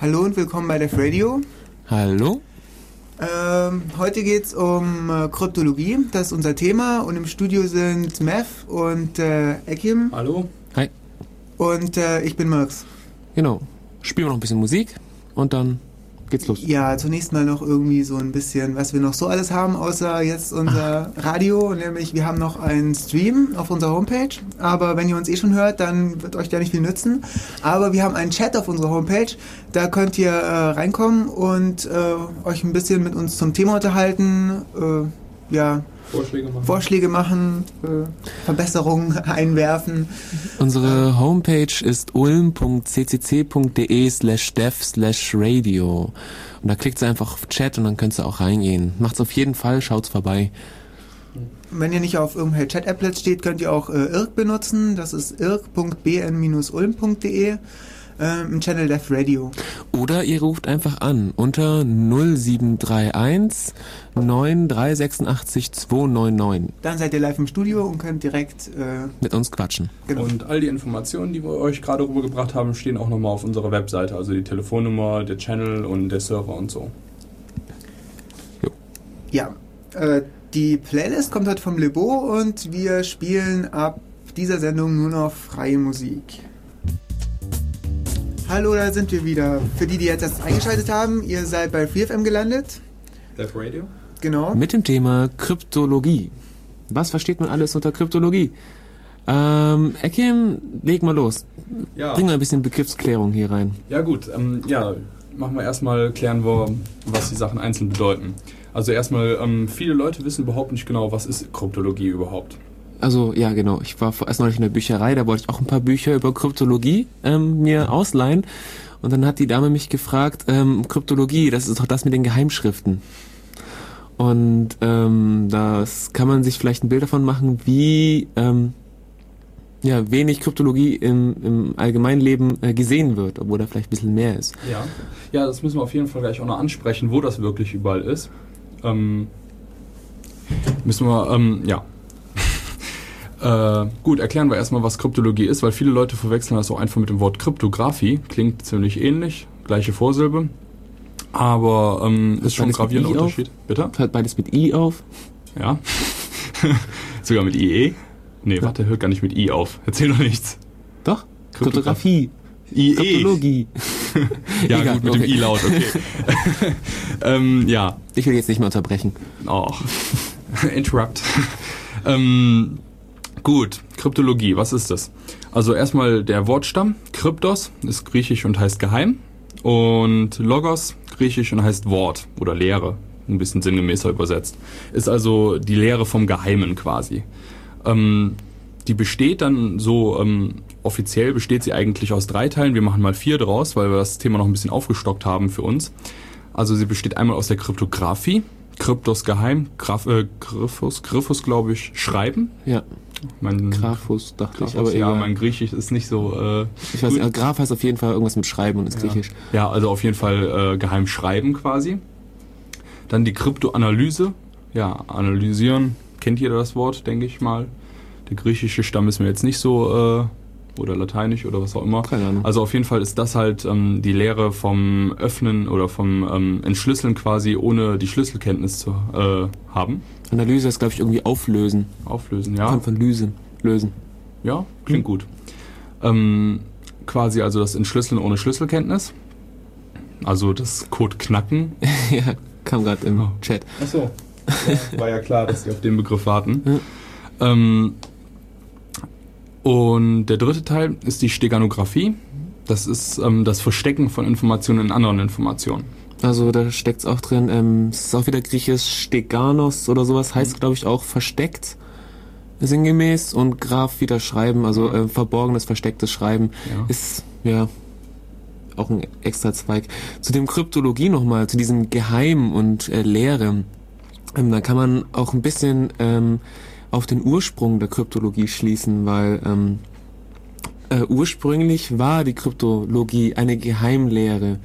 Hallo und willkommen bei Def Radio. Hallo. Ähm, heute geht es um äh, Kryptologie, das ist unser Thema. Und im Studio sind Mev und äh, Ekim. Hallo. Hi. Und äh, ich bin Murks. Genau. Spielen wir noch ein bisschen Musik und dann geht's los. Ja, zunächst mal noch irgendwie so ein bisschen, was wir noch so alles haben, außer jetzt unser Radio. Nämlich, wir haben noch einen Stream auf unserer Homepage. Aber wenn ihr uns eh schon hört, dann wird euch der nicht viel nützen. Aber wir haben einen Chat auf unserer Homepage. Da könnt ihr äh, reinkommen und äh, euch ein bisschen mit uns zum Thema unterhalten. Äh, ja, Vorschläge machen. Vorschläge machen, äh, Verbesserungen einwerfen. Unsere Homepage ist ulm.ccc.de slash dev slash radio. Und da klickt ihr einfach auf Chat und dann könnt ihr auch reingehen. Macht's auf jeden Fall, schaut's vorbei. Wenn ihr nicht auf irgendwelche Chat-Applets steht, könnt ihr auch äh, IRC benutzen. Das ist irk.bn-ulm.de äh, im Channel Dev Radio. Oder ihr ruft einfach an unter 0731 9386 299 Dann seid ihr live im Studio und könnt direkt äh, mit uns quatschen. genau. Und all die Informationen, die wir euch gerade rübergebracht haben, stehen auch nochmal auf unserer Webseite. Also die Telefonnummer, der Channel und der Server und so. Ja, äh, die Playlist kommt heute vom Lebo und wir spielen ab dieser Sendung nur noch freie Musik. Hallo, da sind wir wieder. Für die, die jetzt erst eingeschaltet haben, ihr seid bei FreeFM gelandet. Dev Radio? Genau. Mit dem Thema Kryptologie. Was versteht man alles unter Kryptologie? Ähm, Ekim, leg mal los. Ja. Bring mal ein bisschen Begriffsklärung hier rein. Ja gut, ähm, ja, machen wir erstmal, klären wir, was die Sachen einzeln bedeuten. Also erstmal, ähm, viele Leute wissen überhaupt nicht genau, was ist Kryptologie überhaupt. Also, ja, genau. Ich war erst neulich in der Bücherei, da wollte ich auch ein paar Bücher über Kryptologie ähm, mir ausleihen. Und dann hat die Dame mich gefragt, ähm, Kryptologie, das ist doch das mit den Geheimschriften. Und ähm, das kann man sich vielleicht ein Bild davon machen, wie ähm, ja, wenig Kryptologie im, im Allgemeinleben äh, gesehen wird, obwohl da vielleicht ein bisschen mehr ist. Ja. Ja, das müssen wir auf jeden Fall gleich auch noch ansprechen, wo das wirklich überall ist. Ähm, müssen wir, ähm, ja. Äh, gut, erklären wir erstmal, was Kryptologie ist, weil viele Leute verwechseln das auch einfach mit dem Wort Kryptographie. Klingt ziemlich ähnlich, gleiche Vorsilbe. Aber ähm, ist schon ein gravierender I auf? Unterschied. Bitte? Hat beides mit I auf. Ja. Sogar mit IE? Nee, warte, hört gar nicht mit I auf. Erzähl doch nichts. Doch, Kryptographie. IE. Kryptologie. Ja, Egal, gut, mit dem okay. I laut, okay. ähm, ja, Ich will jetzt nicht mehr unterbrechen. Oh. Interrupt. ähm, gut, Kryptologie, was ist das? Also erstmal der Wortstamm. Kryptos ist griechisch und heißt geheim. Und Logos, griechisch und heißt Wort oder Lehre. Ein bisschen sinngemäßer übersetzt. Ist also die Lehre vom Geheimen quasi. Ähm, die besteht dann so, ähm, offiziell besteht sie eigentlich aus drei Teilen. Wir machen mal vier draus, weil wir das Thema noch ein bisschen aufgestockt haben für uns. Also sie besteht einmal aus der Kryptographie, Kryptos geheim, Graf, äh, Griffus, Griffus glaube ich, schreiben. Ja, Mein, Graphus dachte ich, Grafos, aber ja, egal. mein Griechisch ist nicht so. Äh, Ich weiß nicht, also Graph heißt auf jeden Fall irgendwas mit Schreiben und ist griechisch. Ja, also auf jeden Fall äh, geheim schreiben quasi. Dann die Kryptoanalyse. Ja, analysieren. Kennt jeder das Wort, denke ich mal. Der griechische Stamm ist mir jetzt nicht so, äh, oder lateinisch oder was auch immer. Keine Ahnung. Also auf jeden Fall ist das halt ähm, die Lehre vom Öffnen oder vom ähm, Entschlüsseln quasi, ohne die Schlüsselkenntnis zu äh, haben. Analyse ist, glaube ich, irgendwie auflösen. Auflösen, ja. Kommt von lösen. Lösen. Ja, klingt gut. Ähm, quasi also das Entschlüsseln ohne Schlüsselkenntnis. Also das Code knacken. ja, kam gerade im Oh. Chat. Achso. war ja klar, dass Sie auf den Begriff warten. Ja. Ähm, und der dritte Teil ist die Steganographie. Das ist ähm, das Verstecken von Informationen in anderen Informationen. Also da steckt's auch drin. Ähm, es ist auch wieder griechisch Steganos oder sowas. Heißt, glaube ich, auch versteckt. Sinngemäß. Und Graph wieder schreiben. Also äh, verborgenes, verstecktes Schreiben. Ja. Ist, ja, auch ein extra Zweig. Zu dem Kryptologie nochmal, zu diesem Geheim und äh, Lehre. Ähm, da kann man auch ein bisschen ähm, auf den Ursprung der Kryptologie schließen, weil ähm, äh, ursprünglich war die Kryptologie eine Geheimlehre.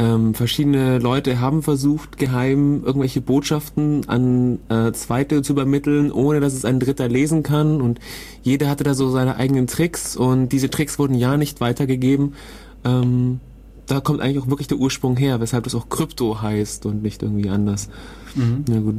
Ähm, verschiedene Leute haben versucht, geheim irgendwelche Botschaften an äh, Zweite zu übermitteln, ohne dass es ein Dritter lesen kann. Und jeder hatte da so seine eigenen Tricks und diese Tricks wurden ja nicht weitergegeben. Ähm, da kommt eigentlich auch wirklich der Ursprung her, weshalb das auch Krypto heißt und nicht irgendwie anders. Mhm. Na gut.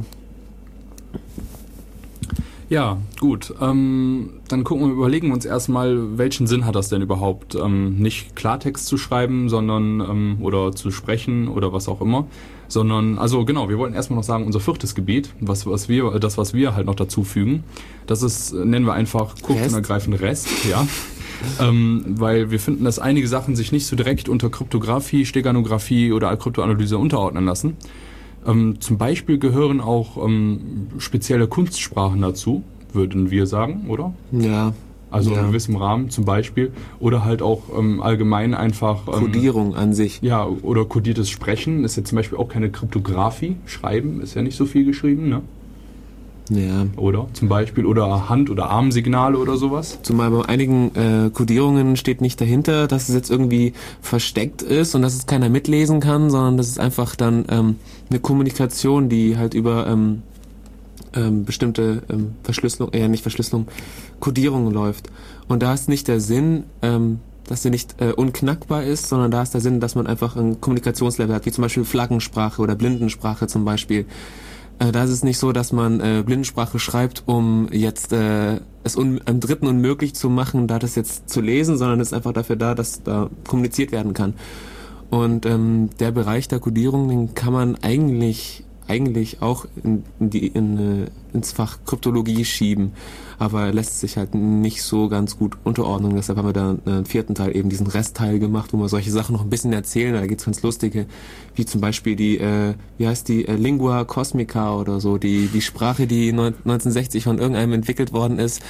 Ja, gut. Ähm, dann gucken wir, überlegen wir uns erstmal, welchen Sinn hat das denn überhaupt, ähm, nicht Klartext zu schreiben, sondern ähm, oder zu sprechen oder was auch immer, sondern also genau, wir wollten erstmal noch sagen, unser viertes Gebiet, was was wir das was wir halt noch dazu fügen, das ist nennen wir einfach kurz Rest? und ergreifend Rest, ja. ähm, weil wir finden, dass einige Sachen sich nicht so direkt unter Kryptographie, Steganographie oder Kryptoanalyse unterordnen lassen. Ähm, zum Beispiel gehören auch ähm, spezielle Kunstsprachen dazu, würden wir sagen, oder? Ja, Also Ja. in gewissem Rahmen zum Beispiel. Oder halt auch ähm, allgemein einfach. Ähm, Codierung an sich. Ja, oder kodiertes Sprechen ist ja zum Beispiel auch keine Kryptographie. Schreiben ist ja nicht so viel geschrieben, ne? Ja. Oder? Zum Beispiel. Oder Hand- oder Armsignale oder sowas. Zumal bei einigen äh, Codierungen steht nicht dahinter, dass es jetzt irgendwie versteckt ist und dass es keiner mitlesen kann, sondern das ist einfach dann ähm, eine Kommunikation, die halt über ähm, ähm, bestimmte ähm, Verschlüsselung, eher nicht Verschlüsselung, Codierung läuft. Und da ist nicht der Sinn, ähm, dass sie nicht äh, unknackbar ist, sondern da ist der Sinn, dass man einfach ein Kommunikationslevel hat, wie zum Beispiel Flaggensprache oder Blindensprache zum Beispiel. Äh, da ist es nicht so, dass man äh, Blindensprache schreibt, um jetzt äh, es einem Dritten unmöglich zu machen, da das jetzt zu lesen, sondern es ist einfach dafür da, dass da kommuniziert werden kann. Und ähm, der Bereich der Codierung, den kann man eigentlich eigentlich auch in, in die, in, äh, ins Fach Kryptologie schieben, aber er lässt sich halt nicht so ganz gut unterordnen. Deshalb haben wir da einen vierten Teil, eben diesen Restteil gemacht, wo wir solche Sachen noch ein bisschen erzählen. Da gibt's ganz lustige, wie zum Beispiel die, äh, wie heißt die, äh, Lingua Cosmica oder so, die, die Sprache, die neun- 1960 von irgendeinem entwickelt worden ist.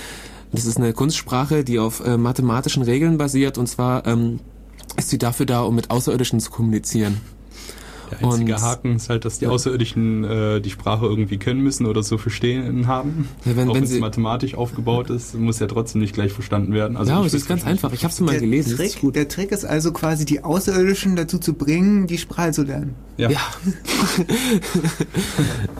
Das ist eine Kunstsprache, die auf äh, mathematischen Regeln basiert und zwar ähm, ist sie dafür da, um mit Außerirdischen zu kommunizieren. Der einzige Und- Haken ist halt, dass die Außerirdischen äh, die Sprache irgendwie können müssen oder so verstehen haben. Ja, wenn- Auch wenn es mathematisch aufgebaut ist, muss ja trotzdem nicht gleich verstanden werden. Also ja, aber ich es ist ganz einfach. Ich habe es mal Der gelesen. Trick, der Trick ist also quasi, die Außerirdischen dazu zu bringen, die Sprache zu lernen. Ja. Ja.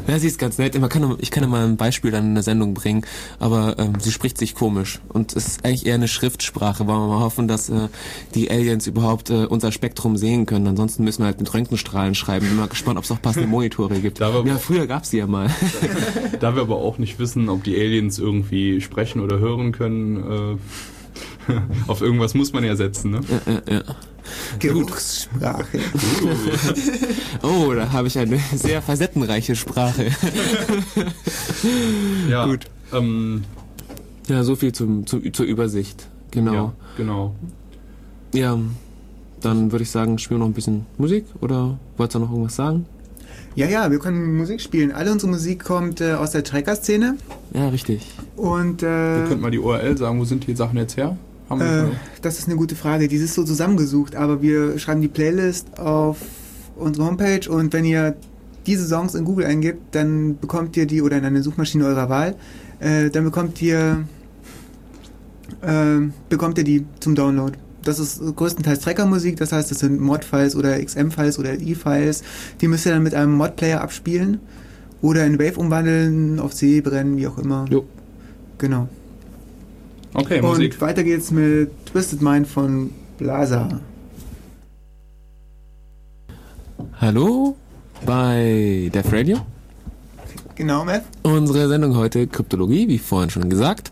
ja, sie ist ganz nett. Man kann, ich kann ja mal ein Beispiel dann in der Sendung bringen, aber ähm, sie spricht sich komisch und es ist eigentlich eher eine Schriftsprache. Wollen wir mal hoffen, dass äh, die Aliens überhaupt äh, unser Spektrum sehen können. Ansonsten müssen wir halt mit Röntgenstrahlen schreiben. Bin mal gespannt, ob es auch passende Monitore gibt. Wir- ja, früher gab's die ja mal. Da wir aber auch nicht wissen, ob die Aliens irgendwie sprechen oder hören können, äh, auf irgendwas muss man ja setzen, ne? ja, ja, ja. Geruchssprache. Oh, da habe ich eine sehr facettenreiche Sprache. Ja. Gut. Ähm, Ja, so viel zum, zum, zur Übersicht. Genau. Ja, genau. Ja, dann würde ich sagen, spielen wir noch ein bisschen Musik oder wolltest du noch irgendwas sagen? Ja, ja, wir können Musik spielen. Alle unsere Musik kommt äh, aus der Trekker-Szene. Ja, richtig. Und Wir äh, könnten mal die URL sagen, wo sind die Sachen jetzt her? Haben wir äh, das ist eine gute Frage. Die ist so zusammengesucht, aber wir schreiben die Playlist auf unsere Homepage und wenn ihr diese Songs in Google eingibt, dann bekommt ihr die oder in eine Suchmaschine eurer Wahl, äh, dann bekommt ihr äh, bekommt ihr die zum Download. Das ist größtenteils Tracker-Musik, das heißt, das sind Mod-Files oder XM-Files oder LI-Files. Die müsst ihr dann mit einem Mod-Player abspielen oder in Wave umwandeln, auf CD brennen, wie auch immer. Jo. Genau. Okay, Und Musik. weiter geht's mit Twisted Mind von Blaser. Hallo bei Def Radio. Genau, Matt. Unsere Sendung heute Kryptologie, wie vorhin schon gesagt.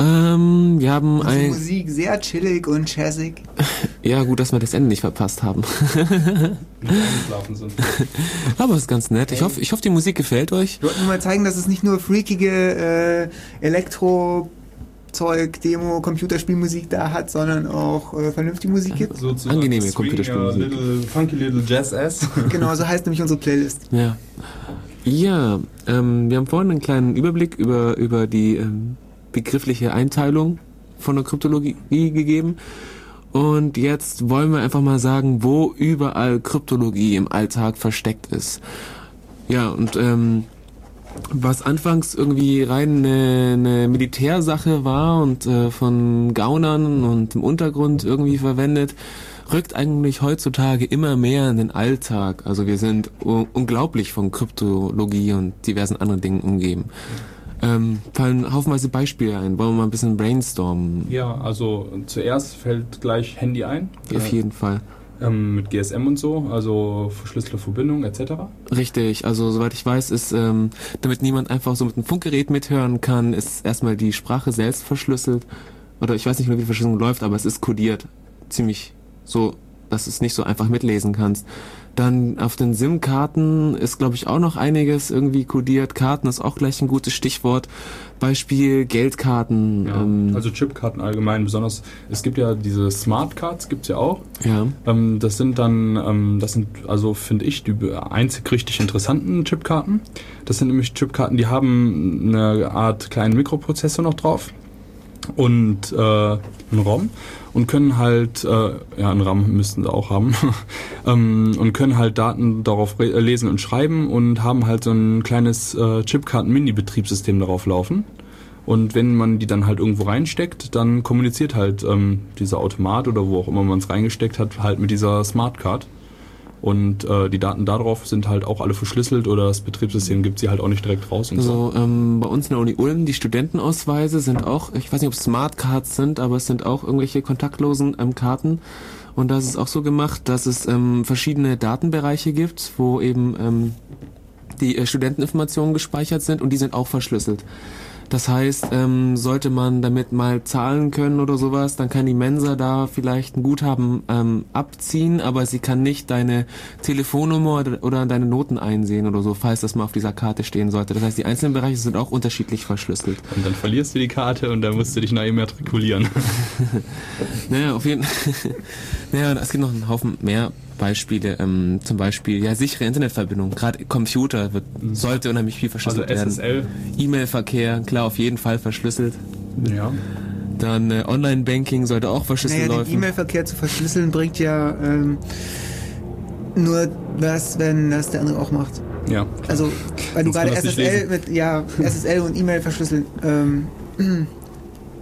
Ähm, wir haben ein... Musik sehr chillig und jazzig. Ja, gut, dass wir das Ende nicht verpasst haben. Eingeschlafen sind. Aber es ist ganz nett. Ich hoffe, ich hoffe, die Musik gefällt euch. Wir wollten nur mal zeigen, dass es nicht nur freakige äh, Elektro- Zeug, Demo, Computerspielmusik da hat, sondern auch äh, vernünftige Musik gibt. Sozusagen Angenehme Swing, Computerspielmusik. Little, funky Little Jazz-Ass. Genau, so heißt nämlich unsere Playlist. Ja. Ja, ähm, wir haben vorhin einen kleinen Überblick über, über die ähm, begriffliche Einteilung von der Kryptologie gegeben. Und jetzt wollen wir einfach mal sagen, wo überall Kryptologie im Alltag versteckt ist. Ja, und ähm, was anfangs irgendwie rein eine, eine Militärsache war und äh, von Gaunern und im Untergrund irgendwie verwendet, rückt eigentlich heutzutage immer mehr in den Alltag. Also wir sind unglaublich von Kryptologie und diversen anderen Dingen umgeben. Ähm, fallen haufenweise Beispiele ein. Wollen wir mal ein bisschen brainstormen? Ja, also zuerst fällt gleich Handy ein. Auf jeden Fall. Ähm, mit GSM und so, also verschlüsselte Verbindung etc. Richtig, also soweit ich weiß, ist, ähm, damit niemand einfach so mit einem Funkgerät mithören kann, ist erstmal die Sprache selbst verschlüsselt. Oder ich weiß nicht mehr, wie die Verschlüsselung läuft, aber es ist kodiert. Ziemlich so, dass du es nicht so einfach mitlesen kannst. Dann auf den SIM-Karten ist, glaube ich, auch noch einiges irgendwie kodiert. Karten ist auch gleich ein gutes Stichwort. Beispiel Geldkarten. Ja, ähm, also Chipkarten allgemein, besonders, es gibt ja diese Smart Cards, gibt es ja auch. ja. Ähm, das sind dann, ähm, das sind also finde ich die einzig richtig interessanten Chipkarten. Das sind nämlich Chipkarten, die haben eine Art kleinen Mikroprozessor noch drauf und äh, einen ROM und können halt, äh, ja, einen RAM müssten sie auch haben, ähm, und können halt Daten darauf äh, lesen und schreiben und haben halt so ein kleines äh, Chipkarten-Mini-Betriebssystem darauf laufen. Und wenn man die dann halt irgendwo reinsteckt, dann kommuniziert halt ähm, dieser Automat oder wo auch immer man es reingesteckt hat, halt mit dieser Smartcard. Und äh, die Daten darauf sind halt auch alle verschlüsselt oder das Betriebssystem gibt sie halt auch nicht direkt raus und so. Also ähm, bei uns in der Uni Ulm, die Studentenausweise sind auch, ich weiß nicht, ob es Smartcards sind, aber es sind auch irgendwelche kontaktlosen ähm, Karten. Und da ist es auch so gemacht, dass es ähm, verschiedene Datenbereiche gibt, wo eben ähm, die äh, Studenteninformationen gespeichert sind und die sind auch verschlüsselt. Das heißt, ähm, sollte man damit mal zahlen können oder sowas, dann kann die Mensa da vielleicht ein Guthaben ähm, abziehen, aber sie kann nicht deine Telefonnummer oder, deine Noten einsehen oder so, falls das mal auf dieser Karte stehen sollte. Das heißt, die einzelnen Bereiche sind auch unterschiedlich verschlüsselt. Und dann verlierst du die Karte und dann musst du dich neu immatrikulieren. Naja, auf jeden Naja, es gibt noch einen Haufen mehr Beispiele. Ähm, zum Beispiel, ja, sichere Internetverbindung. Gerade Computer wird, sollte unheimlich viel Also verschlüsselt werden. SSL. E-Mail-Verkehr, klar, auf jeden Fall verschlüsselt. Ja. Dann äh, Online-Banking sollte auch verschlüsselt Naja, den laufen. E-Mail-Verkehr zu verschlüsseln bringt ja ähm, nur was, wenn das der andere auch macht. Ja. Also, weil du gerade SSL mit, ja, SSL und E-Mail verschlüsseln. Ähm,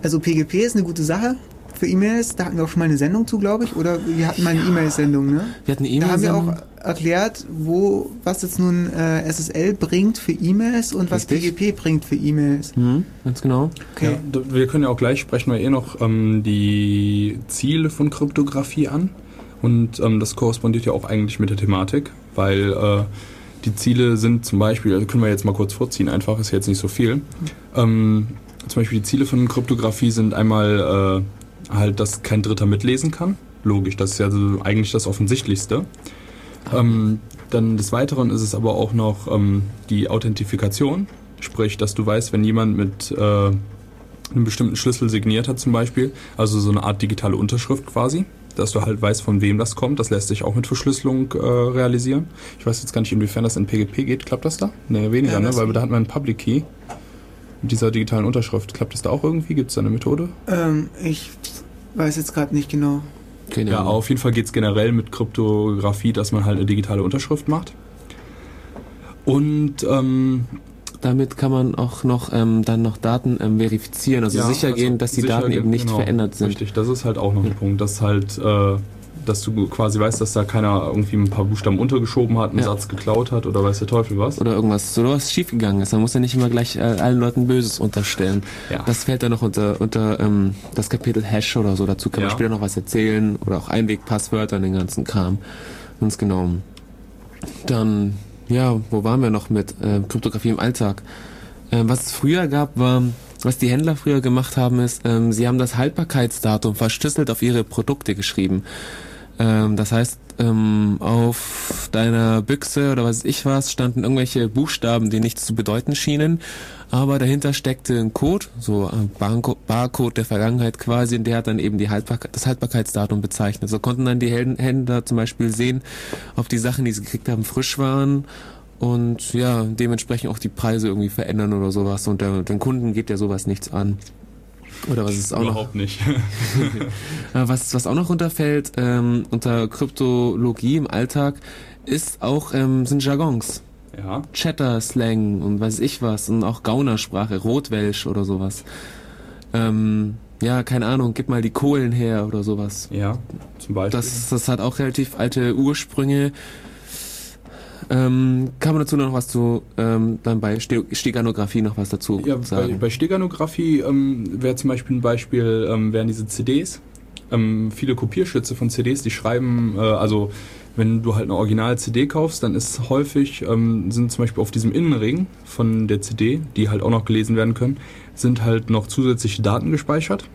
also PGP ist eine gute Sache für E-Mails. Da hatten wir auch schon mal eine Sendung zu, glaube ich. Oder wir hatten mal eine E-Mail-Sendung, ne? Wir hatten eine Da haben wir auch erklärt, wo, was jetzt nun äh, SSL bringt für E-Mails und was Richtig. PGP bringt für E-Mails. Hm, ganz genau. Okay. Ja, wir können ja auch gleich sprechen wir eh noch ähm, die Ziele von Kryptographie an. Und ähm, das korrespondiert ja auch eigentlich mit der Thematik, weil äh, die Ziele sind zum Beispiel, also können wir jetzt mal kurz vorziehen, einfach ist jetzt nicht so viel. Ähm, zum Beispiel die Ziele von Kryptographie sind einmal äh, halt, dass kein Dritter mitlesen kann. Logisch, das ist ja so eigentlich das Offensichtlichste. Ähm, dann des Weiteren ist es aber auch noch ähm, die Authentifikation, sprich, dass du weißt, wenn jemand mit äh, einen bestimmten Schlüssel signiert hat zum Beispiel, also so eine Art digitale Unterschrift quasi, dass du halt weißt, von wem das kommt. Das lässt sich auch mit Verschlüsselung äh, realisieren. Ich weiß jetzt gar nicht, inwiefern das in PGP geht. Klappt das da? Nee, weniger, Ja, ne? Weil da hat man einen Public Key mit dieser digitalen Unterschrift. Klappt das da auch irgendwie? Gibt es da eine Methode? Ähm, ich weiß jetzt gerade nicht genau. Keine Ja, auf jeden Fall geht es generell mit Kryptographie, dass man halt eine digitale Unterschrift macht. Und ähm, Damit kann man auch noch ähm, dann noch Daten ähm, verifizieren, also Ja, sicher also gehen, dass die Daten gehen, eben nicht genau. verändert sind. Richtig, das ist halt auch noch ein Punkt, dass halt, äh, dass du quasi weißt, dass da keiner irgendwie ein paar Buchstaben untergeschoben hat, einen Ja. Satz geklaut hat oder weiß der Teufel was. Oder irgendwas, so was schiefgegangen ist. Man muss ja nicht immer gleich äh, allen Leuten Böses unterstellen. Ja. Das fällt dann noch unter, unter ähm, das Kapitel Hash oder so. Dazu kann man Ja. später noch was erzählen. Oder auch Einwegpasswörter und den ganzen Kram. Ganz genau. Dann, ja, wo waren wir noch mit äh, Kryptographie im Alltag? Ähm, was es früher gab, war, was die Händler früher gemacht haben, ist, ähm, sie haben das Haltbarkeitsdatum verschlüsselt auf ihre Produkte geschrieben. Ähm, das heißt, ähm, auf deiner Büchse oder was ich was standen irgendwelche Buchstaben, die nichts zu bedeuten schienen, aber dahinter steckte ein Code, so ein Barco- Barcode der Vergangenheit quasi, und der hat dann eben die Haltbarkeit, das Haltbarkeitsdatum bezeichnet. So konnten dann die Händ- Händler zum Beispiel sehen, ob die Sachen, die sie gekriegt haben, frisch waren und ja, dementsprechend auch die Preise irgendwie verändern oder sowas. Und den Kunden geht ja sowas nichts an. Oder was ist auch noch? Überhaupt nicht. Äh, Was, was auch noch runterfällt ähm, unter Kryptologie im Alltag, ist auch ähm, sind Jargons. ja, Chatter-Slang und weiß ich was und auch Gaunersprache, Rotwelsch oder sowas. Ähm, ja, keine Ahnung, gib mal die Kohlen her oder sowas. ja, zum Beispiel. Das, das hat auch relativ alte Ursprünge. Ähm, kann man dazu noch was zu, ähm, dann bei Ste Steganographie noch was dazu ja, bei, sagen? bei Steganographie ähm, wäre zum Beispiel ein Beispiel, ähm, wären diese CDs. ähm, viele Kopierschütze von CDs, die schreiben, äh, also wenn du halt eine Original-CD kaufst, dann ist häufig, ähm, sind zum Beispiel auf diesem Innenring von der CD, die halt auch noch gelesen werden können, sind halt noch zusätzliche Daten gespeichert.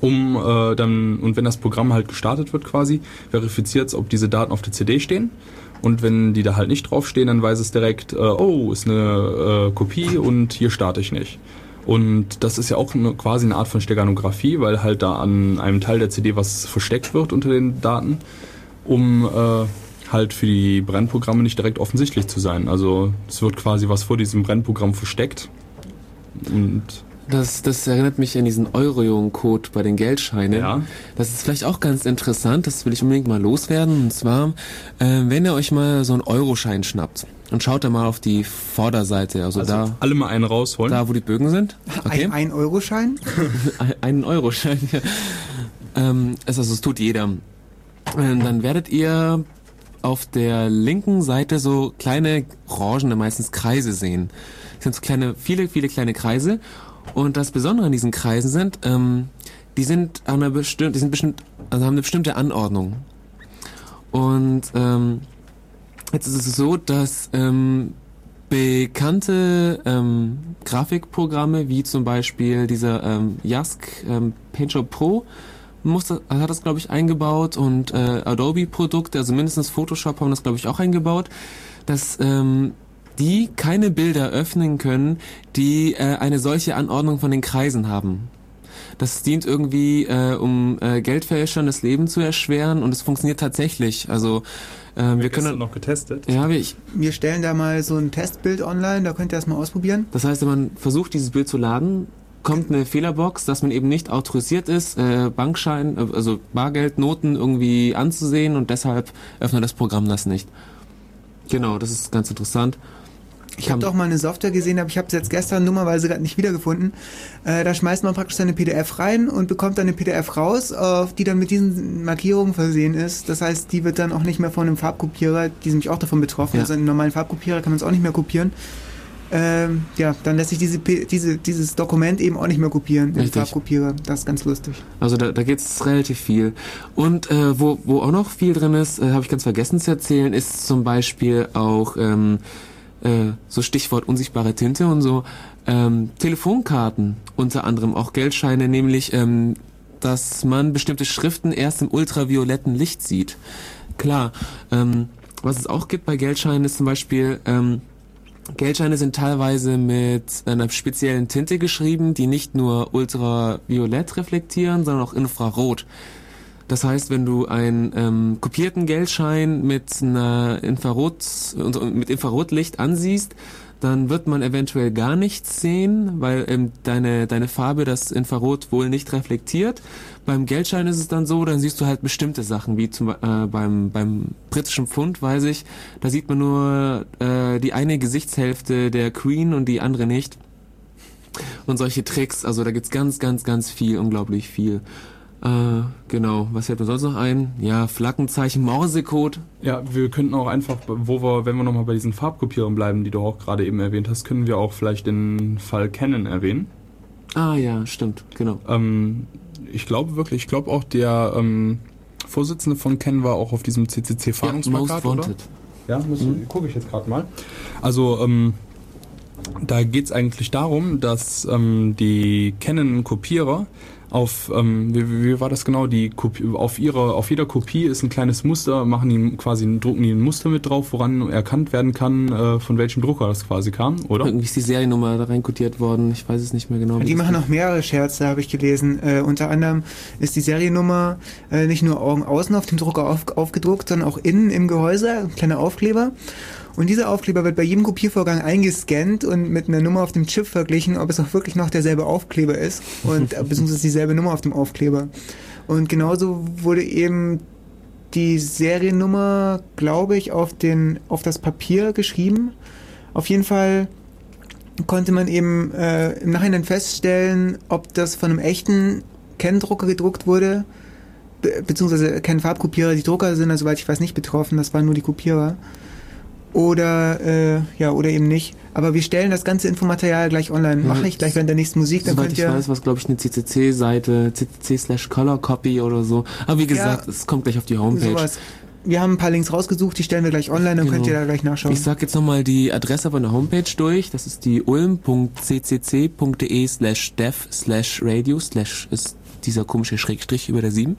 Um äh, dann, und wenn das Programm halt gestartet wird quasi, verifiziert es, ob diese Daten auf der CD stehen. Und wenn die da halt nicht draufstehen, dann weiß es direkt, äh, oh, ist eine äh, Kopie und hier starte ich nicht. Und das ist ja auch eine, quasi eine Art von Steganographie, weil halt da an einem Teil der CD was versteckt wird unter den Daten, um äh, halt für die Brennprogramme nicht direkt offensichtlich zu sein. Also es wird quasi was vor diesem Brennprogramm versteckt. Und Das, das erinnert mich an diesen Eurojon-Code bei den Geldscheinen. Ja. Das ist vielleicht auch ganz interessant, das will ich unbedingt mal loswerden. Und zwar, äh, wenn ihr euch mal so einen Euroschein schnappt und schaut da mal auf die Vorderseite, also, also da, alle mal einen rausholen. da, wo die Bögen sind. Okay. Ein 1-Euro-Schein? Ein- einen Euroschein. Ja. Ähm, es, also es tut jeder. Ähm, dann werdet ihr auf der linken Seite so kleine orangene, meistens Kreise sehen. Das sind so kleine, viele, viele kleine Kreise. Und das Besondere an diesen Kreisen sind, ähm, die sind an einer bestimmten, die sind bestimmt, also haben eine bestimmte Anordnung. Und ähm, jetzt ist es so, dass ähm, bekannte ähm, Grafikprogramme wie zum Beispiel dieser ähm, Yask ähm, PaintShop Pro musste, hat das glaube ich eingebaut und äh, Adobe Produkte, also mindestens Photoshop haben das glaube ich auch eingebaut, dass ähm, die keine Bilder öffnen können, die äh, eine solche Anordnung von den Kreisen haben. Das dient irgendwie, äh, um äh, Geldfälschern das Leben zu erschweren und es funktioniert tatsächlich. Also äh, wir können noch getestet. ja, wir, ich, Wir stellen da mal so ein Testbild online, da könnt ihr das mal ausprobieren. Das heißt, wenn man versucht, dieses Bild zu laden, kommt eine Fehlerbox, dass man eben nicht autorisiert ist, äh, Bankschein, äh, also Bargeldnoten irgendwie anzusehen und deshalb öffnet das Programm das nicht. Genau, das ist ganz interessant. Ich habe doch mal eine Software gesehen, aber ich habe es jetzt gestern dummerweise gerade nicht wiedergefunden. Äh, da schmeißt man praktisch seine PDF rein und bekommt dann eine PDF raus, auf die dann mit diesen Markierungen versehen ist. Das heißt, die wird dann auch nicht mehr von einem Farbkopierer, die sind nämlich auch davon betroffen, Ja. also einen normalen Farbkopierer kann man es auch nicht mehr kopieren. Ähm, ja, dann lässt sich diese, diese, dieses Dokument eben auch nicht mehr kopieren im. Farbkopierer. Das ist ganz lustig. Also da, da geht's relativ viel. Und äh, wo, wo auch noch viel drin ist, äh, habe ich ganz vergessen zu erzählen, ist zum Beispiel auch ähm, äh, so Stichwort unsichtbare Tinte und so ähm, Telefonkarten, unter anderem auch Geldscheine, nämlich ähm, dass man bestimmte Schriften erst im ultravioletten Licht sieht. Klar, ähm, was es auch gibt bei Geldscheinen ist zum Beispiel ähm, Geldscheine sind teilweise mit einer speziellen Tinte geschrieben, die nicht nur ultraviolett reflektieren, sondern auch infrarot. Das heißt, wenn du einen ähm, kopierten Geldschein mit einer Infrarot mit Infrarotlicht ansiehst, dann wird man eventuell gar nichts sehen, weil ähm, deine deine Farbe das Infrarot wohl nicht reflektiert. Beim Geldschein ist es dann so, dann siehst du halt bestimmte Sachen, wie zum äh, beim beim britischen Pfund, weiß ich, da sieht man nur äh, die eine Gesichtshälfte der Queen und die andere nicht. Und solche Tricks, also da gibt's ganz, ganz, ganz viel, unglaublich viel. Äh, genau, was fällt mir sonst noch ein? Ja, Flaggenzeichen, Morsecode. Ja, wir könnten auch einfach, wo wir, wenn wir nochmal bei diesen Farbkopierern bleiben, die du auch gerade eben erwähnt hast, können wir auch vielleicht den Fall Canon erwähnen. Ah ja, stimmt, genau. Ähm, ich glaube wirklich, ich glaube auch der ähm, Vorsitzende von Canon war auch auf diesem Ja, CCC-Fahndungsplakat, Most oder? Ja, muss, gucke ich jetzt gerade mal. Also, ähm, da geht es eigentlich darum, dass ähm, die Canon-Kopierer auf, ähm, wie, wie war das genau, die Kopie, auf ihrer, auf jeder Kopie ist ein kleines Muster, machen die quasi, drucken die ein Muster mit drauf, woran erkannt werden kann, äh, von welchem Drucker das quasi kam, oder? Irgendwie ist die Seriennummer da reinkodiert worden, ich weiß es nicht mehr genau. Die machen noch mehrere Scherze, habe ich gelesen. Äh, unter anderem ist die Seriennummer äh, nicht nur Augen außen auf dem Drucker auf, aufgedruckt, sondern auch innen im Gehäuse, ein kleiner Aufkleber. Und dieser Aufkleber wird bei jedem Kopiervorgang eingescannt und mit einer Nummer auf dem Chip verglichen, ob es auch wirklich noch derselbe Aufkleber ist und äh, beziehungsweise dieselbe Nummer auf dem Aufkleber. Und genauso wurde eben die Seriennummer, glaube ich, auf den auf das Papier geschrieben. Auf jeden Fall konnte man eben äh, im Nachhinein feststellen, ob das von einem echten Kenndrucker gedruckt wurde, be beziehungsweise kein Farbkopierer. Die Drucker sind, also, soweit ich weiß, nicht betroffen, das waren nur die Kopierer. Oder äh, ja oder eben nicht. Aber wir stellen das ganze Infomaterial gleich online. Mache ich gleich während der nächsten Musik, dann Soweit könnt ich ihr weiß, was glaube ich eine CCC-Seite, CCC slash Color Copy oder so. Aber wie gesagt, es kommt gleich auf die Homepage. sowas. Wir haben ein paar Links rausgesucht, die stellen wir gleich online, dann könnt ihr Genau. da gleich nachschauen. Ich sag jetzt nochmal die Adresse von der Homepage durch. Das ist die ulm.ccc.de slash dev slash radio slash ist dieser komische Schrägstrich über der 7.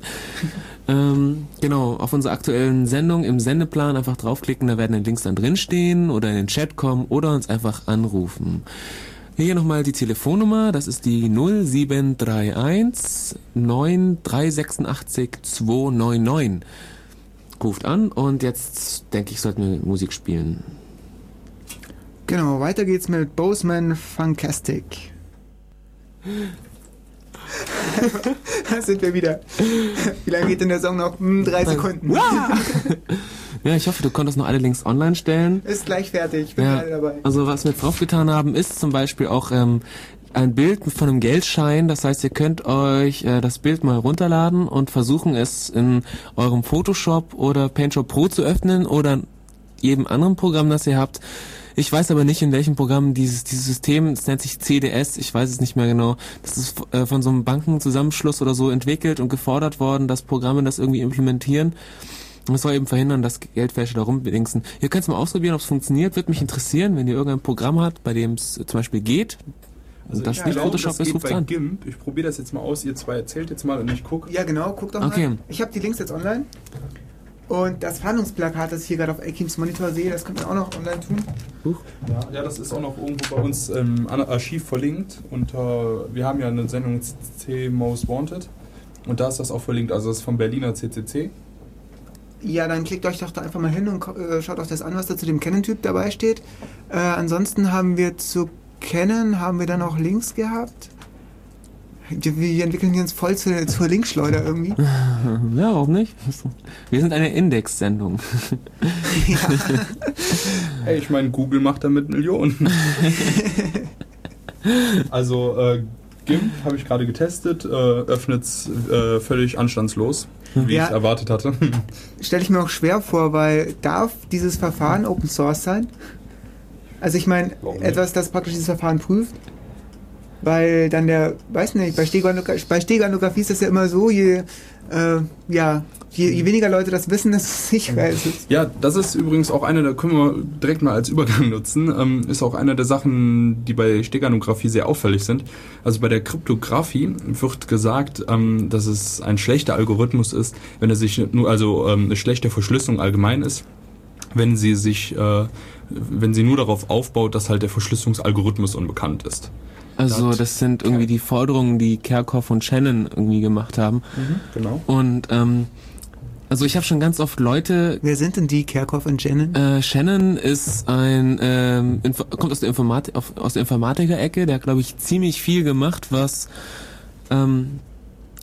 ähm, genau, auf unserer aktuellen Sendung im Sendeplan einfach draufklicken, da werden die Links dann drinstehen oder in den Chat kommen oder uns einfach anrufen. Hier nochmal die Telefonnummer, das ist die 0731 9386 299. Ruft an und jetzt denke ich, sollten wir Musik spielen. Genau, weiter geht's mit Boseman Funkastic. Da sind wir wieder. Wie lange geht denn der Song noch? Hm, drei Sekunden. Ja, ich hoffe, du konntest noch alle Links online stellen. Ist gleich fertig, ich bin Ja, gerade dabei. also was wir jetzt draufgetan haben, ist zum Beispiel auch ähm, ein Bild von einem Geldschein. Das heißt, ihr könnt euch äh, das Bild mal runterladen und versuchen es in eurem Photoshop oder PaintShop Pro zu öffnen oder in jedem anderen Programm, das ihr habt. Ich weiß aber nicht, in welchem Programm dieses, dieses System, es nennt sich CDS, ich weiß es nicht mehr genau, das ist äh, von so einem Bankenzusammenschluss oder so entwickelt und gefordert worden, dass Programme das irgendwie implementieren. Und es soll eben verhindern, dass Geldwäsche da rumbedingsen. Ihr könnt es mal ausprobieren, ob es funktioniert. Würde mich interessieren, wenn ihr irgendein Programm habt, bei dem es zum Beispiel geht. und das ich nicht glaube, Photoshop das ist, geht ruft bei an. GIMP. Ich probiere das jetzt mal aus. Ihr zwei erzählt jetzt mal und ich gucke. Ja, genau, guck doch mal. Okay. Ich habe die Links jetzt online. Und das Fahndungsplakat, das ich hier gerade auf Akims Monitor sehe, das können wir auch noch online tun. Ja, ja, das ist auch noch irgendwo bei uns im Archiv verlinkt. Und äh, wir haben ja eine Sendung CCC Most Wanted. Und da ist das auch verlinkt. Also das ist vom Berliner CCC. Ja, dann klickt euch doch da einfach mal hin und äh, schaut euch das an, was da zu dem Canon-Typ dabei steht. Äh, ansonsten haben wir zu Canon, haben wir dann auch Links gehabt. Wir wir entwickeln hier uns voll zur, zur Linkschleuder irgendwie. Ja, warum nicht? Wir sind eine Index-Sendung. Ey, ich meine, Google macht damit Millionen. also äh, GIMP habe ich gerade getestet, äh, öffnet äh, völlig anstandslos, wie Ja. ich erwartet hatte. Stelle ich mir auch schwer vor, weil darf dieses Verfahren Open Source sein? Also ich meine, etwas, das praktisch dieses Verfahren prüft. Weil dann der, weiß nicht, bei Steganographie, bei Steganographie ist das ja immer so, je, äh, ja, je, je weniger Leute das wissen, desto sicherer ist es. Ja, das ist übrigens auch eine, da können wir direkt mal als Übergang nutzen, ähm, ist auch eine der Sachen, die bei Steganographie sehr auffällig sind. Also bei der Kryptographie wird gesagt, ähm, dass es ein schlechter Algorithmus ist, wenn er sich nur, also ähm, eine schlechte Verschlüsselung allgemein ist, wenn sie sich, äh, wenn sie nur darauf aufbaut, dass halt der Verschlüsselungsalgorithmus unbekannt ist. Also Das- sind irgendwie die Forderungen, die Kerkhoff und Shannon irgendwie gemacht haben. Genau. Und ähm, also ich habe schon ganz oft Leute Wer sind denn die, Kerkhoff und Jennen? Äh, Shannon ist ein ähm, Info kommt aus der Informatik aus der Informatiker-Ecke, der hat glaube ich ziemlich viel gemacht, was ähm,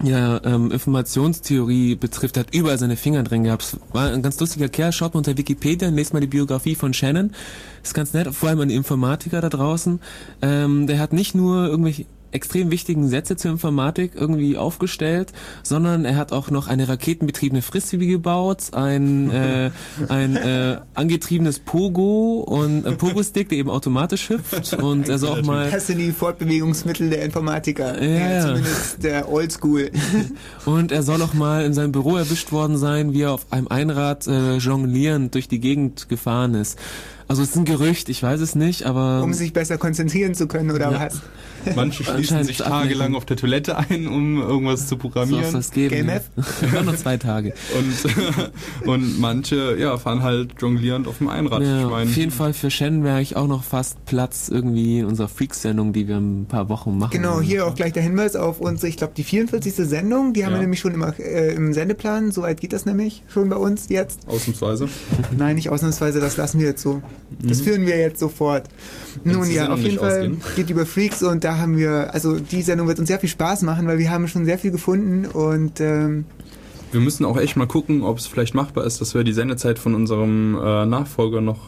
ja, ähm, Informationstheorie betrifft, hat überall seine Finger drin gehabt. War ein ganz lustiger Kerl, schaut mal unter Wikipedia und lest mal die Biografie von Shannon. Ist ganz nett, vor allem die Informatiker da draußen. Ähm, der hat nicht nur irgendwelche extrem wichtigen Sätze zur Informatik irgendwie aufgestellt, sondern er hat auch noch eine raketenbetriebene Frisbee gebaut, ein, äh, ein äh, angetriebenes Pogo und ein Pogo-Stick, der eben automatisch hüpft und er soll auch mal Das sind die Fortbewegungsmittel der Informatiker. Ja, ja. Zumindest der Oldschool. Und er soll auch mal in seinem Büro erwischt worden sein, wie er auf einem Einrad äh, jonglierend durch die Gegend gefahren ist. Also es ist ein Gerücht, ich weiß es nicht, aber um sich besser konzentrieren zu können, oder Ja. was? Manche schließen sich tagelang auf der Toilette ein, um irgendwas zu so programmieren. soll es geben. GMF? Ja, nur zwei Tage. Und, und manche ja, fahren halt jonglierend auf dem Einrad. Ja, ich mein, auf jeden Fall für Shen wäre ich auch noch fast Platz irgendwie in unserer Freaks-Sendung, die wir in ein paar Wochen machen. Genau, hier auch gleich der Hinweis auf unsere, ich glaube, die 44. Sendung. Die haben Ja. wir nämlich schon immer, äh, im Sendeplan. Soweit geht das nämlich schon bei uns jetzt. Ausnahmsweise. Nein, nicht ausnahmsweise, das lassen wir jetzt so. Das führen wir jetzt sofort. Nun ja, auf jeden Fall ausgehen. geht über Freaks und da haben wir, also die Sendung wird uns sehr viel Spaß machen, weil wir haben schon sehr viel gefunden und ähm, Wir müssen auch echt mal gucken, ob es vielleicht machbar ist, dass wir die Sendezeit von unserem äh, Nachfolger noch.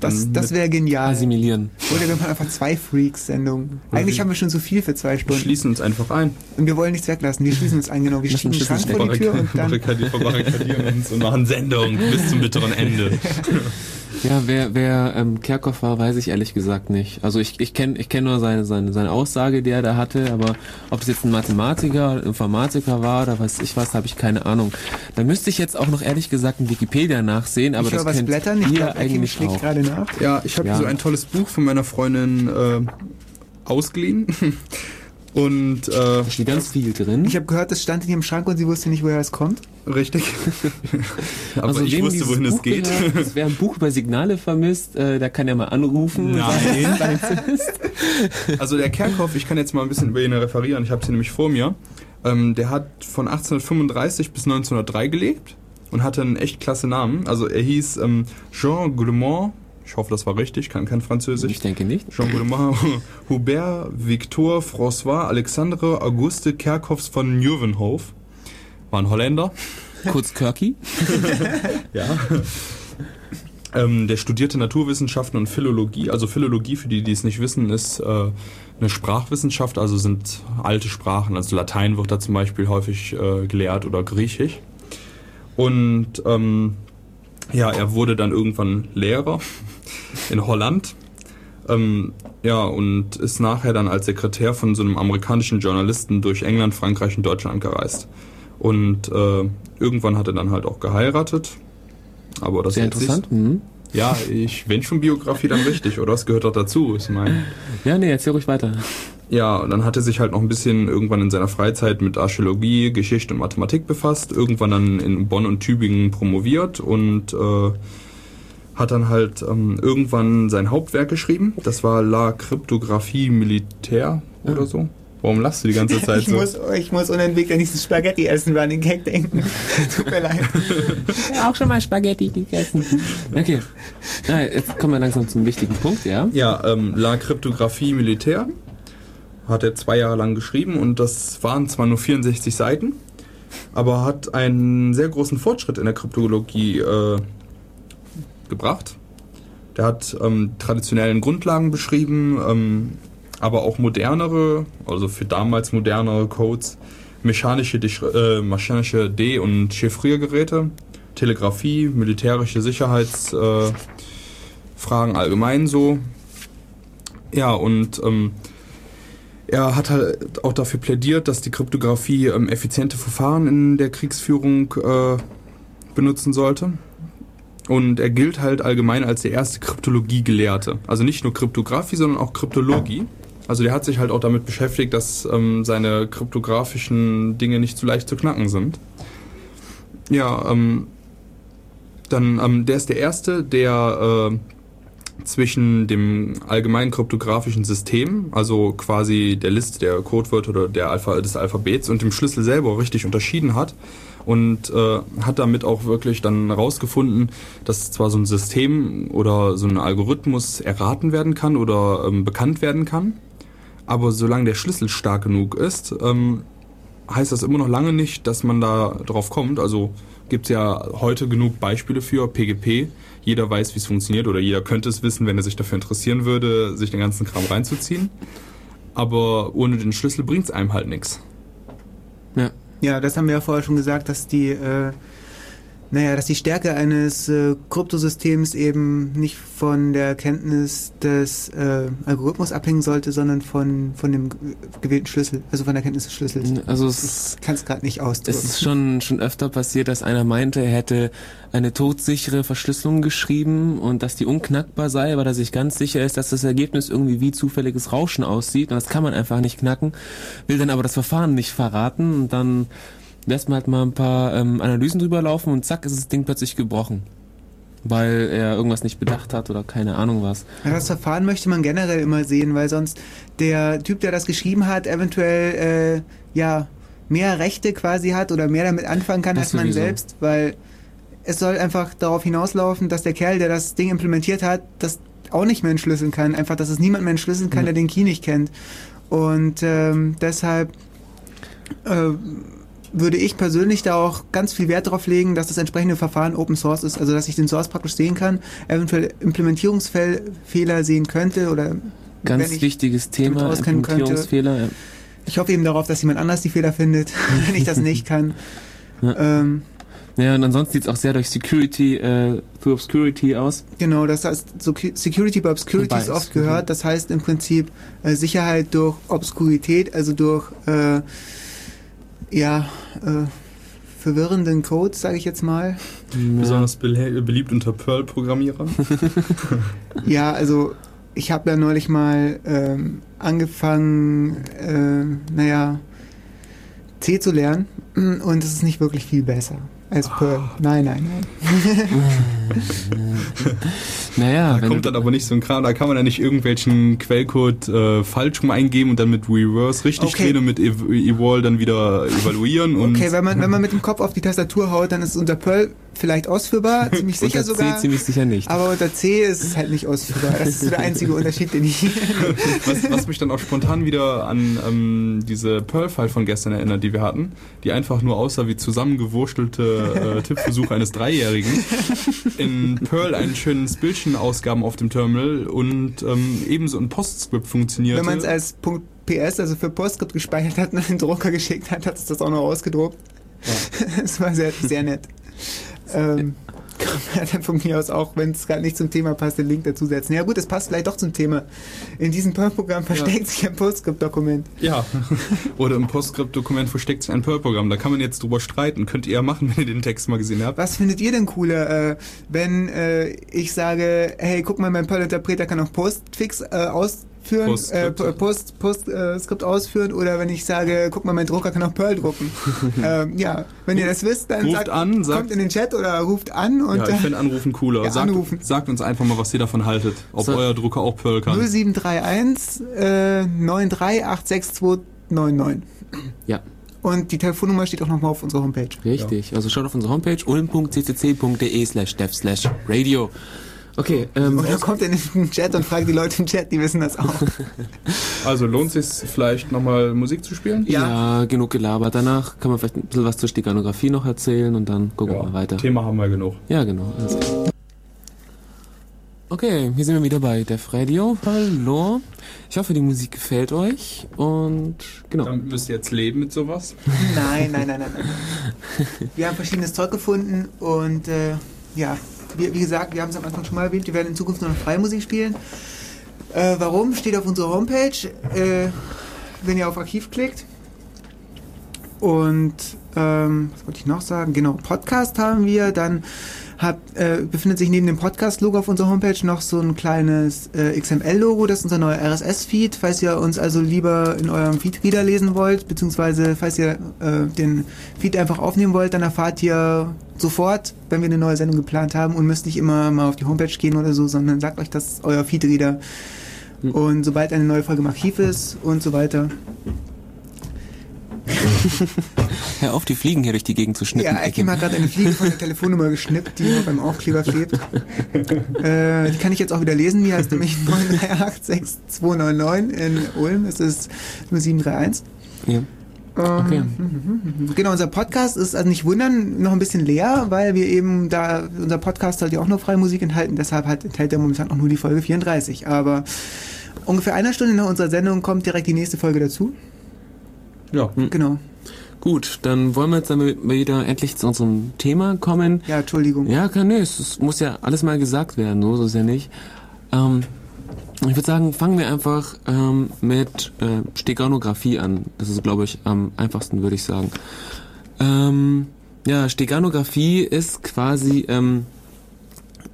das, das wäre genial. assimilieren. Oder wir machen einfach zwei Freaks-Sendungen. Eigentlich haben wir schon zu viel für zwei wir Stunden. schließen uns einfach ein. Und wir wollen nichts weglassen. Wir schließen uns ein, genau. Wir schieben den uns Schrank vor die Tür und dann Barrikadi- verbarrikadieren uns und machen Sendung bis zum bitteren Ende. Ja, wer, wer ähm, Kerkhoff war, weiß ich ehrlich gesagt nicht. Also ich, ich kenne ich kenn nur seine, seine, seine Aussage, die er da hatte, aber ob es jetzt ein Mathematiker, ein Informatiker war oder was ich was, habe ich keine Ahnung. Da müsste ich jetzt auch noch ehrlich gesagt in Wikipedia nachsehen, aber ich das was kennt blättern, ich Akim eigentlich schlägt auch. gerade nach. Ja, ich habe Ja. so ein tolles Buch von meiner Freundin äh, ausgeliehen. Und äh, Da steht ganz viel drin. Ich habe gehört, es stand in ihrem Schrank und sie wusste nicht, woher es kommt. richtig. Aber also ich wusste, wohin es geht. Gehört, es wer ein Buch über Signale vermisst, äh, der kann ja mal anrufen. Nein. Also der Kerkhoff, ich kann jetzt mal ein bisschen über ihn referieren, ich habe sie nämlich vor mir. Ähm, der hat von 1835 bis 1903 gelebt und hatte einen echt klasse Namen. Also er hieß ähm, Jean Gourmand, ich hoffe, das war richtig, kann kein Französisch. ich denke nicht. Jean Gourmand, Hubert, Victor, François, Alexandre, Auguste Kerkhoffs von Nieuwenhof. War ein Holländer. Kurz Kirky. Ja. ähm, der studierte Naturwissenschaften und Philologie. Also Philologie, für die, die es nicht wissen, ist äh, eine Sprachwissenschaft, also sind alte Sprachen. Also Latein wird da zum Beispiel häufig äh, gelehrt oder Griechisch. Und ähm, ja, er wurde dann irgendwann Lehrer in Holland. Ähm, ja, und ist nachher dann als Sekretär von so einem amerikanischen Journalisten durch England, Frankreich und Deutschland gereist. Und äh, irgendwann hat er dann halt auch geheiratet. Aber das Sehr interessant. Mhm. Ja, ich, wenn schon Biografie, dann richtig, oder? Das gehört doch dazu. Ich meine, Ja, nee, erzähl ruhig weiter. ja, und dann hat er sich halt noch ein bisschen irgendwann in seiner Freizeit mit Archäologie, Geschichte und Mathematik befasst. Irgendwann dann in Bonn und Tübingen promoviert und äh, hat dann halt ähm, irgendwann sein Hauptwerk geschrieben. Das war La Cryptographie Militaire oder so. Warum lachst du die ganze Zeit Ich so? muss, ich muss unentwegt an dieses Spaghetti essen Running Gag denken. Tut mir leid. Ja, auch schon mal Spaghetti gegessen. Okay. Na, jetzt kommen wir langsam zum wichtigen Punkt, ja? Ja, ähm, La Cryptographie Militaire hat er zwei Jahre lang geschrieben und das waren zwar nur 64 Seiten, aber hat einen sehr großen Fortschritt in der Kryptologie äh, gebracht. Der hat ähm, traditionellen Grundlagen beschrieben, ähm, aber auch modernere, also für damals modernere Codes, mechanische, äh, mechanische D- und Chiffriergeräte, Telegrafie, militärische Sicherheitsfragen äh, allgemein so. Ja, und ähm, er hat halt auch dafür plädiert, dass die Kryptographie ähm, effiziente Verfahren in der Kriegsführung äh, benutzen sollte. Und er gilt halt allgemein als der erste Kryptologie-Gelehrte. Also nicht nur Kryptographie, sondern auch Kryptologie. Also der hat sich halt auch damit beschäftigt, dass ähm, seine kryptografischen Dinge nicht so leicht zu knacken sind. Ja, ähm, dann, ähm, der ist der Erste, der äh, zwischen dem allgemeinen kryptografischen System, also quasi der Liste der Codewörter oder der Alpha des Alphabets und dem Schlüssel selber richtig unterschieden hat und äh, hat damit auch wirklich dann herausgefunden, dass zwar so ein System oder so ein Algorithmus erraten werden kann oder ähm, bekannt werden kann, aber solange der Schlüssel stark genug ist, ähm, heißt das immer noch lange nicht, dass man da drauf kommt. Also gibt es ja heute genug Beispiele für PGP. Jeder weiß, wie es funktioniert oder jeder könnte es wissen, wenn er sich dafür interessieren würde, sich den ganzen Kram reinzuziehen. Aber ohne den Schlüssel bringt es einem halt nichts. Ja. Ja, das haben wir ja vorher schon gesagt, dass die, äh, naja, dass die Stärke eines äh, Kryptosystems eben nicht von der Kenntnis des äh, Algorithmus abhängen sollte, sondern von, von dem ge- gewählten Schlüssel, also von der Kenntnis des Schlüssels. Also es, kann es gerade nicht ausdrücken. es ist schon, schon öfter passiert, dass einer meinte, er hätte eine todsichere Verschlüsselung geschrieben und dass die unknackbar sei, weil er sich ganz sicher ist, dass das Ergebnis irgendwie wie zufälliges Rauschen aussieht und das kann man einfach nicht knacken, will dann aber das Verfahren nicht verraten und dann lässt man halt mal ein paar ähm, Analysen drüber laufen und zack ist das Ding plötzlich gebrochen. Weil er irgendwas nicht bedacht hat oder keine Ahnung was. Ja, das Verfahren möchte man generell immer sehen, weil sonst der Typ, der das geschrieben hat, eventuell äh, ja mehr Rechte quasi hat oder mehr damit anfangen kann Das als man sowieso. selbst, weil es soll einfach darauf hinauslaufen, dass der Kerl, der das Ding implementiert hat, das auch nicht mehr entschlüsseln kann. Einfach, dass es niemand mehr entschlüsseln kann, Ja. der den Key nicht kennt. Und ähm, deshalb äh, würde ich persönlich da auch ganz viel Wert darauf legen, dass das entsprechende Verfahren Open Source ist, also dass ich den Source praktisch sehen kann, eventuell Implementierungsfehler sehen könnte oder Ganz wichtiges Thema, könnte. Implementierungsfehler. ja. Ich hoffe eben darauf, dass jemand anders die Fehler findet, wenn ich das nicht kann. Ja. Ähm, Ja, und ansonsten sieht es auch sehr durch Security, äh, through Obscurity aus. Genau, das heißt, so Security by Obscurity ist oft gehört. Das heißt im Prinzip äh, Sicherheit durch Obskurität, also durch äh, ja äh, verwirrenden Code, sage ich jetzt mal. Besonders bele- beliebt unter Perl-Programmierern. Ja, also ich habe ja neulich mal ähm, angefangen, äh, naja, C zu lernen und es ist nicht wirklich viel besser als Perl. Nein, nein, nein. Naja, Da kommt dann aber nicht so ein Kram, da kann man ja nicht irgendwelchen Quellcode äh, falsch rum eingeben und dann mit Reverse richtig Okay. drehen und mit Ev Eval dann wieder evaluieren und Okay, wenn man, wenn man mit dem Kopf auf die Tastatur haut, dann ist unter Perl vielleicht ausführbar, ziemlich sicher unter sogar. C ziemlich sicher nicht. Aber unter C ist es halt nicht ausführbar. Das ist so der einzige Unterschied, den ich. was, was mich dann auch spontan wieder an ähm, diese Perl-File von gestern erinnert, die wir hatten, die einfach nur aussah wie zusammengewurstelte äh, Tippversuche eines Dreijährigen. In Perl einen schönen Bildchen ausgaben auf dem Terminal und ähm, ebenso ein Postscript funktionierte. Wenn man es als Punkt .ps, also für Postscript gespeichert hat und an den Drucker geschickt hat, hat es das auch noch ausgedruckt. Das war sehr, sehr nett. Ähm, kann man dann von mir aus auch, wenn es gerade nicht zum Thema passt, den Link dazu setzen. Ja gut, es passt vielleicht doch zum Thema. In diesem Perl-Programm versteckt sich ein Postscript-Dokument. Ja. Oder im Postscript-Dokument versteckt sich ein Perl-Programm. Da kann man jetzt drüber streiten. Könnt ihr ja machen, wenn ihr den Text mal gesehen habt. Was findet ihr denn cooler, äh, wenn äh, ich sage, hey, guck mal, mein Perl-Interpreter kann auch Postfix äh, ausführen, Postscript. äh, Post, Post, äh, Skript ausführen, oder wenn ich sage, guck mal, mein Drucker kann auch Perl drucken. ähm, ja, wenn ihr das wisst, dann Ruft sagt, an, sagt- kommt in den Chat oder ruft an und ja, ich äh, finde Anrufen cooler. Ja, sagt, anrufen. sagt uns einfach mal, was ihr davon haltet. Ob So. euer Drucker auch Perl kann. 0731 äh, 9386299. Ja, Und die Telefonnummer steht auch nochmal auf unserer Homepage. richtig. Also schaut auf unsere Homepage ulm.ccc.de slash dev slash radio. Okay, ähm, Oder kommt in den Chat und fragt die Leute im Chat, die wissen das auch. Also lohnt es sich vielleicht nochmal Musik zu spielen? ja. genug gelabert. Danach kann man vielleicht ein bisschen was zur Steganographie noch erzählen und dann gucken wir mal weiter. Thema haben wir genug. Ja, genau. Klar. Okay, hier sind wir wieder bei Def Radio. Hallo. Ich hoffe, die Musik gefällt euch und genau. Dann müsst ihr jetzt leben mit sowas. Nein, nein, nein, nein, nein. Wir haben verschiedenes Zeug gefunden und äh, ja, wie, wie gesagt, wir haben es am Anfang schon mal erwähnt, wir werden in Zukunft nur noch freie Musik spielen. Äh, warum? Steht auf unserer Homepage, äh, wenn ihr auf Archiv klickt. Und ähm, was wollte ich noch sagen? Genau, Podcast haben wir, dann hat, äh, befindet sich neben dem Podcast-Logo auf unserer Homepage noch so ein kleines äh, XML-Logo, das ist unser neuer RSS-Feed. Falls ihr uns also lieber in eurem Feed-Reader lesen wollt, beziehungsweise falls ihr äh, den Feed einfach aufnehmen wollt, dann erfahrt ihr sofort, wenn wir eine neue Sendung geplant haben und müsst nicht immer mal auf die Homepage gehen oder so, sondern sagt euch, dass euer Feed-Reader und sobald eine neue Folge im Archiv ist und so weiter. Hör auf, die Fliegen hier durch die Gegend zu schnippen. Ja, Ekim hat gerade eine Fliege von der Telefonnummer geschnippt, die auf einem Aufkleber klebt. äh, die kann ich jetzt auch wieder lesen. Die heißt nämlich 9386299 in Ulm. Es ist 0731. Ja. Okay. Ähm, Genau, unser Podcast ist also nicht wundern, noch ein bisschen leer, weil wir eben da, unser Podcast soll ja auch nur freie Musik enthalten, deshalb halt enthält er momentan auch nur die Folge 34. Aber ungefähr einer Stunde nach unserer Sendung kommt direkt die nächste Folge dazu. Ja. Genau. Gut, dann wollen wir jetzt dann wieder endlich zu unserem Thema kommen. Ja, Entschuldigung. Ja, kann nö, es es muss ja alles mal gesagt werden, so, so ist ja nicht. Ähm, ich würde sagen, fangen wir einfach ähm, mit äh, Steganographie an. Das ist, glaube ich, am einfachsten, würde ich sagen. Ähm, ja, Steganographie ist quasi ähm,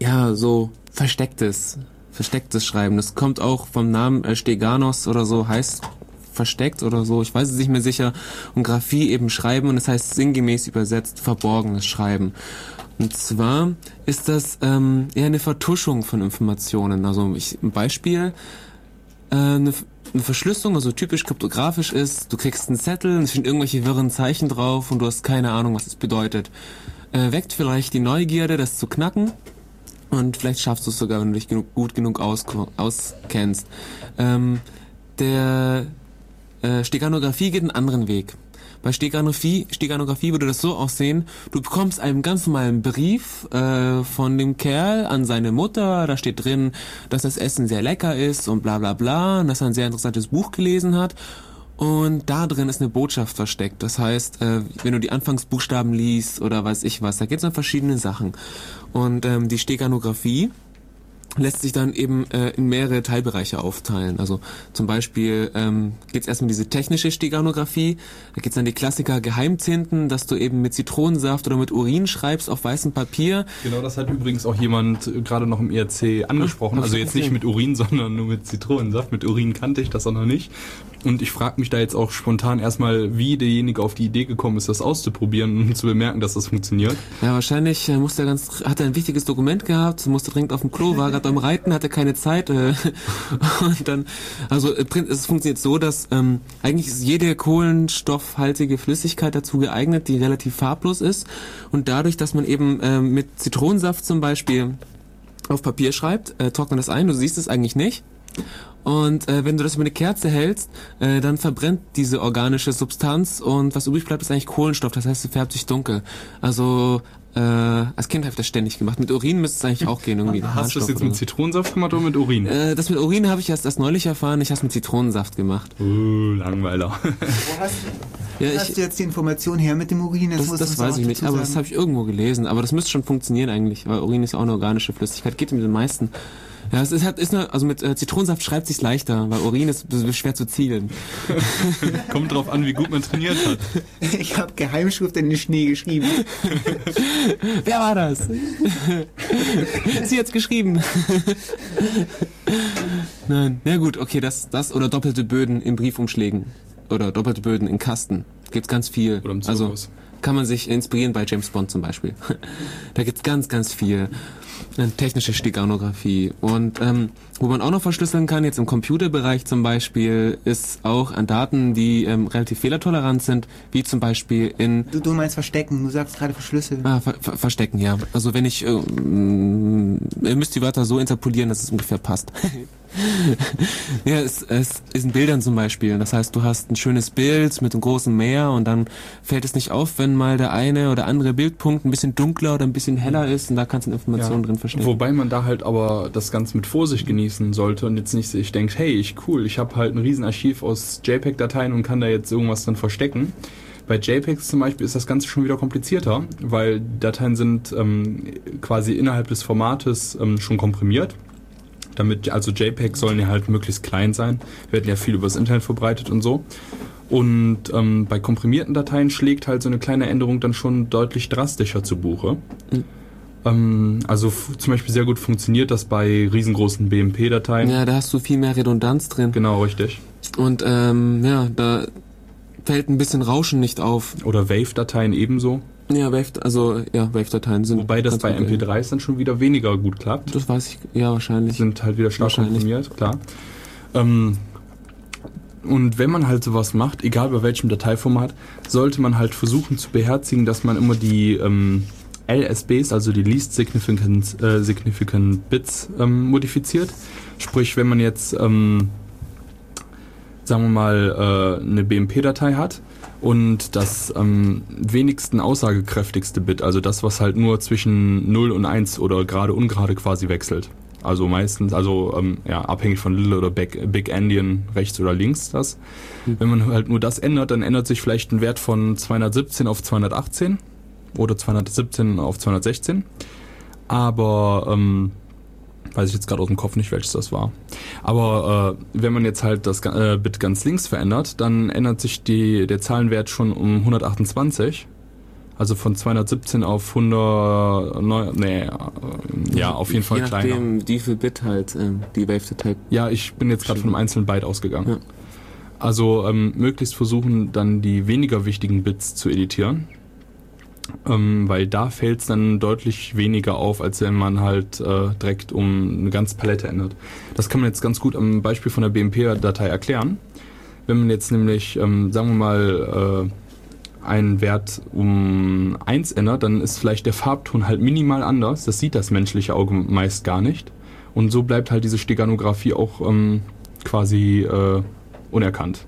ja so verstecktes, verstecktes Schreiben. Das kommt auch vom Namen äh, Steganos oder so, heißt versteckt oder so, ich weiß es nicht mehr sicher. Und Graphie eben schreiben und das heißt sinngemäß übersetzt verborgenes Schreiben. Und zwar ist das ähm, eher eine Vertuschung von Informationen. Also ich, ein Beispiel, äh, eine, eine Verschlüsselung, also typisch kryptografisch ist, du kriegst einen Zettel, es stehen irgendwelche wirren Zeichen drauf und du hast keine Ahnung, was es bedeutet. Äh, weckt vielleicht die Neugierde, das zu knacken. Und vielleicht schaffst du es sogar, wenn du dich genug, gut genug aus, auskennst. Ähm, der äh, Steganographie geht einen anderen Weg. Bei Steganographie, Steganographie würde das so aussehen, du bekommst einen ganz normalen Brief äh, von dem Kerl an seine Mutter, da steht drin, dass das Essen sehr lecker ist und bla bla bla, und dass er ein sehr interessantes Buch gelesen hat. Und da drin ist eine Botschaft versteckt. Das heißt, äh, wenn du die Anfangsbuchstaben liest oder weiß ich was, da geht es um verschiedene Sachen. Und ähm, die Steganographie lässt sich dann eben äh, in mehrere Teilbereiche aufteilen. Also zum Beispiel ähm, geht es erstmal um diese technische Steganographie, da geht es dann die Klassiker Geheimzinten, dass du eben mit Zitronensaft oder mit Urin schreibst auf weißem Papier. Genau, das hat übrigens auch jemand äh, gerade noch im IRC angesprochen. Ach, also jetzt nicht mit Urin, sondern nur mit Zitronensaft. Mit Urin kannte ich das auch noch nicht. Und ich frage mich da jetzt auch spontan erstmal, wie derjenige auf die Idee gekommen ist, das auszuprobieren und zu bemerken, dass das funktioniert. Ja, wahrscheinlich äh, musste er ganz, hat er ein wichtiges Dokument gehabt, musste dringend auf dem Klo, war gerade beim Reiten, hatte keine Zeit. Äh, und dann, also äh, es funktioniert so, dass ähm, eigentlich ist jede kohlenstoffhaltige Flüssigkeit dazu geeignet, die relativ farblos ist. Und dadurch, dass man eben ähm, mit Zitronensaft zum Beispiel auf Papier schreibt, äh, trocknet das ein, du siehst es eigentlich nicht. Und äh, wenn du das über eine Kerze hältst, äh, dann verbrennt diese organische Substanz und was übrig bleibt, ist eigentlich Kohlenstoff. Das heißt, es färbt sich dunkel. Also äh, als Kind habe ich das ständig gemacht. Mit Urin müsste es eigentlich auch gehen. Irgendwie Hast du das jetzt mit so. Zitronensaft gemacht oder mit Urin? Äh, das mit Urin habe ich erst, erst neulich erfahren. Ich habe es mit Zitronensaft gemacht. Uh, Langweiler. Wo hast, Ja, wo hast ich, du jetzt die Information her mit dem Urin? das, du das uns weiß ich nicht, aber das habe ich irgendwo gelesen. Aber das müsste schon funktionieren eigentlich, weil Urin ist ja auch eine organische Flüssigkeit. Geht mit den meisten. Ja, es ist halt, ist eine, also mit äh, Zitronensaft schreibt sich's leichter, weil Urin ist, ist schwer zu zielen. Kommt drauf an, wie gut man trainiert hat. Ich habe Geheimschrift in den Schnee geschrieben. Wer war das? Sie hat's geschrieben. Nein, na gut, okay, das, das oder doppelte Böden in Briefumschlägen oder doppelte Böden in Kasten. Gibt's ganz viel. Oder im also Zirkus. kann man sich inspirieren bei James Bond zum Beispiel. da gibt's ganz, ganz viel. Äh, Technische Steganographie. Und ähm, wo man auch noch verschlüsseln kann, jetzt im Computerbereich zum Beispiel, ist auch an Daten, die ähm, relativ fehlertolerant sind, wie zum Beispiel in Du, du meinst verstecken, du sagst gerade verschlüsseln. Ah, ver ver verstecken, ja. Also wenn ich, äh, mm, ihr müsst die Wörter so interpolieren, dass es ungefähr passt. ja, es, es ist in Bildern zum Beispiel. Das heißt, du hast ein schönes Bild mit einem großen Meer und dann fällt es nicht auf, wenn mal der eine oder andere Bildpunkt ein bisschen dunkler oder ein bisschen heller ist und da kannst du Informationen drin verstecken. Wobei man da halt aber das Ganze mit Vorsicht genießen sollte und jetzt nicht sich denkt, hey, ich cool, ich habe halt ein Riesenarchiv aus JPEG-Dateien und kann da jetzt irgendwas drin verstecken. Bei JPEGs zum Beispiel ist das Ganze schon wieder komplizierter, weil Dateien sind ähm, quasi innerhalb des Formates ähm, schon komprimiert. Damit, also JPEGs sollen ja halt möglichst klein sein, werden ja viel übers Internet verbreitet und so. Und ähm, bei komprimierten Dateien schlägt halt so eine kleine Änderung dann schon deutlich drastischer zu Buche. Mhm. Ähm, also zum Beispiel sehr gut funktioniert das bei riesengroßen BMP-Dateien. ja, da hast du viel mehr Redundanz drin. Genau, richtig. Und ähm, ja, da fällt ein bisschen Rauschen nicht auf. Oder Wave-Dateien ebenso. Ja, Wave, also ja, Wave-Dateien sind. Wobei das bei gut, äh, MP3s dann schon wieder weniger gut klappt. Das weiß ich, ja, wahrscheinlich. sind halt wieder stark komprimiert, klar. Ähm, und wenn man halt sowas macht, egal bei welchem Dateiformat, sollte man halt versuchen zu beherzigen, dass man immer die ähm, LSBs, also die Least Significant, äh, significant Bits, ähm, modifiziert. Sprich, wenn man jetzt, ähm, sagen wir mal, äh, eine BMP-Datei hat und das am wenigsten aussagekräftigste Bit, also das, was halt nur zwischen 0 und 1 oder gerade ungerade quasi wechselt. Also meistens, also ähm, ja, abhängig von Little oder Big, Big Endian rechts oder links das. Wenn man halt nur das ändert, dann ändert sich vielleicht ein Wert von 217 auf 218 oder 217 auf 216. Aber ähm, weiß ich jetzt gerade aus dem Kopf nicht, welches das war. Aber äh, wenn man jetzt halt das äh, Bit ganz links verändert, dann ändert sich die, der Zahlenwert schon um 128. Also von 217 auf 100, neu- nee, äh, ja, auf jeden Fall Je kleiner. nachdem, wie viel Bit halt ähm, die Wave-Datei. Ja, ich bin jetzt gerade von einem einzelnen Byte ausgegangen. Ja. Also ähm, möglichst versuchen, dann die weniger wichtigen Bits zu editieren. Ähm, weil da fällt es dann deutlich weniger auf, als wenn man halt äh, direkt um eine ganze Palette ändert. Das kann man jetzt ganz gut am Beispiel von der BMP-Datei erklären. Wenn man jetzt nämlich, ähm, sagen wir mal, äh, einen Wert um 1 ändert, dann ist vielleicht der Farbton halt minimal anders. Das sieht das menschliche Auge meist gar nicht. Und so bleibt halt diese Steganographie auch ähm, quasi äh, unerkannt.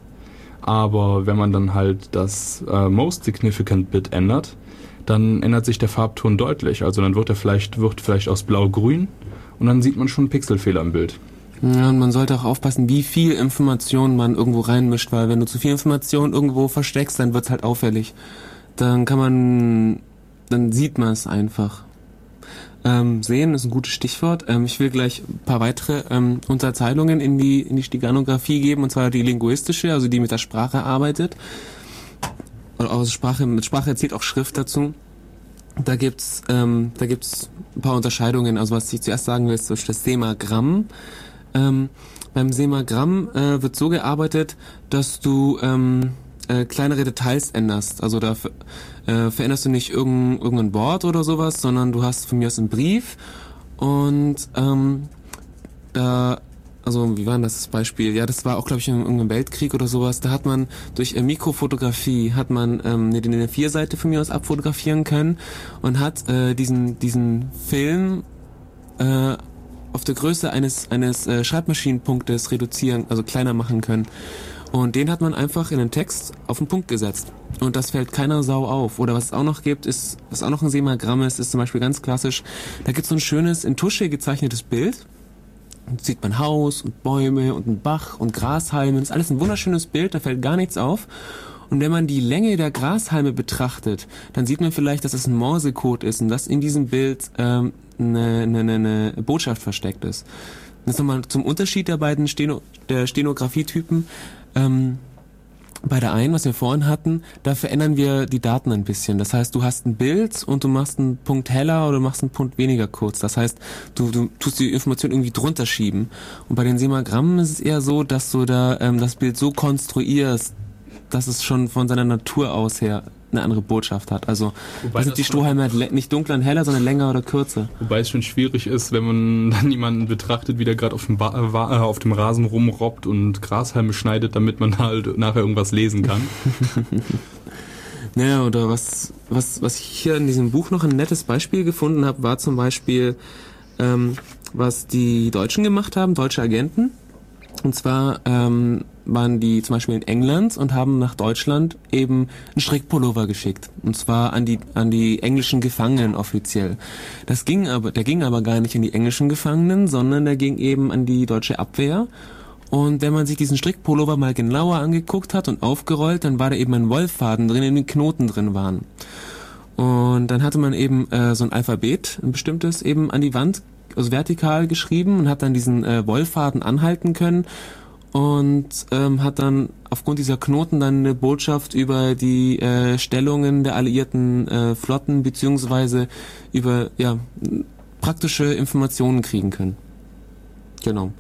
Aber wenn man dann halt das äh, Most Significant Bit ändert, dann ändert sich der Farbton deutlich. Also dann wird er vielleicht, wird vielleicht aus blau grün und dann sieht man schon Pixelfehler im Bild. Ja, und man sollte auch aufpassen, wie viel Information man irgendwo reinmischt, weil wenn du zu viel Information irgendwo versteckst, dann wird's halt auffällig. Dann kann man, dann sieht man es einfach. Ähm, sehen ist ein gutes Stichwort. Ähm, ich will gleich ein paar weitere ähm, Unterteilungen in die, in die Steganographie geben, und zwar die linguistische, also die mit der Sprache arbeitet. Aus Sprache, mit Sprache erzählt auch Schrift dazu. Da gibt's, ähm, da gibt's ein paar Unterscheidungen. Also was ich zuerst sagen will, ist das Semagramm. Ähm, beim Semagramm äh, wird so gearbeitet, dass du ähm, äh, kleinere Details änderst. Also da äh, veränderst du nicht irgendein, irgendein Wort oder sowas, sondern du hast von mir aus einen Brief und ähm, da also wie war denn das Beispiel? Ja, das war auch, glaube ich, in irgendeinem Weltkrieg oder sowas. Da hat man durch äh, Mikrofotografie hat man ähm, eine, eine Vierseite von mir aus abfotografieren können und hat äh, diesen diesen Film äh, auf der Größe eines eines äh, Schreibmaschinenpunktes reduzieren, also kleiner machen können. Und den hat man einfach in den Text auf den Punkt gesetzt. Und das fällt keiner Sau auf. Oder was es auch noch gibt, ist, was auch noch ein Semagramm ist, ist zum Beispiel ganz klassisch. Da gibt es so ein schönes, in Tusche gezeichnetes Bild. Und sieht man Haus und Bäume und einen Bach und Grashalme. Das ist alles ein wunderschönes Bild, da fällt gar nichts auf. Und wenn man die Länge der Grashalme betrachtet, dann sieht man vielleicht, dass es ein Morsecode ist und dass in diesem Bild ähm, eine, eine, eine Botschaft versteckt ist. Jetzt nochmal zum Unterschied der beiden Steno der Stenografietypen. Ähm, bei der einen, was wir vorhin hatten, da verändern wir die Daten ein bisschen. Das heißt, du hast ein Bild und du machst einen Punkt heller oder du machst einen Punkt weniger kurz. Das heißt, du, du tust die Information irgendwie drunter schieben. Und bei den Semagrammen ist es eher so, dass du da ähm, das Bild so konstruierst, dass es schon von seiner Natur aus her eine andere Botschaft hat. Also Wobei sind die Strohhalme halt nicht dunkler und heller, sondern länger oder kürzer. Wobei es schon schwierig ist, wenn man dann jemanden betrachtet, wie der gerade auf, dem äh, auf dem Rasen rumrobbt und Grashalme schneidet, damit man halt nachher irgendwas lesen kann. Naja, oder was, was, was ich hier in diesem Buch noch ein nettes Beispiel gefunden habe, war zum Beispiel, ähm, was die Deutschen gemacht haben, deutsche Agenten. Und zwar ähm, waren die zum Beispiel in England und haben nach Deutschland eben einen Strickpullover geschickt. Und zwar an die, an die englischen Gefangenen offiziell. Das ging aber, der ging aber gar nicht an die englischen Gefangenen, sondern der ging eben an die deutsche Abwehr. Und wenn man sich diesen Strickpullover mal genauer angeguckt hat und aufgerollt, dann war da eben ein Wollfaden drin, in dem Knoten drin waren. Und dann hatte man eben äh, so ein Alphabet, ein bestimmtes, eben an die Wand, also vertikal geschrieben und hat dann diesen äh, Wollfaden anhalten können und ähm, hat dann aufgrund dieser Knoten dann eine Botschaft über die äh, Stellungen der alliierten äh, Flotten beziehungsweise über ja praktische Informationen kriegen können. Genau.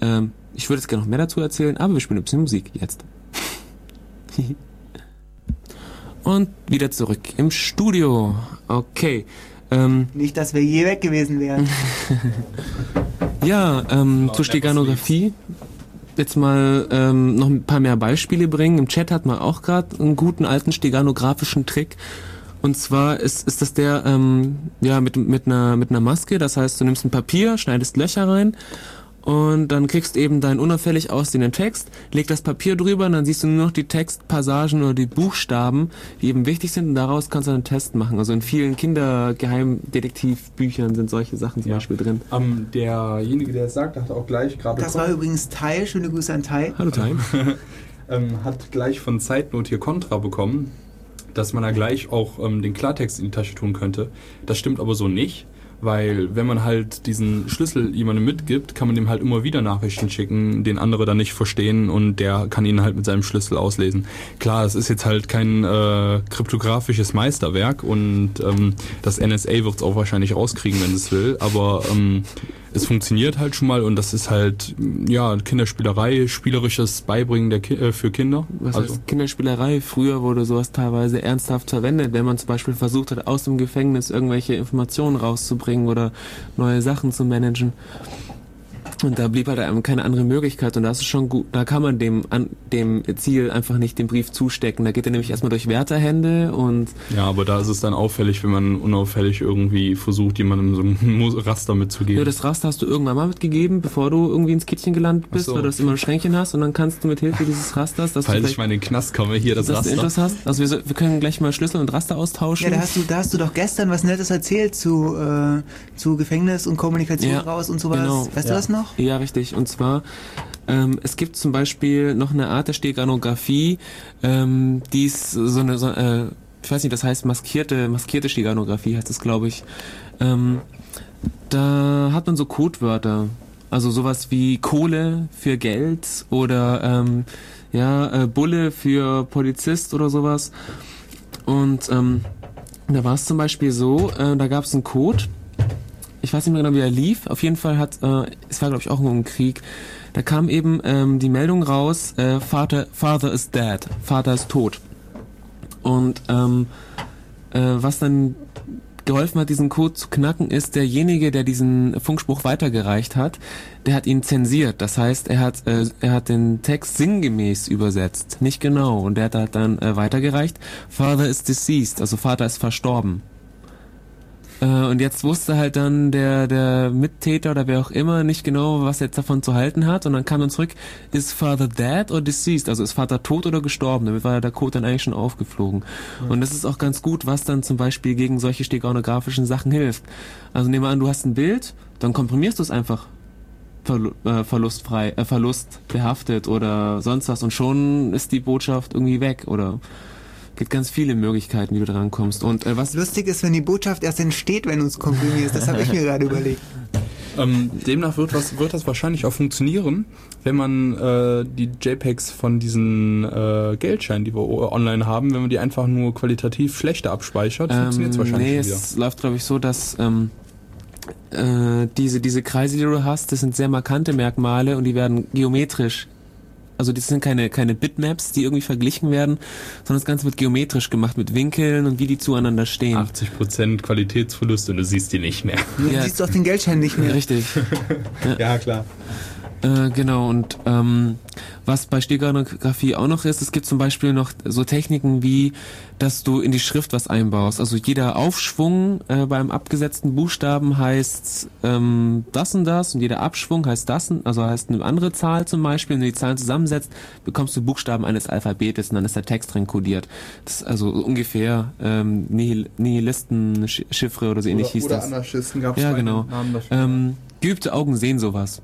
Ähm, ich würde jetzt gerne noch mehr dazu erzählen, aber wir spielen ein bisschen Musik jetzt. Und wieder zurück im Studio. Okay. Ähm, Nicht, dass wir je weg gewesen wären. ja, ähm, Genau, zur Steganographie. Jetzt mal ähm, noch ein paar mehr Beispiele bringen. Im Chat hat man auch gerade einen guten alten steganografischen Trick. Und zwar ist, ist das der ähm, ja mit, mit, einer, mit einer Maske. Das heißt, du nimmst ein Papier, schneidest Löcher rein und dann kriegst eben deinen unauffällig aussehenden Text, leg das Papier drüber und dann siehst du nur noch die Textpassagen oder die Buchstaben, die eben wichtig sind und daraus kannst du einen Test machen. Also in vielen Kindergeheimdetektivbüchern sind solche Sachen zum Ja. Beispiel drin. Ähm, derjenige, der es sagt, hat auch gleich gerade Das war übrigens Tai. Schöne Grüße an Tai. Hallo Time. ähm, hat gleich von Zeitnot hier Kontra bekommen, dass man da gleich auch ähm, den Klartext in die Tasche tun könnte. Das stimmt aber so nicht, weil wenn man halt diesen Schlüssel jemandem mitgibt, kann man dem halt immer wieder Nachrichten schicken, den andere dann nicht verstehen und der kann ihn halt mit seinem Schlüssel auslesen. Klar, es ist jetzt halt kein äh, kryptografisches Meisterwerk und ähm, das NSA wird es auch wahrscheinlich rauskriegen, wenn es will, aber ähm, es funktioniert halt schon mal und das ist halt ja Kinderspielerei, spielerisches Beibringen der Ki äh, für Kinder. Was also, heißt Kinderspielerei? Früher wurde sowas teilweise ernsthaft verwendet, wenn man zum Beispiel versucht hat, aus dem Gefängnis irgendwelche Informationen rauszubringen oder neue Sachen zu managen. Und da blieb halt einem keine andere Möglichkeit und das ist schon gut. Da kann man dem an dem Ziel einfach nicht den Brief zustecken. Da geht er nämlich erstmal durch Wärterhände und ja, aber da ist es dann auffällig, wenn man unauffällig irgendwie versucht, jemandem so ein Raster mitzugeben. ja, das Raster hast du irgendwann mal mitgegeben, bevor du irgendwie ins Kittchen gelandet bist, so. weil du das immer ein Schränkchen hast und dann kannst du mit Hilfe dieses Rasters, das Falls du ich mal in den Knast komme, hier das dass du Raster. Interesse hast. Also wir, so- wir können gleich mal Schlüssel und Raster austauschen. Ja, da hast du, da hast du doch gestern was Nettes erzählt zu, äh, zu Gefängnis und Kommunikation Ja, raus und sowas. genau. Weißt Ja. du das noch? Noch? Ja, richtig. Und zwar, ähm, es gibt zum Beispiel noch eine Art der Steganographie, ähm, die ist so eine, so, äh, ich weiß nicht, das heißt maskierte, maskierte Steganographie heißt es, glaube ich. Ähm, da hat man so Codewörter. Also sowas wie Kohle für Geld oder ähm, ja, äh, Bulle für Polizist oder sowas. Und ähm, da war es zum Beispiel so, äh, da gab es einen Code. Ich weiß nicht mehr genau, wie er lief. Auf jeden Fall hat, äh, es war glaube ich auch ein Krieg. Da kam eben ähm, die Meldung raus, äh, Vater, Father is dead, Vater ist tot. Und ähm, äh, was dann geholfen hat, diesen Code zu knacken, ist derjenige, der diesen Funkspruch weitergereicht hat, der hat ihn zensiert. Das heißt, er hat, äh, er hat den Text sinngemäß übersetzt, nicht genau. Und der hat halt dann äh, weitergereicht, Father is deceased, also Vater ist verstorben. Äh, und jetzt wusste halt dann der, der Mittäter oder wer auch immer nicht genau, was er jetzt davon zu halten hat. Und dann kam dann zurück, ist Father dead or deceased? Also ist Vater tot oder gestorben? Damit war der Code dann eigentlich schon aufgeflogen. Ja. Und das ist auch ganz gut, was dann zum Beispiel gegen solche steganografischen Sachen hilft. Also nehmen wir an, du hast ein Bild, dann komprimierst du es einfach äh, verlustfrei, äh, verlustbehaftet oder sonst was und schon ist die Botschaft irgendwie weg oder gibt ganz viele Möglichkeiten, wie du dran kommst. Und äh, was lustig ist, wenn die Botschaft erst entsteht, wenn du es komprimierst. Das habe ich mir gerade überlegt. Ähm, demnach wird, was, wird das wahrscheinlich auch funktionieren, wenn man äh, die JPEGs von diesen äh, Geldscheinen, die wir online haben, wenn man die einfach nur qualitativ schlechter abspeichert, ähm, funktioniert es wahrscheinlich Nee, es läuft, glaube ich, so, dass ähm, äh, diese, diese Kreise, die du hast, das sind sehr markante Merkmale und die werden geometrisch also das sind keine, keine Bitmaps, die irgendwie verglichen werden, sondern das Ganze wird geometrisch gemacht mit Winkeln und wie die zueinander stehen. 80% Qualitätsverlust und du siehst die nicht mehr. Ja, du siehst doch den Geldschein nicht mehr. Richtig. ja. ja, klar. Äh, genau, und ähm, was bei Steganographie auch noch ist, es gibt zum Beispiel noch so Techniken wie, dass du in die Schrift was einbaust. Also jeder Aufschwung äh, beim abgesetzten Buchstaben heißt ähm, das und das und jeder Abschwung heißt das, und, also heißt eine andere Zahl zum Beispiel. Wenn du die Zahlen zusammensetzt, bekommst du Buchstaben eines Alphabetes und dann ist der Text drin kodiert. Das ist also ungefähr ähm, Nihil Nihilisten-Chiffre oder so ähnlich oder, hieß oder das. Anarchisten gab es Ja, genau. Ähm, geübte Augen sehen sowas.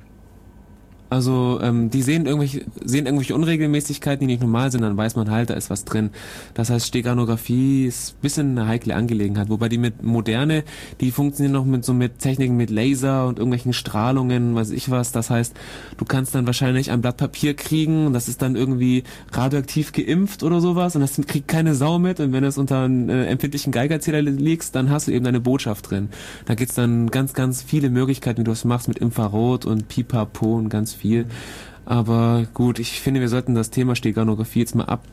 Also ähm, die sehen irgendwelche, sehen irgendwelche Unregelmäßigkeiten, die nicht normal sind, dann weiß man halt, da ist was drin. Das heißt, Steganographie ist ein bisschen eine heikle Angelegenheit, wobei die mit moderne, die funktionieren noch mit so mit Techniken mit Laser und irgendwelchen Strahlungen, weiß ich was. Das heißt, du kannst dann wahrscheinlich ein Blatt Papier kriegen und das ist dann irgendwie radioaktiv geimpft oder sowas und das kriegt keine Sau mit und wenn es unter einen äh, empfindlichen Geigerzähler liegst, dann hast du eben deine Botschaft drin. Da gibt's dann ganz, ganz viele Möglichkeiten, wie du das machst mit Infrarot und Pipapo und ganz viel. Aber gut, ich finde, wir sollten das Thema Steganographie jetzt mal ab,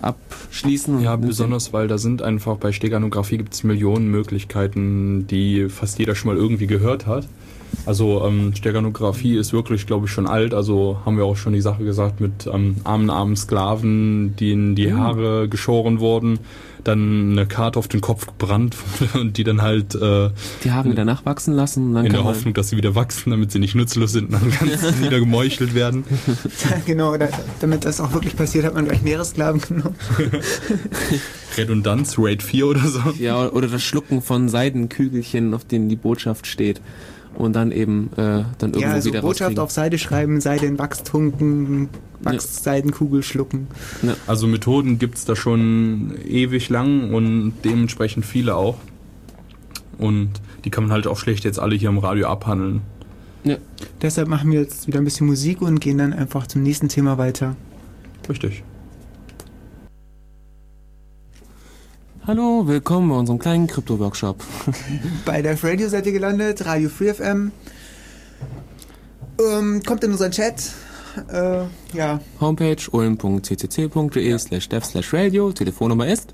abschließen. Ja, besonders, weil da sind einfach bei Steganographie gibt es Millionen Möglichkeiten, die fast jeder schon mal irgendwie gehört hat. Also ähm, Steganographie ist wirklich, glaube ich, schon alt. Also haben wir auch schon die Sache gesagt mit ähm, armen, armen Sklaven, denen die Haare geschoren wurden dann eine Karte auf den Kopf gebrannt und die dann halt äh, die Haare wieder nachwachsen lassen. in der Hoffnung, dass sie wieder wachsen, damit sie nicht nutzlos sind und dann ganz wieder gemeuchelt werden. Ja, genau, damit das auch wirklich passiert, hat man gleich mehrere Sklaven genommen. Redundanz, Raid 4 oder so. Ja, oder das Schlucken von Seidenkügelchen, auf denen die Botschaft steht und dann eben äh, dann irgendwo ja, also wieder Botschaft auf Seite schreiben, Seide in Wachs tunken, Wachsseidenkugel schlucken. Ja. Also Methoden gibt es da schon ewig lang und dementsprechend viele auch. Und die kann man halt auch schlecht jetzt alle hier im Radio abhandeln. Ja. Deshalb machen wir jetzt wieder ein bisschen Musik und gehen dann einfach zum nächsten Thema weiter. Richtig. Hallo, willkommen bei unserem kleinen Krypto-Workshop. bei der Radio seid ihr gelandet, Radio Free FM. Ähm, kommt in unseren Chat. Äh, ja. Homepage ulm.ccc.de ja. slash dev slash radio. Telefonnummer ist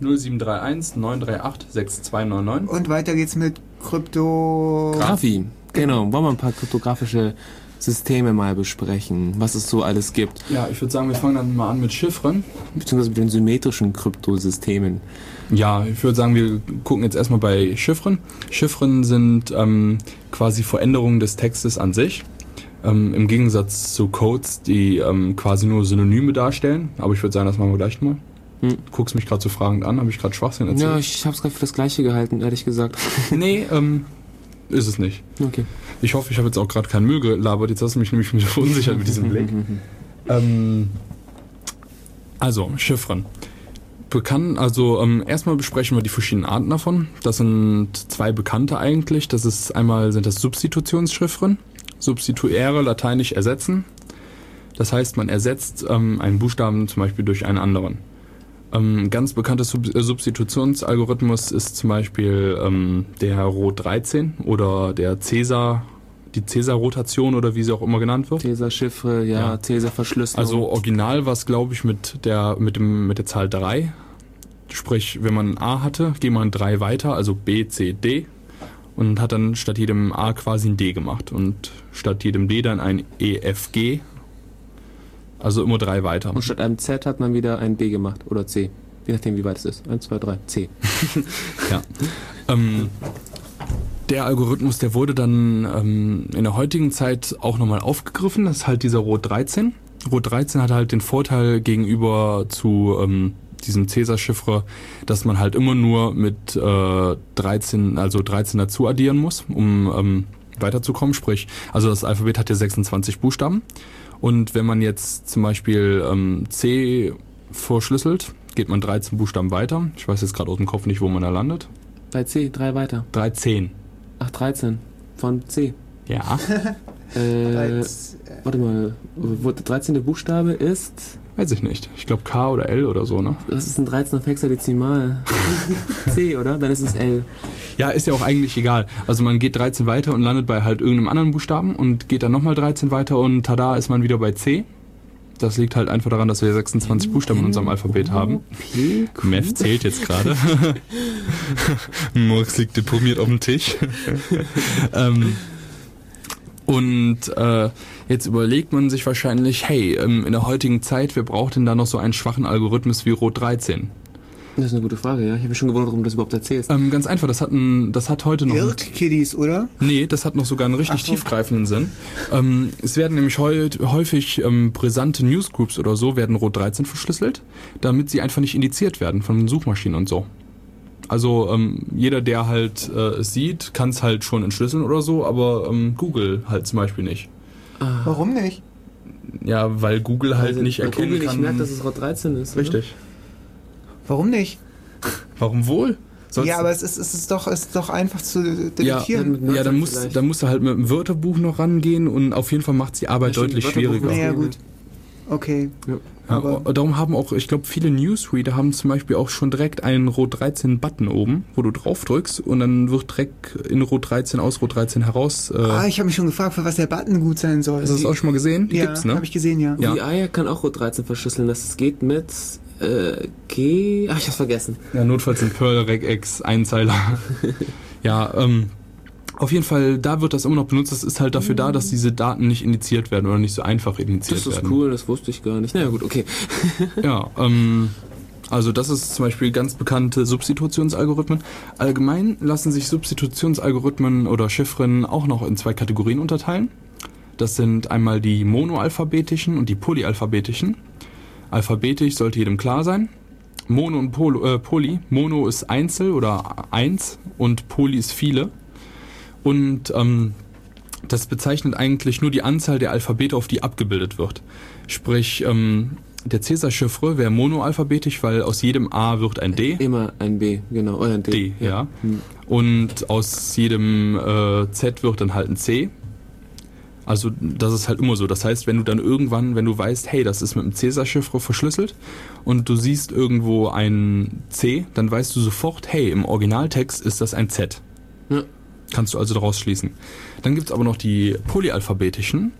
0731 938 6299. Und weiter geht's mit Krypto... Graphi. Genau, wollen wir ein paar kryptografische Systeme mal besprechen, was es so alles gibt. Ja, ich würde sagen, wir fangen dann mal an mit Chiffren. Beziehungsweise mit den symmetrischen Kryptosystemen. Ja, ich würde sagen, wir gucken jetzt erstmal bei Chiffren. Chiffren sind ähm, quasi Veränderungen des Textes an sich. Ähm, Im Gegensatz zu Codes, die ähm, quasi nur Synonyme darstellen. Aber ich würde sagen, das machen wir gleich mal. Hm. Du guckst mich gerade so fragend an, habe ich gerade Schwachsinn erzählt? Ja, ich habe es gerade für das Gleiche gehalten, ehrlich gesagt. nee, ähm, ist es nicht. Okay. Ich hoffe, ich habe jetzt auch gerade keinen Müll gelabert. Jetzt hast du mich nämlich wieder verunsichert mit diesem Blick. Ähm, also, Chiffren. Bekannt, also ähm, erstmal besprechen wir die verschiedenen Arten davon. Das sind zwei bekannte eigentlich. Das ist einmal sind das Substitutionschiffren. Substituäre, lateinisch ersetzen. Das heißt, man ersetzt ähm, einen Buchstaben zum Beispiel durch einen anderen. Ähm, ganz bekannter Sub äh, Substitutionsalgorithmus ist zum Beispiel ähm, der Rot 13 oder der Cäsar, die Cäsar-Rotation oder wie sie auch immer genannt wird. Cäsar-Chiffre, ja, Ja. Cäsar-Verschlüsselung. Also original war es, glaube ich, mit der, mit, dem, mit der Zahl 3. Sprich, wenn man ein A hatte, geht man 3 weiter, also B, C, D. Und hat dann statt jedem A quasi ein D gemacht. Und statt jedem D dann ein E, F, G. Also immer drei weiter. Und statt einem Z hat man wieder ein B gemacht oder C. Je nachdem, wie weit es ist. 1, 2, 3, C. Ja. Ähm, der Algorithmus, der wurde dann ähm, in der heutigen Zeit auch nochmal aufgegriffen. Das ist halt dieser Rot 13. Rot 13 hat halt den Vorteil gegenüber zu ähm, diesem Cäsar-Chiffre, dass man halt immer nur mit äh, 13, also 13 dazu addieren muss, um ähm, weiterzukommen. Sprich, also das Alphabet hat ja 26 Buchstaben. Und wenn man jetzt zum Beispiel ähm, C verschlüsselt, geht man 13 Buchstaben weiter. Ich weiß jetzt gerade aus dem Kopf nicht, wo man da landet. Bei C, drei weiter. 13. Ach, 13. Von C. Ja. Äh, warte mal. Wo der 13. Buchstabe ist. Weiß ich nicht. Ich glaube K oder L oder so, ne? Das ist ein 13 auf Hexadezimal. C, oder? Dann ist es L. Ja, ist ja auch eigentlich egal. Also man geht 13 weiter und landet bei halt irgendeinem anderen Buchstaben und geht dann nochmal 13 weiter und tada ist man wieder bei C. Das liegt halt einfach daran, dass wir 26 Buchstaben in unserem Alphabet haben. Mev zählt jetzt gerade. Murks liegt deprimiert auf dem Tisch. ähm, und äh, jetzt überlegt man sich wahrscheinlich, hey, ähm, in der heutigen Zeit, wer braucht denn da noch so einen schwachen Algorithmus wie Rot 13? Das ist eine gute Frage, ja. Ich habe mich schon gewundert, warum du das überhaupt erzählst. Ähm, ganz einfach, das hat, ein, das hat heute noch... Irk-Kiddies, oder? Nee, das hat noch sogar einen richtig so. tiefgreifenden Sinn. Ähm, es werden nämlich heu häufig ähm, brisante Newsgroups oder so, werden Rot 13 verschlüsselt, damit sie einfach nicht indiziert werden von den Suchmaschinen und so. Also ähm, jeder, der halt äh, es sieht, kann es halt schon entschlüsseln oder so, aber ähm, Google halt zum Beispiel nicht. Ah. Warum nicht? Ja, weil Google halt Also, nicht erkennen Google nicht kann. merkt, dass es Rot 13 ist. oder? Richtig. Warum nicht? Warum wohl? Sonst- ja, aber es ist, es ist doch, es ist doch einfach zu ja, detektieren. mit ja, dann musst, dann musst du halt mit dem Wörterbuch noch rangehen und auf jeden Fall macht die Arbeit Ja, deutlich schwieriger. naja, gut. Okay. Ja. Ja, Aber- darum haben auch, ich glaube, viele Newsreader haben zum Beispiel auch schon direkt einen Rot 13 Button oben, wo du drauf drückst und dann wird direkt in Rot 13 aus Rot 13 heraus. Äh, Ah, ich habe mich schon gefragt, für was der Button gut sein soll. hast du das auch schon mal gesehen? Die ja, gibt's, ne? habe ich gesehen, ja. Ja. VI kann auch Rot 13 verschlüsseln. Das geht mit äh, G. Ach, ich hab's vergessen. Ja, notfalls ein Perl Regex Einzeiler. ja, ähm, auf jeden Fall, da wird das immer noch benutzt. Das ist halt dafür da, dass diese Daten nicht indiziert werden oder nicht so einfach indiziert Das ist werden. cool, das wusste ich gar nicht. Naja, gut, okay. Ja, ähm, also das ist zum Beispiel ganz bekannte Substitutionsalgorithmen. Allgemein lassen sich Substitutionsalgorithmen oder Chiffren auch noch in zwei Kategorien unterteilen. Das sind einmal die monoalphabetischen und die polyalphabetischen. Alphabetisch sollte jedem klar sein. Mono und Polo, äh, Poly. Mono ist Einzel oder eins und Poly ist viele. Und ähm, das bezeichnet eigentlich nur die Anzahl der Alphabete, auf die abgebildet wird. Sprich, ähm, der Cäsar-Chiffre wäre monoalphabetisch, weil aus jedem A wird ein D. Immer ein B, genau. Oder ein D. D, ja. Hm. Und aus jedem äh, Z wird dann halt ein C. Also das ist halt immer so. Das heißt, wenn du dann irgendwann, wenn du weißt, hey, das ist mit dem Cäsar-Chiffre verschlüsselt und du siehst irgendwo ein C, dann weißt du sofort, hey, im Originaltext ist das ein Z. Ja. Kannst du also daraus schließen. Dann gibt's aber noch die polyalphabetischen,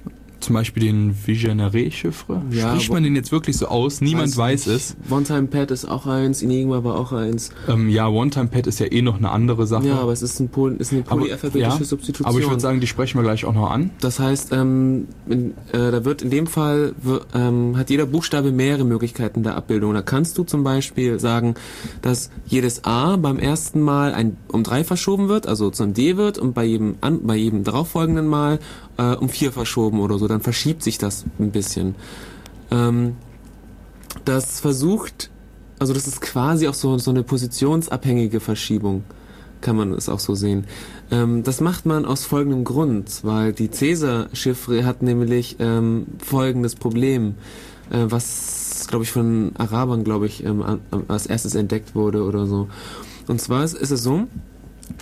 zum Beispiel den Vigenere-Chiffre. Ja, Spricht man den jetzt wirklich so aus? Niemand Weiß weiß, es. One-Time-Pad ist auch eins, Enigma war auch eins. Ähm, ja, One-Time-Pad ist ja eh noch eine andere Sache. Ja, aber es ist, ein Poly, ist eine polyalphabetische ja, Substitution. Aber ich würde sagen, die sprechen wir gleich auch noch an. Das heißt, ähm, in, äh, da wird in dem Fall ähm, hat jeder Buchstabe mehrere Möglichkeiten der Abbildung. Da kannst du zum Beispiel sagen, dass jedes A beim ersten Mal ein, um drei verschoben wird, also zum D wird und bei jedem an, bei jedem darauffolgenden Mal äh, um vier verschoben oder so. Dann verschiebt sich das ein bisschen. Ähm, das versucht, also das ist quasi auch so so eine positionsabhängige Verschiebung kann man es auch so sehen. Ähm, das macht man aus folgendem Grund, weil die Cäsar-Chiffre hat nämlich ähm, folgendes Problem, äh, was, glaube ich, von Arabern, glaube ich, ähm, als erstes entdeckt wurde oder so. Und zwar ist, ist es so,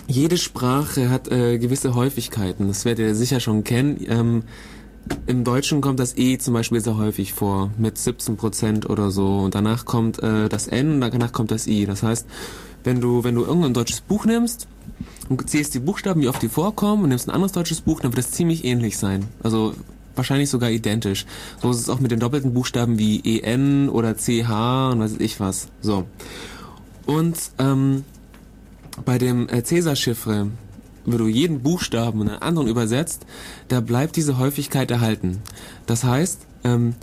jede Sprache hat äh, gewisse Häufigkeiten. Das werdet ihr sicher schon kennen. Ähm, Im Deutschen kommt das E zum Beispiel sehr häufig vor, mit 17 Prozent oder so. Und danach kommt äh, das N und danach kommt das I. Das heißt, wenn du, wenn du irgendein deutsches Buch nimmst und zählst die Buchstaben, wie oft die vorkommen, und nimmst ein anderes deutsches Buch, dann wird es ziemlich ähnlich sein. Also wahrscheinlich sogar identisch. So ist es auch mit den doppelten Buchstaben wie EN oder CH und weiß ich was. So. Und ähm, bei dem äh, Cäsar-Chiffre, wenn du jeden Buchstaben in einen anderen übersetzt, da bleibt diese Häufigkeit erhalten. Das heißt, ähm,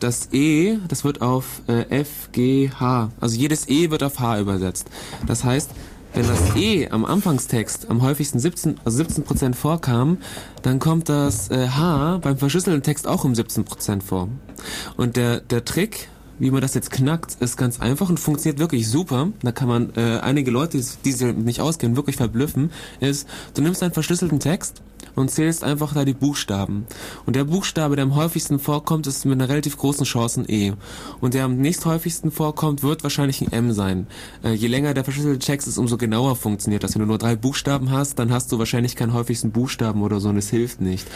das E, das wird auf äh, F, G, H. Also jedes E wird auf H übersetzt. Das heißt, wenn das E am Anfangstext am häufigsten 17, also 17% vorkam, dann kommt das äh, H beim verschlüsselten Text auch um 17% vor. Und der, der Trick, wie man das jetzt knackt, ist ganz einfach und funktioniert wirklich super. Da kann man äh, einige Leute, die sich nicht auskennen, wirklich verblüffen, ist, du nimmst einen verschlüsselten Text und zählst einfach da die Buchstaben. Und der Buchstabe, der am häufigsten vorkommt, ist mit einer relativ großen Chance ein E. Und der am nächsthäufigsten vorkommt, wird wahrscheinlich ein M sein. Äh, je länger der verschlüsselte Text ist, umso genauer funktioniert das. Wenn du nur drei Buchstaben hast, dann hast du wahrscheinlich keinen häufigsten Buchstaben oder so und es hilft nicht.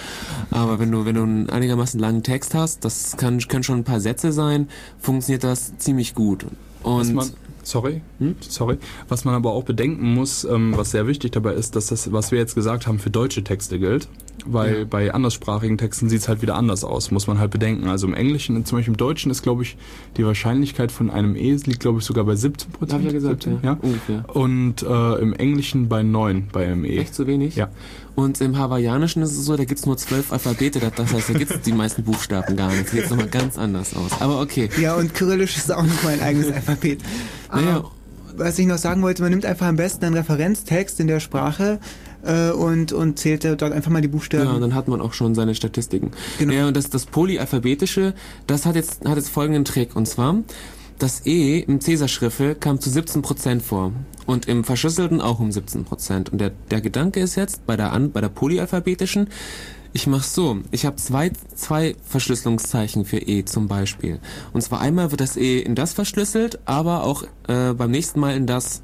Aber wenn du, wenn du einen einigermaßen langen Text hast, das kann, können schon ein paar Sätze sein, funktioniert das ziemlich gut. Und Sorry, hm? sorry. Was man aber auch bedenken muss, ähm, was sehr wichtig dabei ist, dass das, was wir jetzt gesagt haben, für deutsche Texte gilt. Weil ja. bei anderssprachigen Texten sieht es halt wieder anders aus, muss man halt bedenken. Also im Englischen, zum Beispiel im Deutschen ist, glaube ich, die Wahrscheinlichkeit von einem E liegt, glaube ich, sogar bei 17 Prozent. Ja gesagt, 17, ja. ja. Ungefähr. Und äh, im Englischen bei 9 bei einem E. Echt so wenig? Ja. Und im Hawaiianischen ist es so, da gibt es nur zwölf Alphabete, das heißt, da gibt es die meisten Buchstaben gar nicht. Da sieht nochmal ganz anders aus. Aber okay. Ja, und Kyrillisch ist auch noch mal ein eigenes Alphabet. Naja, was ich noch sagen wollte, man nimmt einfach am besten einen Referenztext in der Sprache äh, und, und zählt dort einfach mal die Buchstaben. Ja, und dann hat man auch schon seine Statistiken. Genau. Ja, und das, das Polyalphabetische, das hat jetzt, hat jetzt folgenden Trick. Und zwar, das E im Cäsar-Schriffel kam zu 17% vor. Und im Verschlüsselten auch um 17%. Und der, der Gedanke ist jetzt, bei der, bei der polyalphabetischen, ich mach's so. Ich habe zwei, zwei Verschlüsselungszeichen für E zum Beispiel. Und zwar einmal wird das E in das verschlüsselt, aber auch äh, beim nächsten Mal in das.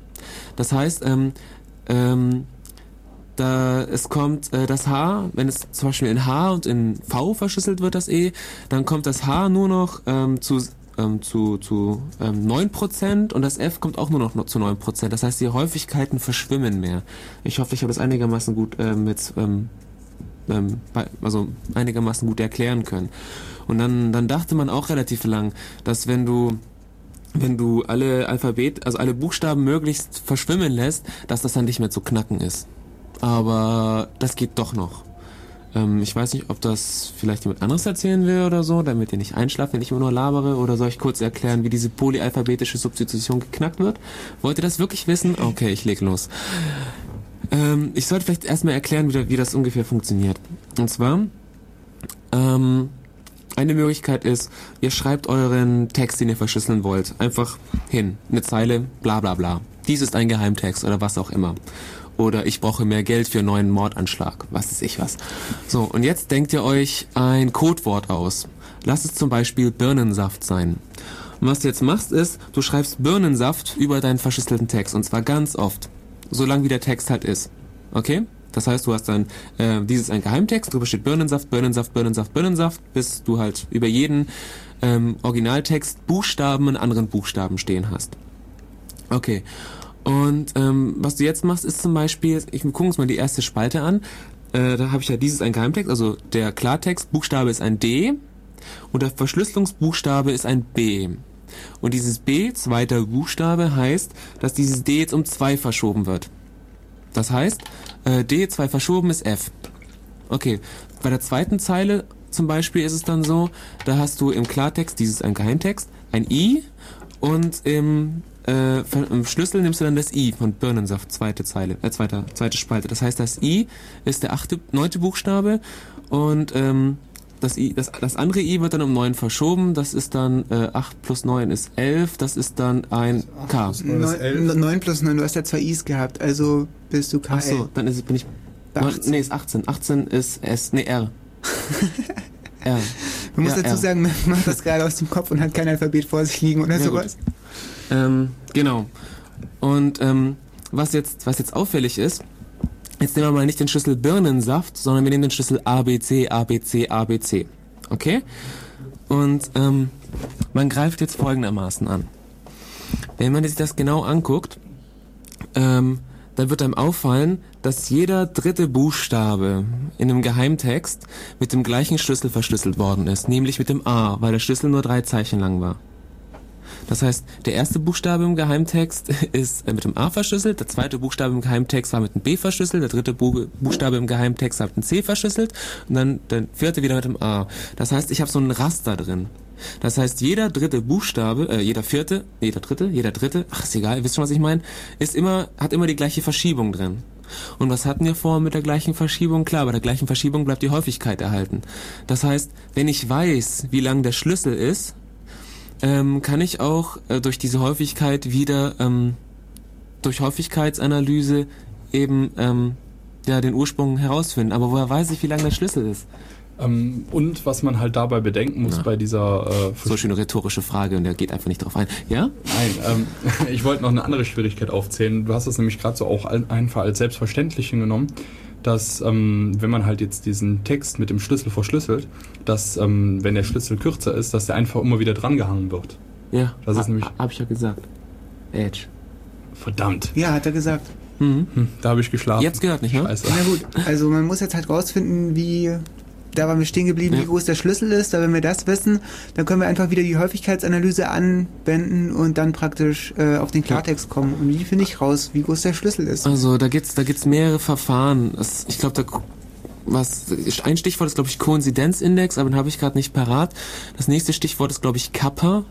Das heißt, ähm, ähm, da es kommt äh, das H, wenn es zum Beispiel in H und in V verschlüsselt wird, das E, dann kommt das H nur noch ähm, zu ähm, zu, zu ähm, 9% und das F kommt auch nur noch zu 9%. Das heißt, die Häufigkeiten verschwimmen mehr. Ich hoffe, ich habe das einigermaßen gut ähm, mit ähm, ähm, also einigermaßen gut erklären können. Und dann, dann dachte man auch relativ lang, dass wenn du wenn du alle Alphabet, also alle Buchstaben möglichst verschwimmen lässt, dass das dann nicht mehr zu knacken ist. Aber das geht doch noch. Ähm, ich weiß nicht, ob das vielleicht jemand anderes erzählen will oder so, damit ihr nicht einschlaft, wenn ich immer nur labere, oder soll ich kurz erklären, wie diese polyalphabetische Substitution geknackt wird? Wollt ihr das wirklich wissen? Okay, ich leg los. Ähm, ich sollte vielleicht erstmal erklären, wie, wie, das ungefähr funktioniert. Und zwar, ähm, eine Möglichkeit ist, ihr schreibt euren Text, den ihr verschlüsseln wollt, einfach hin. Eine Zeile, bla bla bla. Dies ist ein Geheimtext oder was auch immer. Oder ich brauche mehr Geld für einen neuen Mordanschlag. Was ist ich was. So, und jetzt denkt ihr euch ein Codewort aus. Lass es zum Beispiel Birnensaft sein. Und was du jetzt machst ist, du schreibst Birnensaft über deinen verschlüsselten Text. Und zwar ganz oft so lang wie der Text halt ist. Okay? Das heißt, du hast dann äh, dieses ein Geheimtext, drüber steht Birnensaft, Birnensaft, Birnensaft, Birnensaft, bis du halt über jeden ähm, Originaltext Buchstaben in anderen Buchstaben stehen hast. Okay. Und ähm, was du jetzt machst, ist zum Beispiel, ich gucke uns mal die erste Spalte an. Äh, da habe ich ja dieses ein Geheimtext, also der Klartext, Buchstabe ist ein D und der Verschlüsselungsbuchstabe ist ein B. Und dieses B, zweiter Buchstabe, heißt, dass dieses D jetzt um 2 verschoben wird. Das heißt, äh, D 2 verschoben ist F. Okay, bei der zweiten Zeile zum Beispiel ist es dann so, da hast du im Klartext, dieses ein Geheimtext, ein I und im, äh, im Schlüssel nimmst du dann das I von Birnensaft, zweite Zeile, äh, zweite, zweite Spalte. Das heißt, das I ist der achte, neunte Buchstabe und ähm, das, I, das, das andere i wird dann um 9 verschoben. Das ist dann äh, 8 plus 9 ist 11. Das ist dann ein K. das 9, elf? 9 plus 9, du hast ja zwei i's gehabt, also bist du KL. Ach so, dann ist, bin ich... Bei Neun, 18. nee, ist 18. 18 ist S. Nee, R. R. Man muss Ja, dazu R. sagen, man macht das gerade aus dem Kopf und hat kein Alphabet vor sich liegen oder Ja, sowas. Ähm, genau. Und ähm, was jetzt, was jetzt auffällig ist, jetzt nehmen wir mal nicht den Schlüssel Birnensaft, sondern wir nehmen den Schlüssel ABC, ABC, ABC. Okay? Und ähm, man greift jetzt folgendermaßen an. Wenn man sich das genau anguckt, ähm, dann wird einem auffallen, dass jeder dritte Buchstabe in einem Geheimtext mit dem gleichen Schlüssel verschlüsselt worden ist, nämlich mit dem A, weil der Schlüssel nur drei Zeichen lang war. Das heißt, der erste Buchstabe im Geheimtext ist äh, mit dem A verschlüsselt, der zweite Buchstabe im Geheimtext war mit dem B verschlüsselt, der dritte Bu Buchstabe im Geheimtext war mit dem C verschlüsselt und dann der vierte wieder mit dem A. Das heißt, ich habe so ein Raster drin. Das heißt, jeder dritte Buchstabe, äh, jeder vierte, jeder dritte, jeder dritte, ach ist egal, ihr wisst schon, was ich meine, ist immer, hat immer die gleiche Verschiebung drin. Und was hatten wir vor mit der gleichen Verschiebung? Klar, bei der gleichen Verschiebung bleibt die Häufigkeit erhalten. Das heißt, wenn ich weiß, wie lang der Schlüssel ist, ähm, kann ich auch äh, durch diese Häufigkeit wieder ähm, durch Häufigkeitsanalyse eben ähm, ja den Ursprung herausfinden. Aber woher weiß ich, wie lang der Schlüssel ist? Ähm, und was man halt dabei bedenken muss Ja. bei dieser äh, So schöne rhetorische Frage und der geht einfach nicht drauf ein. Ja? Nein, ähm, ich wollte noch eine andere Schwierigkeit aufzählen. Du hast es nämlich gerade so auch einfach als selbstverständlich hingenommen, dass wenn man halt jetzt diesen Text mit dem Schlüssel verschlüsselt, dass ähm, wenn der Schlüssel kürzer ist, dass der einfach immer wieder drangehangen wird. Ja. Das ist nämlich- ha- Hab ich ja gesagt. Edge. Verdammt, Ja, hat er gesagt. Mhm. hm, da habe ich geschlafen. Jetzt gehört nicht, ne? Scheiße. Na gut, also man muss jetzt halt rausfinden, wie, da waren wir stehen geblieben, Ja. wie groß der Schlüssel ist. Da wenn wir das wissen, dann können wir einfach wieder die Häufigkeitsanalyse anwenden und dann praktisch äh, auf den Klartext kommen. Und wie finde ich raus, wie groß der Schlüssel ist? Also da gibt's da gibt's mehrere Verfahren. Das, ich glaube, da was ein Stichwort ist glaube ich Koinzidenzindex, aber den habe ich gerade nicht parat. Das nächste Stichwort ist glaube ich Kappa.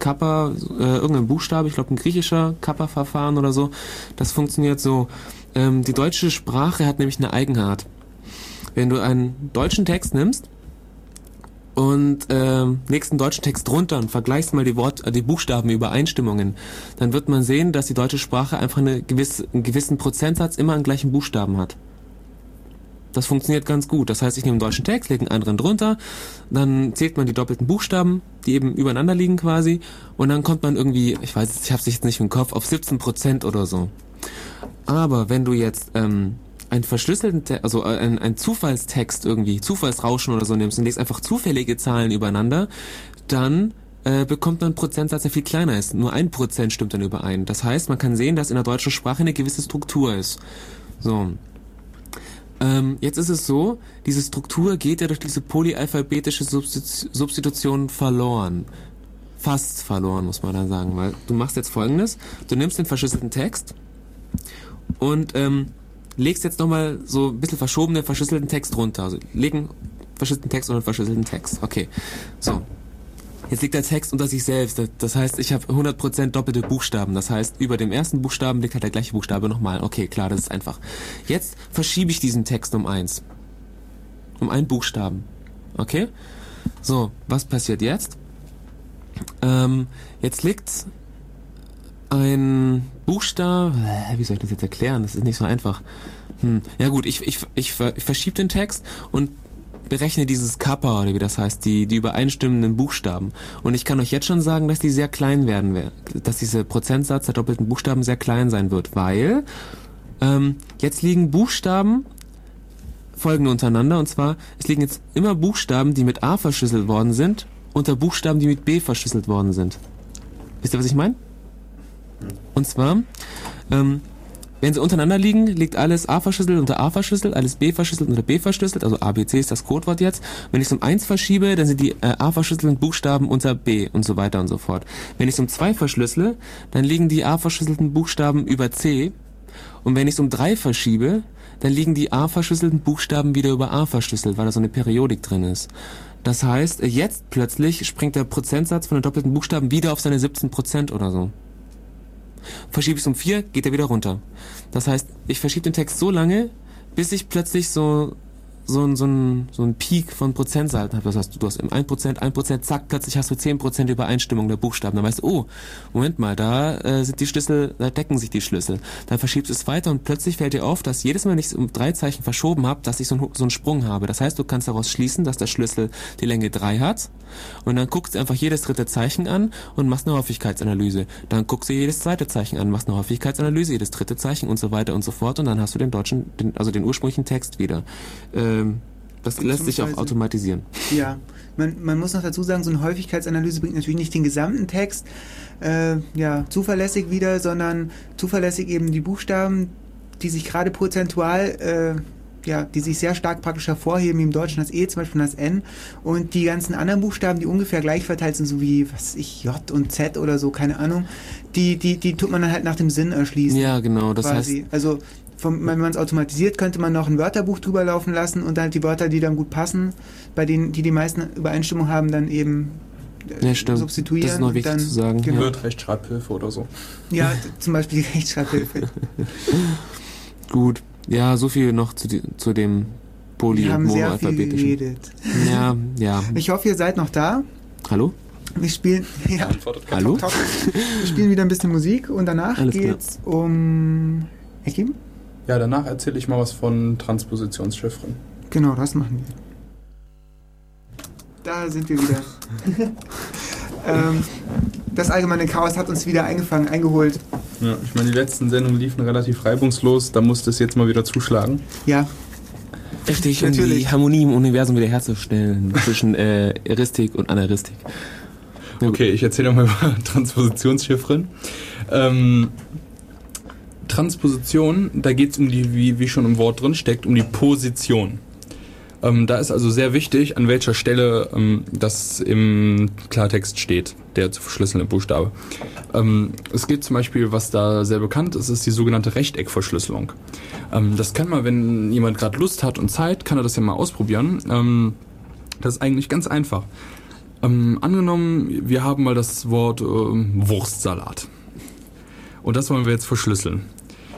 Kappa, äh, irgendein Buchstabe, ich glaube ein griechischer Kappa-Verfahren oder so. Das funktioniert so. Ähm, die deutsche Sprache hat nämlich eine Eigenart. Wenn du einen deutschen Text nimmst und ähm, legst einen deutschen Text drunter und vergleichst mal die Wort, äh, die Buchstabenübereinstimmungen, dann wird man sehen, dass die deutsche Sprache einfach eine gewisse, einen gewissen Prozentsatz immer an gleichen Buchstaben hat. Das funktioniert ganz gut. Das heißt, ich nehme einen deutschen Text, lege einen anderen drunter, dann zählt man die doppelten Buchstaben, die eben übereinander liegen quasi, und dann kommt man irgendwie, ich weiß, ich habe jetzt nicht im Kopf, auf 17 Prozent oder so. Aber wenn du jetzt ähm, einen verschlüsselten, Te also äh, einen, einen Zufallstext irgendwie, Zufallsrauschen oder so nimmst und legst einfach zufällige Zahlen übereinander, dann äh, bekommt man einen Prozentsatz, der viel kleiner ist. Nur ein Prozent stimmt dann überein. Das heißt, man kann sehen, dass in der deutschen Sprache eine gewisse Struktur ist. So. Ähm, jetzt ist es so, diese Struktur geht ja durch diese polyalphabetische Substitu Substitution verloren. Fast verloren, muss man dann sagen, weil du machst jetzt folgendes, du nimmst den verschlüsselten Text und ähm, legst jetzt nochmal so ein bisschen verschobenen, verschlüsselten Text runter. Also legen verschlüsselten Text und verschlüsselten Text. Okay, so. Jetzt liegt der Text unter sich selbst. Das- Das heißt, ich habe 100% doppelte Buchstaben. Das heißt, über dem ersten Buchstaben liegt halt der gleiche Buchstabe nochmal. Okay, klar, das ist einfach. Jetzt verschiebe ich diesen Text um eins. Um einen Buchstaben. Okay? So, was passiert jetzt? Ähm, jetzt liegt ein Buchstabe. Wie soll ich das jetzt erklären? Das ist nicht so einfach. Hm. Ja gut, ich, ich, ich, ich verschiebe den Text und berechne dieses Kappa, oder wie das heißt, die, die übereinstimmenden Buchstaben. Und ich kann euch jetzt schon sagen, dass die sehr klein werden werden. Dass dieser Prozentsatz der doppelten Buchstaben sehr klein sein wird, weil ähm, jetzt liegen Buchstaben folgende untereinander. Und zwar, es liegen jetzt immer Buchstaben, die mit A verschlüsselt worden sind, unter Buchstaben, die mit B verschlüsselt worden sind. Wisst ihr, was ich meine? Und zwar, ähm, wenn sie untereinander liegen, liegt alles A verschlüsselt unter A verschlüsselt, alles B verschlüsselt unter B verschlüsselt, also ABC ist das Codewort jetzt. Wenn ich es um 1 verschiebe, dann sind die äh, A verschlüsselten Buchstaben unter B und so weiter und so fort. Wenn ich es um 2 verschlüssele, dann liegen die A verschlüsselten Buchstaben über C. Und wenn ich es um 3 verschiebe, dann liegen die A verschlüsselten Buchstaben wieder über A verschlüsselt, weil da so eine Periodik drin ist. Das heißt, jetzt plötzlich springt der Prozentsatz von den doppelten Buchstaben wieder auf seine 17% oder so. Verschiebe ich es um 4, geht er wieder runter. Das heißt, ich verschiebe den Text so lange, bis ich plötzlich so, so ein, so ein, so ein Peak von Prozentsalten hast. Das heißt, du hast im 1%, 1%, zack, plötzlich hast du 10% Übereinstimmung der Buchstaben. Dann weißt du, oh, Moment mal, da äh, sind die Schlüssel, da decken sich die Schlüssel. Dann verschiebst du es weiter und plötzlich fällt dir auf, dass jedes Mal, wenn ich es um drei Zeichen verschoben habe, dass ich so, ein, so einen Sprung habe. Das heißt, du kannst daraus schließen, dass der Schlüssel die Länge 3 hat und dann guckst du einfach jedes dritte Zeichen an und machst eine Häufigkeitsanalyse. Dann guckst du jedes zweite Zeichen an, machst eine Häufigkeitsanalyse, jedes dritte Zeichen und so weiter und so fort und dann hast du den deutschen, den, also den ursprünglichen Text wieder. Ähm, das lässt sich auch automatisieren. Ja, man, man muss noch dazu sagen, so eine Häufigkeitsanalyse bringt natürlich nicht den gesamten Text äh, ja, zuverlässig wieder, sondern zuverlässig eben die Buchstaben, die sich gerade prozentual, äh, ja, die sich sehr stark praktisch hervorheben, wie im Deutschen das E, zum Beispiel das N, und die ganzen anderen Buchstaben, die ungefähr gleich verteilt sind, so wie, was ich, J und Z oder so, keine Ahnung, die, die, die tut man dann halt nach dem Sinn erschließen. Ja, genau. Das quasi. heißt, also vom, wenn man es automatisiert, könnte man noch ein Wörterbuch drüber laufen lassen und halt die Wörter, die dann gut passen, bei denen, die die meisten Übereinstimmung haben, dann eben äh, Ja, stimmt. substituieren. Das ist noch und wichtig dann, zu sagen, Genau. Wird Rechtschreibhilfe oder so. Ja, zum Beispiel die Rechtschreibhilfe. gut. Ja, so viel noch zu, die, zu dem Poly- Wir und haben sehr viel geredet. Ja, ja. Ich hoffe, ihr seid noch da. Hallo? Wir spielen, ja. Hallo? top. Wir spielen wieder ein bisschen Musik und danach Alles klar. geht's um Ekim. Ja, danach erzähle ich mal was von Transpositionschiffren. Genau, das machen wir. Da sind wir wieder. ähm, das allgemeine Chaos hat uns wieder eingefangen, eingeholt. Ja, ich meine, die letzten Sendungen liefen relativ reibungslos, da musste es jetzt mal wieder zuschlagen. Ja, Richtig, um die Natürlich. Harmonie im Universum wiederherzustellen zwischen äh, Eristik und Anaristik. Okay, ich erzähle mal über Transpositionschiffren. Ähm, Transposition, da geht es um die, wie, wie schon im Wort drin steckt, um die Position. Ähm, da ist also sehr wichtig, an welcher Stelle ähm, das im Klartext steht, der zu verschlüsselnde Buchstabe. Ähm, es gibt zum Beispiel, was da sehr bekannt ist, ist die sogenannte Rechteckverschlüsselung. Ähm, das kann man, wenn jemand gerade Lust hat und Zeit, kann er das ja mal ausprobieren. Ähm, das ist eigentlich ganz einfach. Ähm, angenommen, wir haben mal das Wort ähm, Wurstsalat. Und das wollen wir jetzt verschlüsseln.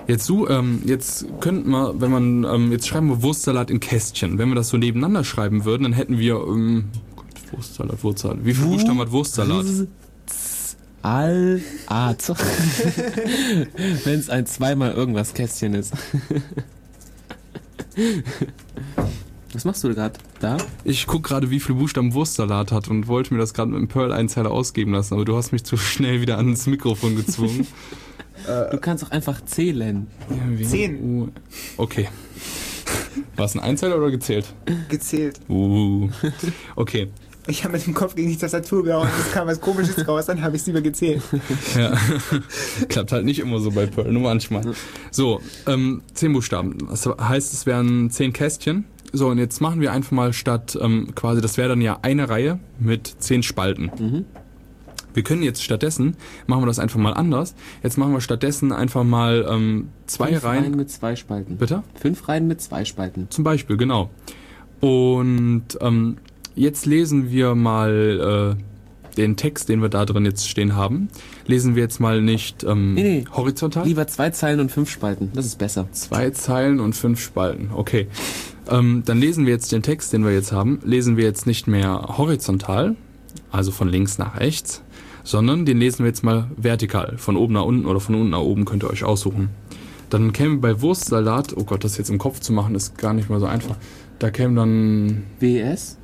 Jetzt, so, ähm, jetzt könnten wir, wenn man, ähm, jetzt schreiben wir Wurstsalat in Kästchen. Wenn wir das so nebeneinander schreiben würden, dann hätten wir, ähm, Gott, Wurstsalat, Wurstsalat. Wie viele Buchstaben hat Wurstsalat? Al Art. Wenn es ein zweimal irgendwas Kästchen ist. Was machst du gerade da? Ich guck gerade, wie viele Buchstaben Wurstsalat hat und wollte mir das gerade mit dem Perl-Einzeiler ausgeben lassen, aber du hast mich zu schnell wieder ans Mikrofon gezwungen. Du kannst auch einfach zählen. Zehn. Uh, Okay. War es ein Einzeiler oder gezählt? gezählt. Uh. Okay. Ich habe mit dem Kopf gegen die Tastatur gehauen und es kam was Komisches raus, dann habe ich es lieber gezählt. Ja. Klappt halt nicht immer so bei Pearl, nur manchmal. So, ähm, zehn Buchstaben. Das heißt, es wären zehn Kästchen. So, und jetzt machen wir einfach mal statt, ähm, quasi, das wäre dann ja eine Reihe mit zehn Spalten. Mhm. Wir können jetzt stattdessen, machen wir das einfach mal anders. Jetzt machen wir stattdessen einfach mal ähm, zwei Fünf Reihen. Reihen mit zwei Spalten. Bitte? Fünf Reihen mit zwei Spalten. Zum Beispiel, genau. Und ähm, jetzt lesen wir mal äh, den Text, den wir da drin jetzt stehen haben. Lesen wir jetzt mal nicht ähm, Nee, nee. horizontal. Lieber zwei Zeilen und fünf Spalten. Das ist besser. Zwei Zeilen und fünf Spalten. Okay. Ähm, dann lesen wir jetzt den Text, den wir jetzt haben, lesen wir jetzt nicht mehr horizontal, also von links nach rechts, sondern den lesen wir jetzt mal vertikal, von oben nach unten oder von unten nach oben könnt ihr euch aussuchen. Dann käme bei Wurstsalat, oh Gott, das jetzt im Kopf zu machen, ist gar nicht mal so einfach. Da käme dann, WS.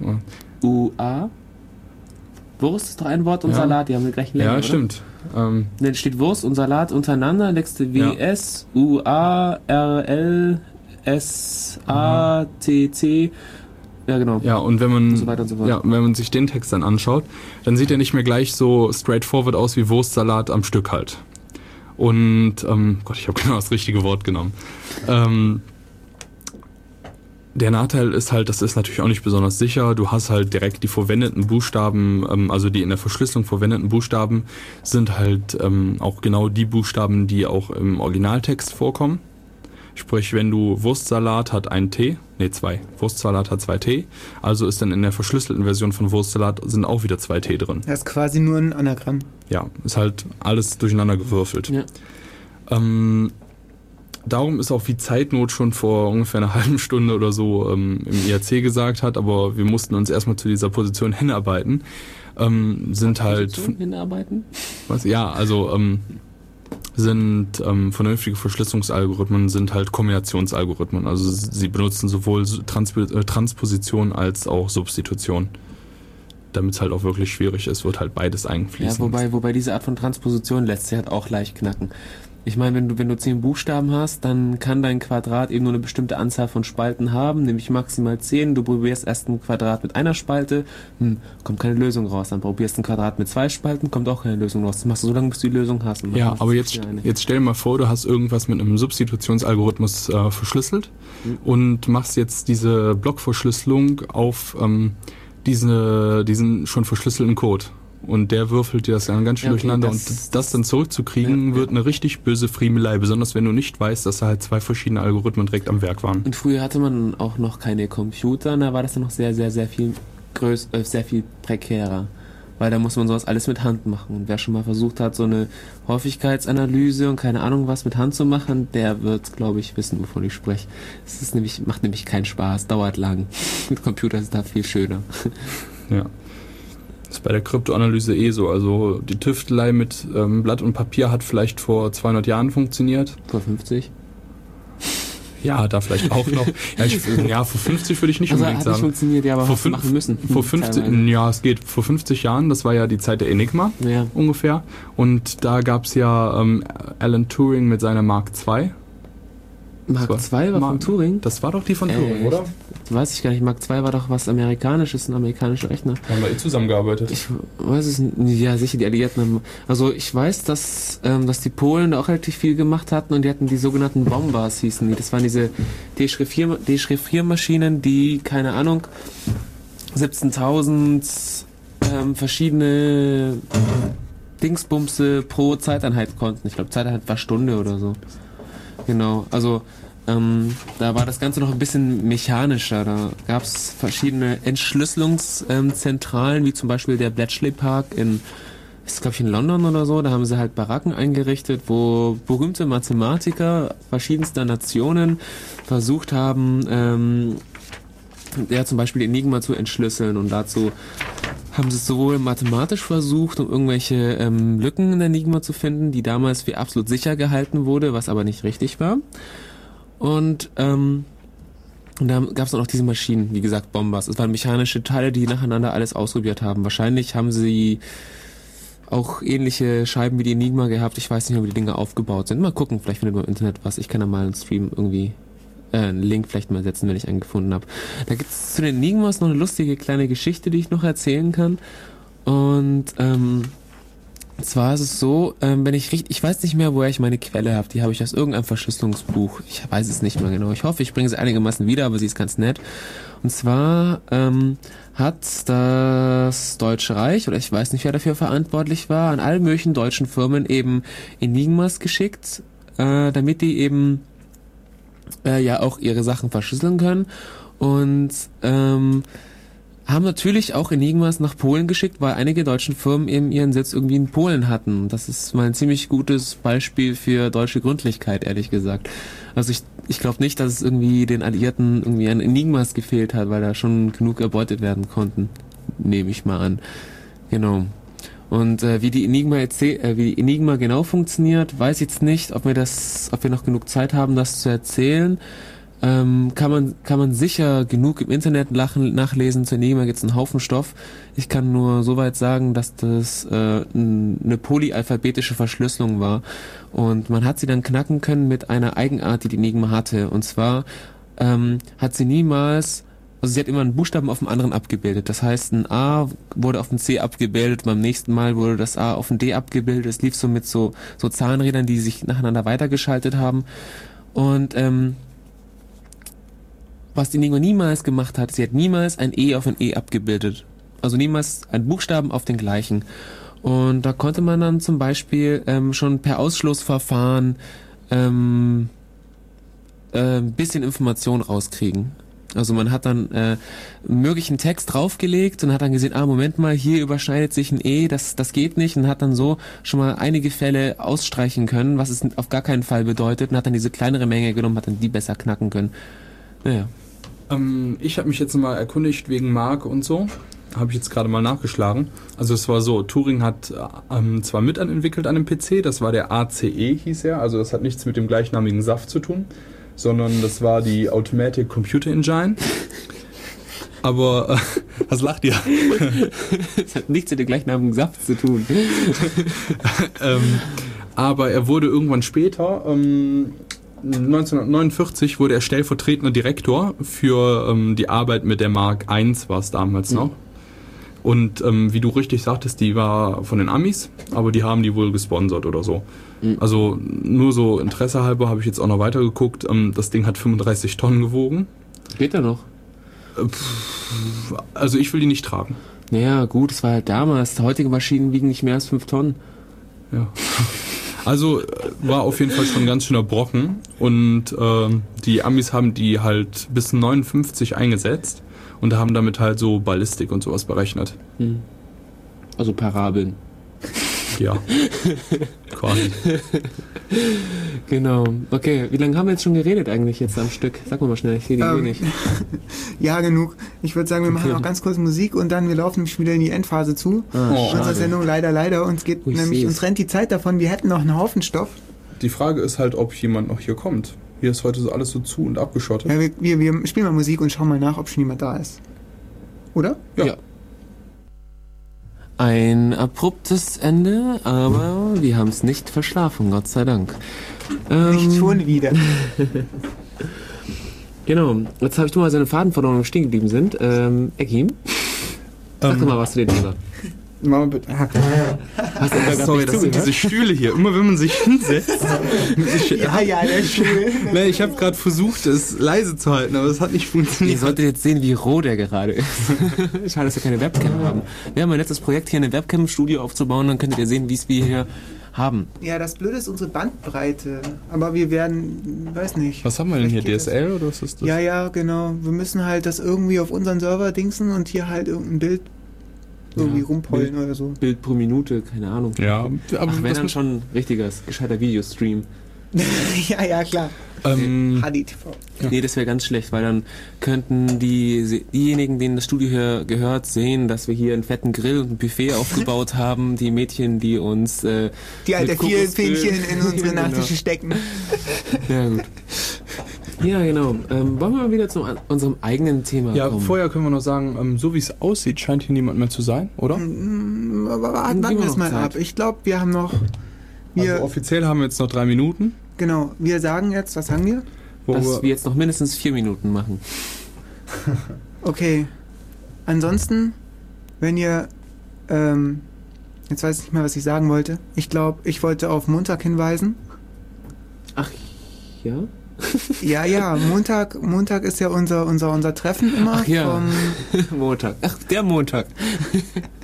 Ja. UA. Wurst ist doch ein Wort und Ja. Salat, die haben die gleichen Länge. ja, stimmt. Ähm, Dann steht Wurst und Salat untereinander, nächste Ja. WS, UA, RL, S, A, T, C. Ja, genau. ja, und wenn man, Und so und so ja, wenn man sich den Text dann anschaut, dann sieht er nicht mehr gleich so straightforward aus wie Wurstsalat am Stück halt. Und, ähm, Gott, ich habe genau das richtige Wort genommen. Ähm, der Nachteil ist halt, das ist natürlich auch nicht besonders sicher. Du hast halt direkt die verwendeten Buchstaben, ähm, also die in der Verschlüsselung verwendeten Buchstaben sind halt ähm, auch genau die Buchstaben, die auch im Originaltext vorkommen. Sprich, wenn du Wurstsalat hat ein T, nee zwei, Wurstsalat hat zwei T, also ist dann in der verschlüsselten Version von Wurstsalat sind auch wieder zwei T drin. Das ist quasi nur ein Anagramm. Ja, ist halt alles durcheinander gewürfelt. Ja. Ähm, darum ist auch wie Zeitnot schon vor ungefähr einer halben Stunde oder so ähm, im IRC gesagt hat, aber wir mussten uns erstmal zu dieser Position hinarbeiten. Ähm, sind halt. Position hinarbeiten? Was? Ja, also ähm, sind ähm, vernünftige Verschlüsselungsalgorithmen sind halt Kombinationsalgorithmen. Also sie benutzen sowohl Transp äh, Transposition als auch Substitution. Damit es halt auch wirklich schwierig ist, wird halt beides einfließen. Ja, wobei, wobei diese Art von Transposition lässt sich halt auch leicht knacken. Ich meine, wenn du, wenn du zehn Buchstaben hast, dann kann dein Quadrat eben nur eine bestimmte Anzahl von Spalten haben, nämlich maximal zehn. Du probierst erst ein Quadrat mit einer Spalte, hm, kommt keine Lösung raus. Dann probierst ein Quadrat mit zwei Spalten, kommt auch keine Lösung raus. Das machst du so lange, bis du die Lösung hast. Ja, aber jetzt, jetzt stell dir mal vor, du hast irgendwas mit einem Substitutionsalgorithmus äh, verschlüsselt mhm. und machst jetzt diese Blockverschlüsselung auf ähm, diese, diesen schon verschlüsselten Code und der würfelt dir das dann ganz schön ja, okay, durcheinander das, und das dann zurückzukriegen ja, wird eine richtig böse Friemelei, besonders wenn du nicht weißt, dass da halt zwei verschiedene Algorithmen direkt am Werk waren. Und früher hatte man auch noch keine Computer, da war das dann noch sehr, sehr, sehr viel größer, äh, sehr viel prekärer. Weil da muss man sowas alles mit Hand machen. Und wer schon mal versucht hat, so eine Häufigkeitsanalyse und keine Ahnung was mit Hand zu machen, der wird, glaube ich, wissen, wovon ich spreche. Es ist nämlich, macht nämlich keinen Spaß, dauert lang. mit Computer ist da viel schöner. Ja ist bei der Kryptoanalyse eh so. Also die Tüftelei mit ähm, Blatt und Papier hat vielleicht vor 200 Jahren funktioniert. Vor 50? Ja, da vielleicht auch noch. ja, ich, ja, vor 50 würde ich nicht also unbedingt hat sagen. Nicht funktioniert, ja, aber vor fünf, machen müssen. Vor 50, ja, es geht. Vor 50 Jahren, das war ja die Zeit der Enigma ja. ungefähr. Und da gab es ja ähm, Alan Turing mit seiner Mark II. Mark II war, war von Turing? Das war doch die von Turing, äh, oder? Weiß ich gar nicht. Mark II war doch was Amerikanisches, ein amerikanischer Rechner. Haben wir eh zusammengearbeitet? Ich weiß es nicht. Ja, sicher, die Alliierten haben. Also ich weiß, dass, ähm, dass die Polen da auch relativ viel gemacht hatten und die hatten die sogenannten Bombers, hießen die. Das waren diese Dechiffriermaschinen, die, keine Ahnung, 17.000 ähm, verschiedene Dingsbumse pro Zeiteinheit konnten. Ich glaube, Zeiteinheit war Stunde oder so. Genau, also ähm, da war das Ganze noch ein bisschen mechanischer. Da gab es verschiedene Entschlüsselungszentralen, ähm, wie zum Beispiel der Bletchley Park in, ist glaube ich in London oder so. Da haben sie halt Baracken eingerichtet, wo berühmte Mathematiker verschiedenster Nationen versucht haben, ähm, ja zum Beispiel Enigma zu entschlüsseln und dazu haben sie es sowohl mathematisch versucht, um irgendwelche ähm, Lücken in Enigma zu finden, die damals für absolut sicher gehalten wurde, was aber nicht richtig war. Und ähm, und da gab es auch noch diese Maschinen, wie gesagt, Bombers. Es waren mechanische Teile, die nacheinander alles ausprobiert haben. Wahrscheinlich haben sie auch ähnliche Scheiben wie die Enigma gehabt. Ich weiß nicht wie die Dinge aufgebaut sind. Mal gucken, vielleicht findet man im Internet was. Ich kann da mal einen Stream irgendwie, äh, einen Link vielleicht mal setzen, wenn ich einen gefunden habe. Da gibt es zu den Enigmas noch eine lustige kleine Geschichte, die ich noch erzählen kann. Und ähm, zwar ist es so, ähm, wenn ich richtig, ich weiß nicht mehr, woher ich meine Quelle habe. Die habe ich aus irgendeinem Verschlüsselungsbuch. Ich weiß es nicht mehr genau. Ich hoffe, ich bringe sie einigermaßen wieder, aber sie ist ganz nett. Und zwar ähm, hat das Deutsche Reich, oder ich weiß nicht, wer dafür verantwortlich war, an allen möglichen deutschen Firmen eben Enigmas geschickt, äh, damit die eben äh, ja auch ihre Sachen verschlüsseln können. Und ähm, haben natürlich auch Enigmas nach Polen geschickt, weil einige deutschen Firmen eben ihren Sitz irgendwie in Polen hatten. Das ist mal ein ziemlich gutes Beispiel für deutsche Gründlichkeit, ehrlich gesagt. Also ich, ich glaube nicht, dass es irgendwie den Alliierten irgendwie an Enigmas gefehlt hat, weil da schon genug erbeutet werden konnten. Nehme ich mal an. Genau. Und äh, wie die Enigma äh, wie die Enigma genau funktioniert, weiß ich jetzt nicht, ob wir das, ob wir noch genug Zeit haben, das zu erzählen ähm, kann man kann man sicher genug im Internet lachen, nachlesen. Zu Enigma gibt es einen Haufen Stoff. Ich kann nur soweit sagen, dass das äh, eine polyalphabetische Verschlüsselung war und man hat sie dann knacken können mit einer Eigenart, die die Enigma hatte. Und zwar ähm, hat sie niemals also sie hat immer einen Buchstaben auf dem anderen abgebildet. Das heißt, ein A wurde auf dem C abgebildet, beim nächsten Mal wurde das A auf dem D abgebildet. Es lief so mit so, so Zahnrädern, die sich nacheinander weitergeschaltet haben. Und ähm, was die Ningo niemals gemacht hat, sie hat niemals ein E auf ein E abgebildet. Also niemals ein Buchstaben auf den gleichen. Und da konnte man dann zum Beispiel ähm, schon per Ausschlussverfahren ähm, äh, ein bisschen Information rauskriegen. Also man hat dann äh, möglichen Text draufgelegt und hat dann gesehen, ah, Moment mal, hier überschneidet sich ein E, das, das geht nicht und hat dann so schon mal einige Fälle ausstreichen können, was es auf gar keinen Fall bedeutet und hat dann diese kleinere Menge genommen, hat dann die besser knacken können. Naja. Ähm, ich habe mich jetzt mal erkundigt wegen Mark und so. Habe ich jetzt gerade mal nachgeschlagen. Also es war so, Turing hat ähm, zwar mit entwickelt an dem PC, das war der ACE hieß er, also das hat nichts mit dem gleichnamigen Saft zu tun, sondern das war die Automatic Computer Engine. Aber äh, was lacht ihr? Das hat nichts mit dem gleichnamigen Saft zu tun. ähm, aber er wurde irgendwann später, ähm, 1949 wurde er stellvertretender Direktor für ähm, die Arbeit mit der Mark I war es damals noch. Und ähm, wie du richtig sagtest, die war von den Amis, aber die haben die wohl gesponsert oder so. Mhm. Also nur so Interesse halber habe ich jetzt auch noch weiter geguckt. Ähm, das Ding hat 35 Tonnen gewogen. Geht er noch? Also ich will die nicht tragen. Naja, gut, es war halt damals. Heutige Maschinen wiegen nicht mehr als 5 Tonnen. Ja. Also äh, war auf jeden Fall schon ein ganz schöner Brocken und ähm, die Amis haben die halt bis 59 eingesetzt und haben damit halt so Ballistik und sowas berechnet. Hm. Also Parabeln. Ja. Quasi. Genau. Okay, wie lange haben wir jetzt schon geredet eigentlich jetzt am Stück? Sag mal mal schnell, ich sehe die Ähm, eh nicht. Ja, genug. Ich würde sagen, wir machen noch ganz kurz Musik und dann wir laufen nämlich wieder in die Endphase zu. Ah, Oh. Unsere. Sendung leider, leider. Uns geht Oh, ich nämlich, seh's. uns rennt die Zeit davon. Wir hätten noch einen Haufen Stoff. Die Frage ist halt, ob jemand noch hier kommt. Hier ist heute so alles so zu und abgeschottet. Ja, wir, wir, wir spielen mal Musik und schauen mal nach, ob schon jemand da ist. Oder? Ja. Ja. Ein abruptes Ende, aber wir haben es nicht verschlafen, Gott sei Dank. Nicht Ähm, schon wieder. Genau, jetzt habe ich nur mal seine Faden verloren stehen geblieben sind. Ähm, Ekim, sag Ähm, doch mal was zu dem Thema. Machen wir bitte. Ah, etwa grad Sorry, das sind zugehört? diese Stühle hier. Immer wenn man sich hinsetzt. ich Ja, ja, der Stuhl. Nee, ich habe gerade versucht, es leise zu halten, aber es hat nicht Ihr funktioniert. solltet jetzt sehen, wie roh der gerade ist. Schade, dass wir keine Webcam haben. Wir haben ein letztes Projekt, hier eine Webcam im Studio aufzubauen, dann könntet ihr sehen, wie es wir hier haben. Ja, das Blöde ist unsere Bandbreite. Aber wir werden, weiß nicht. Was haben wir denn hier? DSL oder was ist das? Ja, ja, genau. Wir müssen halt das irgendwie auf unseren Server dingsen und hier halt irgendein Bild irgendwie Ja, rumpollen oder so. Bild pro Minute, keine Ahnung. Ja, aber Ach, wenn dann schon richtiges, gescheiter Videostream. ja, ja, klar. ähm, HDTV. Ja. Nee, das wäre ganz schlecht, weil dann könnten die, diejenigen, denen das Studio hier gehört, sehen, dass wir hier einen fetten Grill und ein Buffet aufgebaut haben. Die Mädchen, die uns... Äh, Die alte mit vielen Fähnchen in unsere Genau. Nachtische stecken. Ja, gut. Ja, genau. Ähm, wollen wir mal wieder zu unserem eigenen Thema ja, kommen? vorher können wir noch sagen, ähm, so wie es aussieht, scheint hier niemand mehr zu sein, oder? Mm, Aber warten, wir es mal Zeit. ab. Ich glaube, wir haben noch. Wir, also offiziell haben wir jetzt noch drei Minuten. genau, wir sagen jetzt, was sagen wir? Wo dass wir, wir jetzt noch mindestens vier Minuten machen. Okay. Ansonsten, wenn ihr. Ähm, jetzt weiß ich nicht mehr, was ich sagen wollte. Ich glaube, ich wollte auf Montag hinweisen. Ach, ja? Ja, ja, Montag, Montag ist ja unser, unser, unser Treffen immer Ach ja. vom, Montag. Ach, der Montag.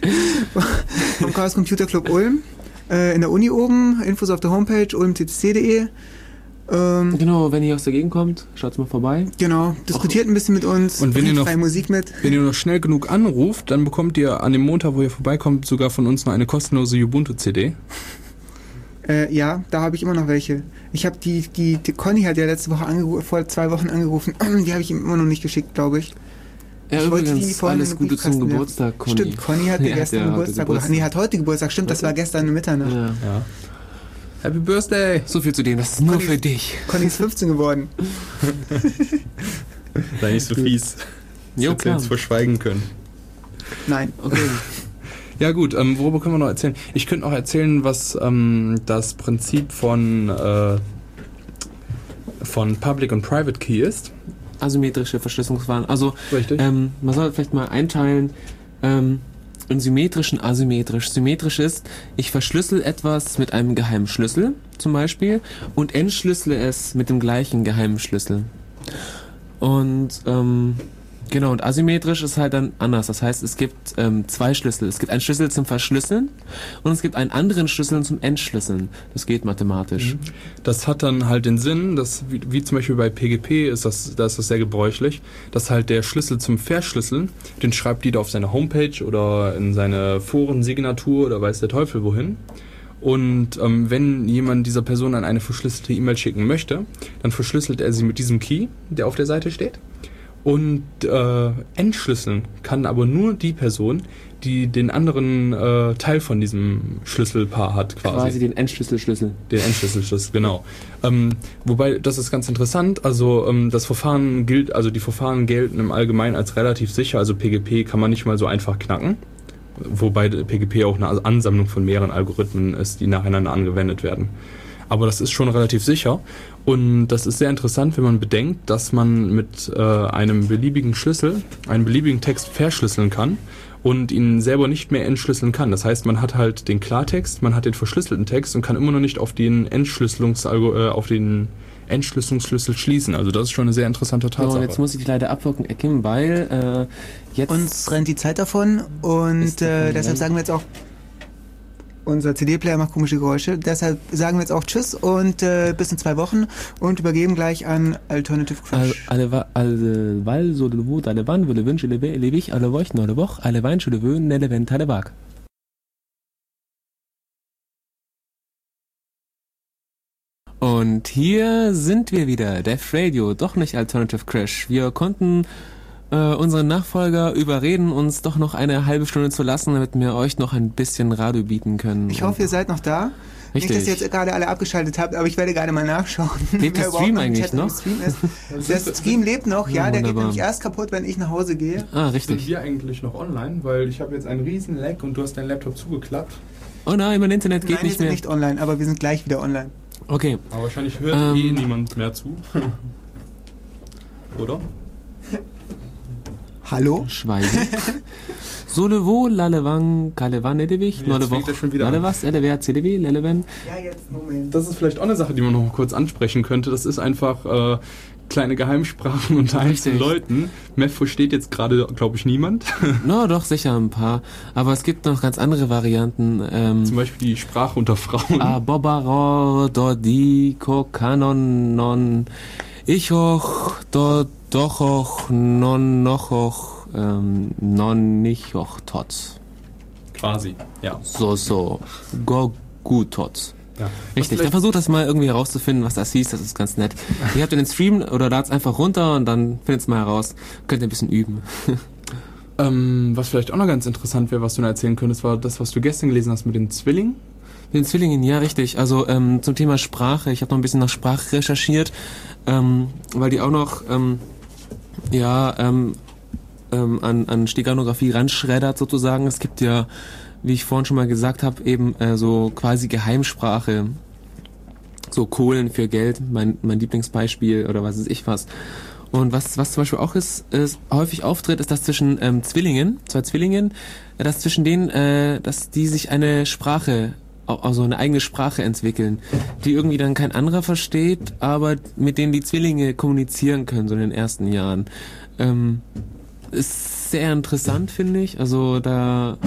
vom Chaos Computer Club Ulm. Äh, in der Uni oben, Infos auf der Homepage ulmtcc.de. Ähm, Genau, wenn ihr aus der Gegend kommt, schaut mal vorbei. genau, diskutiert ein bisschen mit uns, Und wenn ihr noch- freie Musik mit. wenn ihr noch schnell genug anruft, dann bekommt ihr an dem Montag, wo ihr vorbeikommt, sogar von uns noch eine kostenlose Ubuntu-CD. Äh, ja, da habe ich immer noch welche. Ich habe die, die, die Conny hat ja letzte Woche angerufen, vor zwei Wochen angerufen. Die habe ich ihm immer noch nicht geschickt, glaube ich. Ja, Ich wollte die übrigens, alles Gute zum. Geburtstag, Conny. Stimmt, Conny hatte Ja, gestern Geburtstag. Oder, Geburtstag. nee, hat heute Geburtstag. Stimmt, das war gestern Mitternacht. Ja. Ja. Happy Birthday! So viel zu dem, das ist nur Conny- für dich. Conny ist 15 geworden. Sei nicht so fies. Jo, Hättest du jetzt verschweigen können. Nein. Okay. Ja gut, ähm, worüber können wir noch erzählen? Ich könnte noch erzählen, was ähm, das Prinzip von, äh, von Public und Private Key ist. Asymmetrische Verschlüsselungsverfahren. Also, Richtig. ähm, man soll vielleicht mal einteilen, ähm, in symmetrisch und asymmetrisch. Symmetrisch ist, ich verschlüssel etwas mit einem geheimen Schlüssel, zum Beispiel, und entschlüssele es mit dem gleichen geheimen Schlüssel. Und, ähm, Genau, und asymmetrisch ist halt dann anders. Das heißt, es gibt ähm, zwei Schlüssel. Es gibt einen Schlüssel zum Verschlüsseln und es gibt einen anderen Schlüssel zum Entschlüsseln. Das geht mathematisch. Das hat dann halt den Sinn, dass wie, wie zum Beispiel bei PGP ist das, da ist das sehr gebräuchlich, dass halt der Schlüssel zum Verschlüsseln, den schreibt jeder auf seine Homepage oder in seine Forensignatur oder weiß der Teufel wohin. Und ähm, wenn jemand dieser Person an eine verschlüsselte E-Mail schicken möchte, dann verschlüsselt er sie mit diesem Key, der auf der Seite steht. Und äh, entschlüsseln kann aber nur die Person, die den anderen äh, Teil von diesem Schlüsselpaar hat, quasi. Quasi den Entschlüsselschlüssel. Den Entschlüsselschlüssel, genau. Ähm, wobei, das ist ganz interessant. Also ähm, das Verfahren gilt, also die Verfahren gelten im Allgemeinen als relativ sicher. Also PGP kann man nicht mal so einfach knacken. Wobei PGP auch eine Ansammlung von mehreren Algorithmen ist, die nacheinander angewendet werden. Aber das ist schon relativ sicher. Und das ist sehr interessant, wenn man bedenkt, dass man mit äh, einem beliebigen Schlüssel einen beliebigen Text verschlüsseln kann und ihn selber nicht mehr entschlüsseln kann. Das heißt, man hat halt den Klartext, man hat den verschlüsselten Text und kann immer noch nicht auf den Entschlüsselungs äh, auf den Entschlüsselungsschlüssel schließen. Also das ist schon eine sehr interessante So, Tatsache. und jetzt muss ich leider abwirken, Ekim, weil äh, jetzt... Uns rennt die Zeit davon und äh, deshalb sagen wir jetzt auch, unser CD-Player macht komische Geräusche, deshalb sagen wir jetzt auch Tschüss und äh, bis in zwei Wochen und übergeben gleich an Alternative Crush. alle, alle, weil, so, le wut, alle wann, le wünsche, le we, le wich, alle woch, alle woch, alle wein, le wön, ne, le went, alle wag. Und hier sind wir wieder, Def Radio, doch nicht Alternative Crash. Wir konnten äh, unseren Nachfolger überreden, uns doch noch eine halbe Stunde zu lassen, damit wir euch noch ein bisschen Radio bieten können. Ich hoffe, ihr seid noch da. Richtig. Nicht, dass ihr jetzt gerade alle abgeschaltet habt, aber ich werde gerade mal nachschauen. Lebt der Stream eigentlich Chat noch? Stream ist. Der Stream lebt noch, ja, Ja, der geht nämlich erst kaputt, wenn ich nach Hause gehe. Ah, Sind richtig. wir eigentlich noch online? Weil ich habe jetzt einen riesen Lag und du hast deinen Laptop zugeklappt. Oh nein, mein Internet geht Nein, wir nicht sind mehr. nicht online, aber wir sind gleich wieder online. Okay, Aber wahrscheinlich hört Ähm. eh niemand mehr zu. Oder? Hallo? Schweigen. Solevo, lalewang, kalewan, edewich, Jetzt nolewoch, fängt er schon wieder an. lalewas, elewer, cdw, lelewen. Ja, jetzt, Moment. Das ist vielleicht auch eine Sache, die man noch mal kurz ansprechen könnte. Das ist einfach äh, kleine Geheimsprachen unter einzelnen. Leuten. Meth versteht jetzt gerade, glaube ich, niemand. No, doch, sicher ein paar. Aber es gibt noch ganz andere Varianten. Ähm, Zum Beispiel die Sprache unter Frauen. a bobaro, do di, ko kanon, non, ich hoch, do doch hoch, non noch hoch, ähm, non nicht hoch, tots. Quasi, ja. So, so. Go gut, tots. ja. Richtig, dann versucht das mal irgendwie herauszufinden, was das hieß, das ist ganz nett. Ihr habt den Stream oder ladet einfach runter und dann findet es mal heraus. Könnt ihr ein bisschen üben. Ähm, was vielleicht auch noch ganz interessant wäre, was du noch erzählen könntest, war das, was du gestern gelesen hast mit den Zwillingen. Mit den Zwillingen, ja, richtig. Also ähm, zum Thema Sprache, ich habe noch ein bisschen nach Sprache recherchiert, ähm, weil die auch noch ähm, ja ähm, ähm, an, an Steganographie ranschreddert sozusagen. Es gibt ja, wie ich vorhin schon mal gesagt habe, eben äh, so quasi Geheimsprache. So Kohlen für Geld, mein, mein Lieblingsbeispiel oder was weiß ich was. Und was, was zum Beispiel auch ist, ist häufig auftritt, ist, dass zwischen ähm, Zwillingen, zwei Zwillingen, äh, dass zwischen denen, äh, dass die sich eine Sprache, au- also eine eigene Sprache entwickeln, die irgendwie dann kein anderer versteht, aber mit denen die Zwillinge kommunizieren können, so in den ersten Jahren. Ähm, ist sehr interessant, finde ich. Also da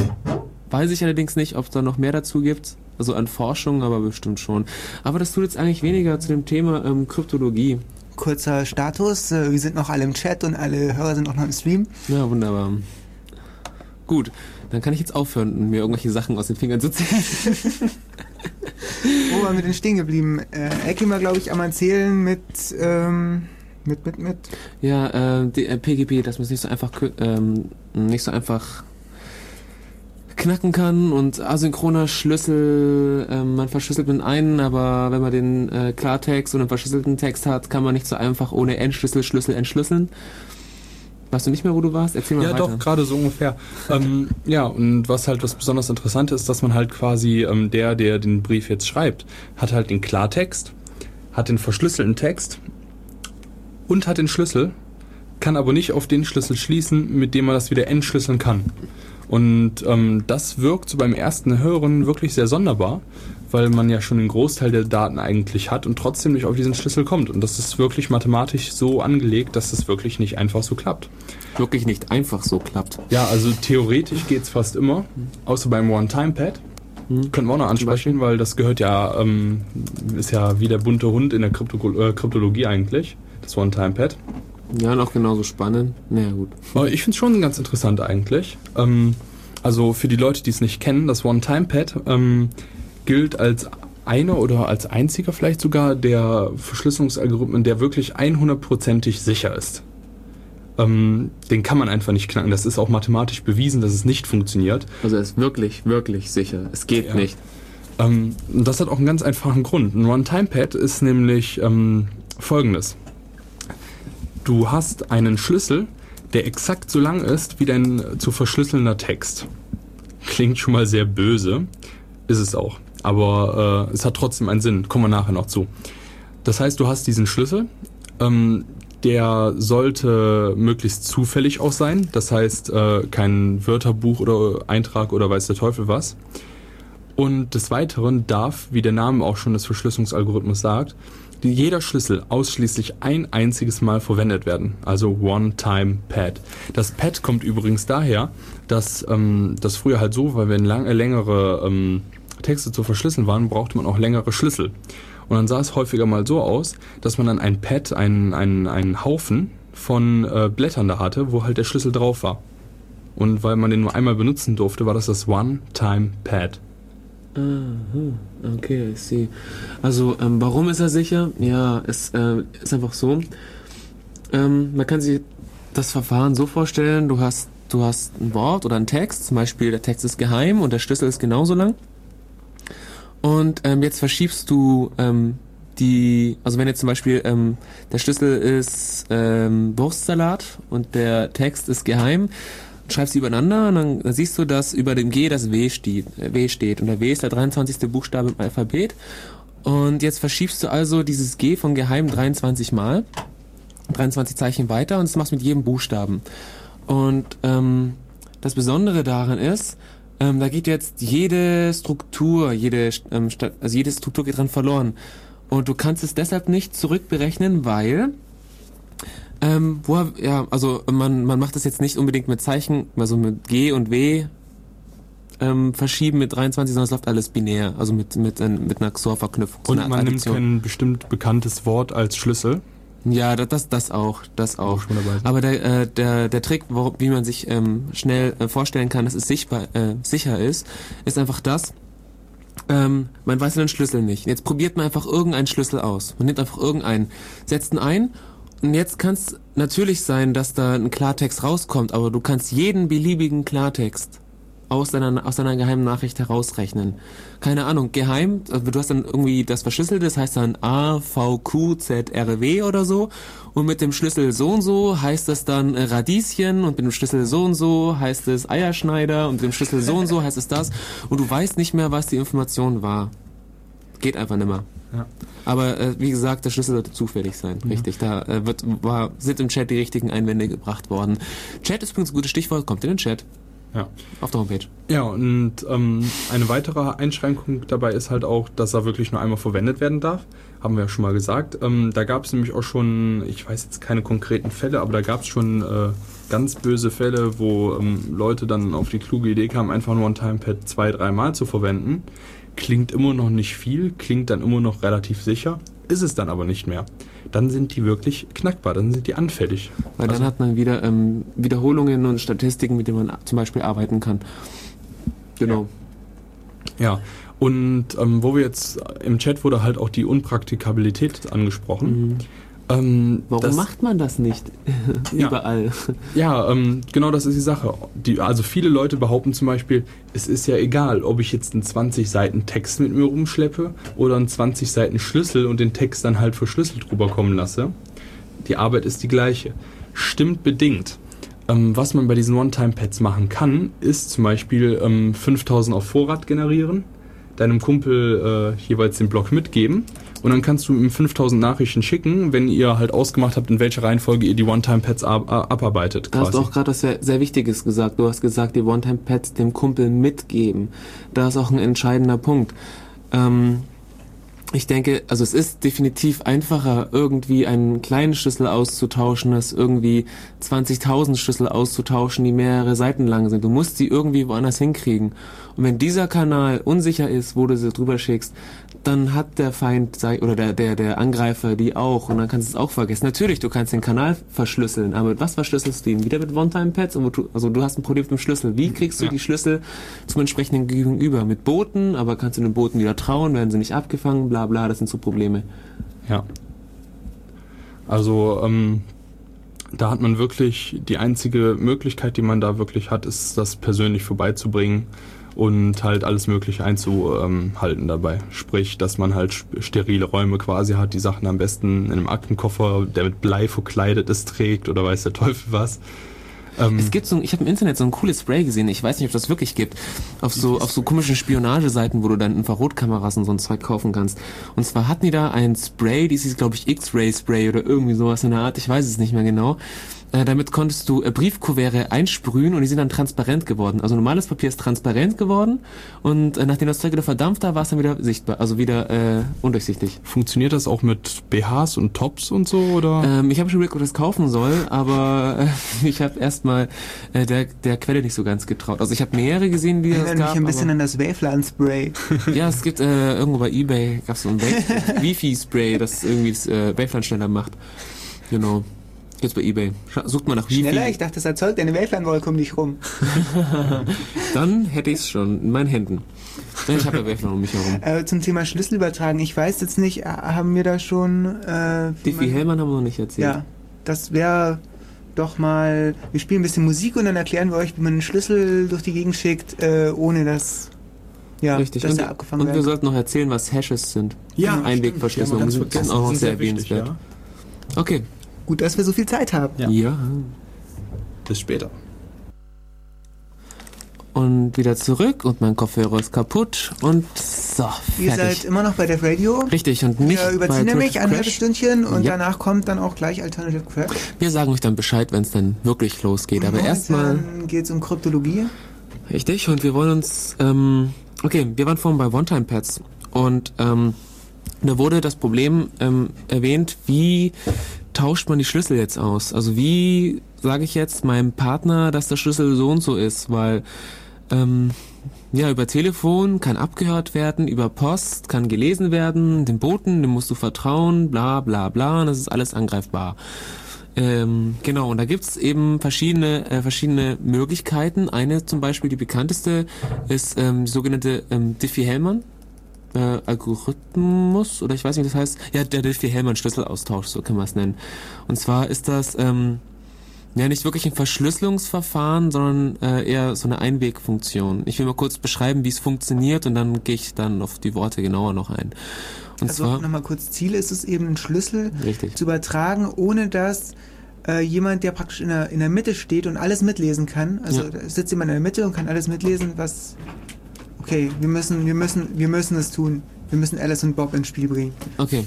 weiß ich allerdings nicht, ob es da noch mehr dazu gibt. Also an Forschung, aber bestimmt schon. Aber das tut jetzt eigentlich weniger zu dem Thema ähm, Kryptologie. Kurzer Status, äh, wir sind noch alle im Chat und alle Hörer sind auch noch im Stream. Ja, wunderbar. Gut, dann kann ich jetzt aufhören, mir irgendwelche Sachen aus den Fingern zu ziehen. Wo waren wir denn stehen geblieben? Äh, war, glaube ich, am Erzählen mit, ähm, mit, mit, mit. Ja, äh, die, äh, PGP, dass man es nicht so einfach ähm, nicht so einfach knacken kann und asynchroner Schlüssel, ähm, man verschlüsselt mit einen, aber wenn man den äh, Klartext und einen verschlüsselten Text hat, kann man nicht so einfach ohne Endschlüssel Schlüssel entschlüsseln. Weißt du nicht mehr, wo du warst? Erzähl mal Ja, weiter. doch, gerade so ungefähr. ähm, ja, und was halt was besonders interessant ist, dass man halt quasi ähm, der, der den Brief jetzt schreibt, hat halt den Klartext, hat den verschlüsselten Text und hat den Schlüssel, kann aber nicht auf den Schlüssel schließen, mit dem man das wieder entschlüsseln kann. Und ähm, das wirkt so beim ersten Hören wirklich sehr sonderbar, weil man ja schon den Großteil der Daten eigentlich hat und trotzdem nicht auf diesen Schlüssel kommt. Und das ist wirklich mathematisch so angelegt, dass es wirklich nicht einfach so klappt. Wirklich nicht einfach so klappt. Ja, also theoretisch geht's fast immer, außer beim One-Time-Pad. Hm. Können wir auch noch ansprechen, weil das gehört ja, ähm, ist ja wie der bunte Hund in der Krypto äh, Kryptologie eigentlich, das One-Time-Pad. Ja, auch genauso spannend. Naja, gut. Aber ich finde es schon ganz interessant eigentlich. Ähm, also für die Leute, die es nicht kennen, das One-Time-Pad ähm, gilt als einer oder als einziger vielleicht sogar der Verschlüsselungsalgorithmen, der wirklich 100%ig sicher ist. Ähm, den kann man einfach nicht knacken. Das ist auch mathematisch bewiesen, dass es nicht funktioniert. Also er ist wirklich, wirklich sicher. Es geht Ja. nicht. Ähm, das hat auch einen ganz einfachen Grund. Ein One-Time-Pad ist nämlich ähm, folgendes. Du hast einen Schlüssel, der exakt so lang ist wie dein zu verschlüsselnder Text. Klingt schon mal sehr böse, ist es auch. Aber äh, es hat trotzdem einen Sinn. Kommen wir nachher noch zu. Das heißt, du hast diesen Schlüssel, ähm, der sollte möglichst zufällig auch sein. Das heißt, äh, kein Wörterbuch oder Eintrag oder weiß der Teufel was. Und des Weiteren darf, wie der Name auch schon des Verschlüsselungsalgorithmus sagt, jeder Schlüssel ausschließlich ein einziges Mal verwendet werden. Also One-Time-Pad. Das Pad kommt übrigens daher, dass ähm, das früher halt so war, wenn lang, äh, längere ähm, Texte zu verschlüsseln waren, brauchte man auch längere Schlüssel. Und dann sah es häufiger mal so aus, dass man dann ein Pad, einen, einen, einen Haufen von äh, Blättern da hatte, wo halt der Schlüssel drauf war. Und weil man den nur einmal benutzen durfte, war das das One-Time-Pad. Aha, okay, I see. Also, ähm, warum ist er sicher? Ja, es äh, ist einfach so. Ähm, man kann sich das Verfahren so vorstellen, du hast, du hast ein Wort oder einen Text, zum Beispiel der Text ist geheim und der Schlüssel ist genauso lang. Und ähm, jetzt verschiebst du ähm, die, also wenn jetzt zum Beispiel ähm, der Schlüssel ist ähm, Wurstsalat und der Text ist geheim, schreibst sie übereinander und dann, dann siehst du, dass über dem G das W steht, äh, w steht. Und der W ist der 23. Buchstabe im Alphabet. Und jetzt verschiebst du also dieses G von geheim 23 Mal, 23 Zeichen weiter und das machst mit jedem Buchstaben. Und ähm, das Besondere daran ist, ähm, da geht jetzt jede Struktur, jede, ähm, also jede Struktur geht dran verloren. Und du kannst es deshalb nicht zurückberechnen, weil ähm, woher, ja, also man, man macht das jetzt nicht unbedingt mit Zeichen, also mit G und W ähm, verschieben mit 23, sondern es läuft alles binär, also mit, mit, äh, mit einer XOR-Verknüpfung. Und man nimmt kein bestimmt bekanntes Wort als Schlüssel. Ja, das, das, das auch, das auch. Aber der, äh, der, der Trick, wo, wie man sich ähm, schnell äh, vorstellen kann, dass es sichtbar, äh, sicher ist, ist einfach das, ähm, man weiß den Schlüssel nicht. Jetzt probiert man einfach irgendeinen Schlüssel aus. Man nimmt einfach irgendeinen, setzt ihn ein und jetzt kann es natürlich sein, dass da ein Klartext rauskommt, aber du kannst jeden beliebigen Klartext aus deiner, aus deiner geheimen Nachricht herausrechnen. Keine Ahnung, geheim, also du hast dann irgendwie das Verschlüsselte, das heißt dann A, V, Q, Z, R, W oder so. Und mit dem Schlüssel so und so heißt das dann Radieschen und mit dem Schlüssel so und so heißt es Eierschneider und mit dem Schlüssel so und so heißt es das. Und du weißt nicht mehr, was die Information war. Geht einfach nimmer. Ja. Aber äh, wie gesagt, der Schlüssel sollte zufällig sein. Richtig, da äh, wird, war, sind im Chat die richtigen Einwände gebracht worden. Chat ist übrigens ein gutes Stichwort, kommt in den Chat. Ja. Auf der Homepage. Ja, und ähm, eine weitere Einschränkung dabei ist halt auch, dass er wirklich nur einmal verwendet werden darf. Haben wir ja schon mal gesagt. Ähm, da gab es nämlich auch schon, ich weiß jetzt keine konkreten Fälle, aber da gab es schon äh, ganz böse Fälle, wo ähm, Leute dann auf die kluge Idee kamen, einfach nur ein Timepad zwei, dreimal zu verwenden. Klingt immer noch nicht viel, klingt dann immer noch relativ sicher, ist es dann aber nicht mehr. Dann sind die wirklich knackbar, dann sind die anfällig. Weil Also- dann hat man wieder ähm, Wiederholungen und Statistiken, mit denen man zum Beispiel arbeiten kann. Genau. Ja, und ähm, wo wir jetzt im Chat wurde halt auch die Unpraktikabilität angesprochen. Mhm. Ähm, Warum das, macht man das nicht Ja. überall? Ja, ähm, genau das ist die Sache. Die, also viele Leute behaupten zum Beispiel, es ist ja egal, ob ich jetzt einen 20 Seiten Text mit mir rumschleppe oder einen 20 Seiten Schlüssel und den Text dann halt verschlüsselt rüberkommen lasse. Die Arbeit ist die gleiche. Stimmt bedingt. Ähm, was man bei diesen One-Time-Pads machen kann, ist zum Beispiel ähm, 5000 auf Vorrat generieren, deinem Kumpel äh, jeweils den Block mitgeben und dann kannst du ihm 5000 Nachrichten schicken, wenn ihr halt ausgemacht habt, in welcher Reihenfolge ihr die One-Time-Pads ab abarbeitet. Hast Quasi. du auch gerade was sehr, sehr Wichtiges gesagt. Du hast gesagt, die One-Time-Pads dem Kumpel mitgeben. Da ist auch ein entscheidender Punkt. Ähm, ich denke, also es ist definitiv einfacher, irgendwie einen kleinen Schlüssel auszutauschen, als irgendwie 20.000 Schlüssel auszutauschen, die mehrere Seiten lang sind. Du musst sie irgendwie woanders hinkriegen. Und wenn dieser Kanal unsicher ist, wo du sie drüber schickst, dann hat der Feind oder der, der, der Angreifer die auch und dann kannst du es auch vergessen. Natürlich, du kannst den Kanal verschlüsseln, aber mit was verschlüsselst du ihn? Wieder mit One-Time-Pads? Also du hast ein Problem mit dem Schlüssel. Wie kriegst du Ja. die Schlüssel zum entsprechenden Gegenüber? Mit Booten, aber kannst du den Booten wieder trauen? Werden sie nicht abgefangen? Bla bla, das sind so Probleme. Ja. Also, ähm, da hat man wirklich, die einzige Möglichkeit, die man da wirklich hat, ist, das persönlich vorbeizubringen und halt alles Mögliche einzuhalten dabei. Sprich, dass man halt sterile Räume quasi hat, die Sachen am besten in einem Aktenkoffer, der mit Blei verkleidet ist, trägt oder weiß der Teufel was. Ähm, Es gibt so, ich habe im Internet so ein cooles Spray gesehen, ich weiß nicht, ob das wirklich gibt, auf so, auf so komischen Spionageseiten, wo du dann Infrarotkameras und so ein Zeug kaufen kannst. Und zwar hatten die da ein Spray, die hieß, glaube ich, X-Ray Spray oder irgendwie sowas in der Art, ich weiß es nicht mehr genau. Äh, damit konntest du äh, Briefkuverte einsprühen und die sind dann transparent geworden. Also normales Papier ist transparent geworden und äh, nachdem das Zeug wieder verdampft war, war es dann wieder sichtbar, also wieder äh, undurchsichtig. funktioniert das auch mit BHs und Tops und so oder? Ähm, ich habe schon überlegt, ob ich das kaufen soll, aber äh, ich habe erstmal äh, der, der Quelle nicht so ganz getraut. Also ich habe mehrere gesehen, die das Erinnert gab. mich ein bisschen an das Waveland-Spray. ja, es gibt äh, irgendwo bei Ebay gab's so ein Wifi-Spray, das irgendwie das äh, Waveland schneller macht. Genau. Gibt's bei Ebay. Sucht mal nach Wifi. Schneller? Ich dachte, das erzeugt eine Waveland-Wolke um dich rum. Dann hätte ich's schon in meinen Händen. Nein, Ich habe ja Waveland um mich herum. Äh, zum Thema Schlüssel übertragen. Ich weiß jetzt nicht, äh, haben wir da schon... Äh, Diffie man- Hellmann haben wir noch nicht erzählt. Ja, das wäre doch mal... Wir spielen ein bisschen Musik und dann erklären wir euch, wie man einen Schlüssel durch die Gegend schickt, äh, ohne dass... Ja, Richtig. dass Und, er abgefangen und wir wird. sollten noch erzählen, was Hashes sind. Einwegverschlüsselung. ganz Die sind vergessen. auch sehr wichtig, erwähnenswert. Okay. Gut, dass wir so viel Zeit haben. Ja. ja. Bis später. Und wieder zurück und mein Kopfhörer ist kaputt und so, Ihr fertig. seid immer noch bei Def Radio. Richtig und nicht Wir überziehen bei nämlich ein halbes. Stündchen und Ja. danach kommt dann auch gleich Alternative Crash. Wir sagen euch dann Bescheid, wenn es dann wirklich losgeht. Aber erstmal, Dann geht es um Kryptologie. richtig, und wir wollen uns, ähm, okay, wir waren vorhin bei One-Time-Pads und ähm, da wurde das Problem ähm, erwähnt, wie tauscht man die Schlüssel jetzt aus? Also wie sage ich jetzt meinem Partner, dass der Schlüssel so und so ist? Weil ähm, ja, über Telefon kann abgehört werden, über Post kann gelesen werden, dem Boten, dem musst du vertrauen, bla bla bla, und das ist alles angreifbar. Ähm, genau, und da gibt's eben verschiedene, äh, verschiedene Möglichkeiten. Eine zum Beispiel, die bekannteste, ist ähm, die sogenannte ähm, Diffie-Hellman. Äh, Algorithmus, oder ich weiß nicht, wie das heißt. Ja, der Diffie-Hellman-Schlüsselaustausch, so kann man es nennen. Und zwar ist das ähm, ja nicht wirklich ein Verschlüsselungsverfahren, sondern äh, eher so eine Einwegfunktion. Ich will mal kurz beschreiben, wie es funktioniert und dann gehe ich dann auf die Worte genauer noch ein. Und Also zwar, nochmal kurz, Ziel ist es eben, einen Schlüssel richtig. zu übertragen, ohne dass äh, jemand, der praktisch in der, in der Mitte steht und alles mitlesen kann. Also Ja. da sitzt jemand in der Mitte und kann alles mitlesen, was. Okay, wir müssen, wir müssen, wir müssen es tun. Wir müssen Alice und Bob ins Spiel bringen. Okay,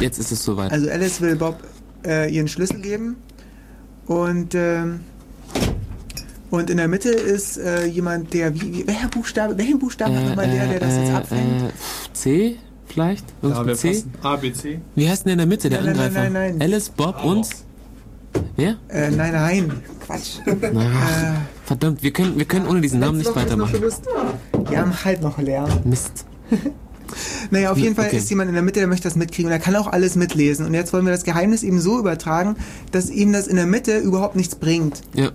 jetzt ist es soweit. Also Alice will Bob äh, ihren Schlüssel geben und ähm, und in der Mitte ist äh, jemand, der wie, wie welcher Buchstabe, welchen Buchstaben hat nochmal der, der das jetzt abfängt? Äh, C vielleicht? Irgendwas mit C? A, B, C. Wie heißt denn der in der Mitte, der Nein, nein, Angreifer? nein, nein. Alice, Bob und? Wer? Äh, nein, nein, Quatsch. Na, Äh, verdammt, wir können, wir können ohne diesen Namen nicht weitermachen. Wir haben halt noch Lärm. Mist. Naja, auf jeden Fall Okay. ist jemand in der Mitte, der möchte das mitkriegen und er kann auch alles mitlesen. Und jetzt wollen wir das Geheimnis eben so übertragen, dass ihm das in der Mitte überhaupt nichts bringt, Ja.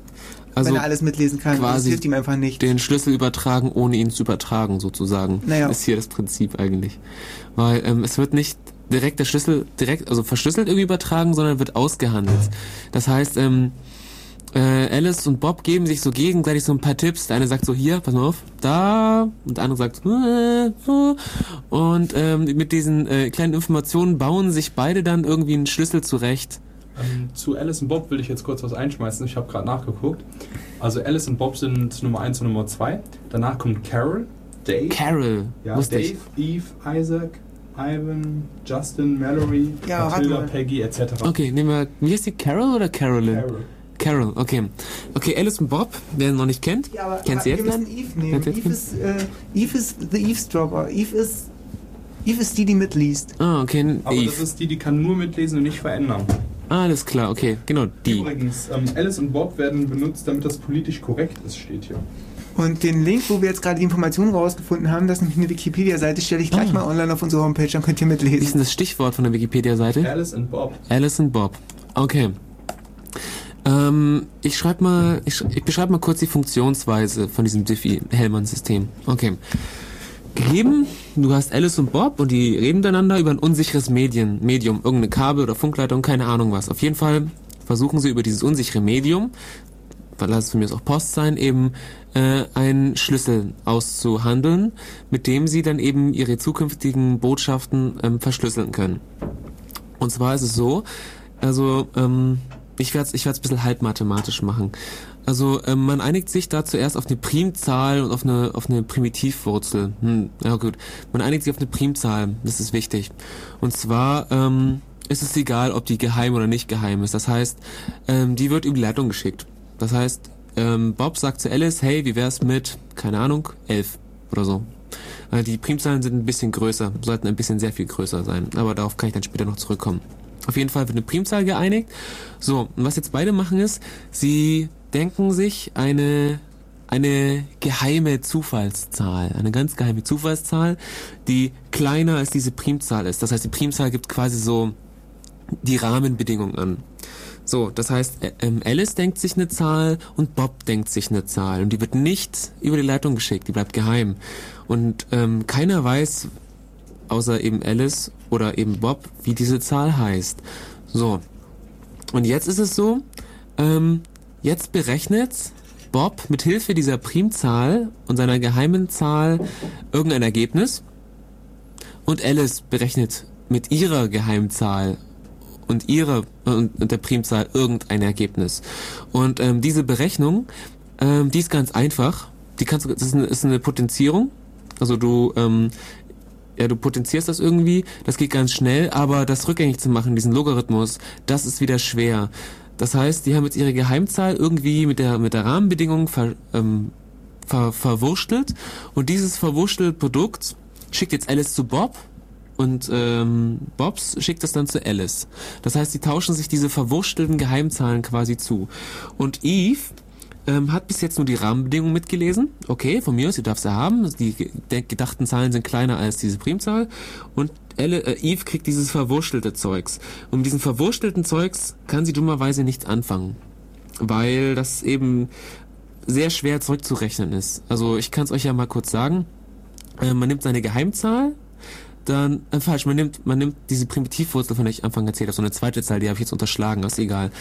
Also wenn er alles mitlesen kann. quasi das hilft ihm einfach nicht. den Schlüssel übertragen, ohne ihn zu übertragen, sozusagen. Naja. Ist hier das Prinzip eigentlich. Weil ähm, es wird nicht direkt der Schlüssel direkt, also verschlüsselt irgendwie übertragen, sondern wird ausgehandelt. Das heißt, ähm, äh, Alice und Bob geben sich so gegenseitig so ein paar Tipps. Der eine sagt so, hier, pass mal auf, da. Und der andere sagt, äh, äh. und ähm, mit diesen äh, kleinen Informationen bauen sich beide dann irgendwie einen Schlüssel zurecht. Ähm, zu Alice und Bob will ich jetzt kurz was einschmeißen. Ich habe gerade nachgeguckt. Also Alice und Bob sind Nummer 1 und Nummer 2. Danach kommt Carol, Dave, Carol, ja, Dave, ich. Eve, Isaac, Ivan, Justin, Mallory, Ja, Matilda. Peggy etc. Okay, nehmen wir, wie heißt die, Carol oder Carolyn? Carol. Carol, okay. Okay, Alice und Bob, wer ihn noch nicht kennt. Ja, aber, Kennt aber sie dann? Eve nehmen. Ihr Eve ist, äh, Eve ist the Eavesdropper. Eve ist Eve ist die, die mitliest. Ah, okay. Aber Eve. das ist die, die kann nur mitlesen und nicht verändern. Alles klar, okay, genau, die. Übrigens, ähm, Alice und Bob werden benutzt, damit das politisch korrekt ist, steht hier. Und den Link, wo wir jetzt gerade die Informationen rausgefunden haben, das ist nämlich eine Wikipedia-Seite, stelle ich gleich Ah. mal online auf unsere Homepage, dann könnt ihr Wie ist mitlesen. denn das Stichwort von der Wikipedia-Seite? Alice und Bob. Alice und Bob. Okay. Ähm, ich schreibe mal, ich, ich beschreibe mal kurz die Funktionsweise von diesem Diffie-Hellman-System. Okay. Gegeben, du hast Alice und Bob und die reden miteinander über ein unsicheres Medien, Medium, irgendeine Kabel oder Funkleitung, keine Ahnung was. Auf jeden Fall versuchen sie über dieses unsichere Medium, lass es mir aus auch Post sein, eben äh, einen Schlüssel auszuhandeln, mit dem sie dann eben ihre zukünftigen Botschaften ähm, verschlüsseln können. Und zwar ist es so, also ähm, ich werde es ich werd's ein bisschen halb mathematisch machen. Also ähm, man einigt sich da zuerst auf eine Primzahl und auf eine, auf eine Primitivwurzel. Hm, ja gut, man einigt sich auf eine Primzahl, das ist wichtig. Und zwar ähm, ist es egal, ob die geheim oder nicht geheim ist. Das heißt, ähm, die wird über die Leitung geschickt. Das heißt, ähm, Bob sagt zu Alice, hey, wie wär's mit, keine Ahnung, elf oder so. Äh, Die Primzahlen sind ein bisschen größer, sollten ein bisschen sehr viel größer sein. Aber darauf kann ich dann später noch zurückkommen. Auf jeden Fall wird eine Primzahl geeinigt. So, und was jetzt beide machen ist, sie denken sich eine, eine geheime Zufallszahl, eine ganz geheime Zufallszahl, die kleiner als diese Primzahl ist. Das heißt, die Primzahl gibt quasi so die Rahmenbedingungen an. So, das heißt, ähm, Alice denkt sich eine Zahl und Bob denkt sich eine Zahl und die wird nicht über die Leitung geschickt, die bleibt geheim. Und ähm, keiner weiß, außer eben Alice oder eben Bob, wie diese Zahl heißt. So, und jetzt ist es so, ähm, jetzt berechnet Bob mit Hilfe dieser Primzahl und seiner geheimen Zahl irgendein Ergebnis und Alice berechnet mit ihrer Geheimzahl und ihrer und, der Primzahl irgendein Ergebnis. Und ähm, diese Berechnung, ähm, die ist ganz einfach. Die kannst du, das ist eine, ist eine Potenzierung. Also du, ähm, ja, du potenzierst das irgendwie, das geht ganz schnell, aber das rückgängig zu machen, diesen Logarithmus, das ist wieder schwer. Das heißt, die haben jetzt ihre Geheimzahl irgendwie mit der mit der Rahmenbedingung ver, ähm, ver, verwurstelt und dieses verwurstelte Produkt schickt jetzt Alice zu Bob und ähm, Bobs schickt es dann zu Alice. Das heißt, sie tauschen sich diese verwurstelten Geheimzahlen quasi zu. Und Eve ähm, hat bis jetzt nur die Rahmenbedingungen mitgelesen. Okay, von mir aus, sie darf sie haben. Die gedachten Zahlen sind kleiner als diese Primzahl. Und Elle, äh, Eve kriegt dieses verwurstelte Zeugs. Und mit diesem verwurstelten Zeugs kann sie dummerweise nichts anfangen. Weil das eben sehr schwer zurückzurechnen ist. Also ich kann es euch ja mal kurz sagen. Äh, man nimmt seine Geheimzahl, dann, äh, falsch, man nimmt, man nimmt diese Primitivwurzel, von der ich am Anfang erzählt habe, so eine zweite Zahl, die habe ich jetzt unterschlagen, ist egal.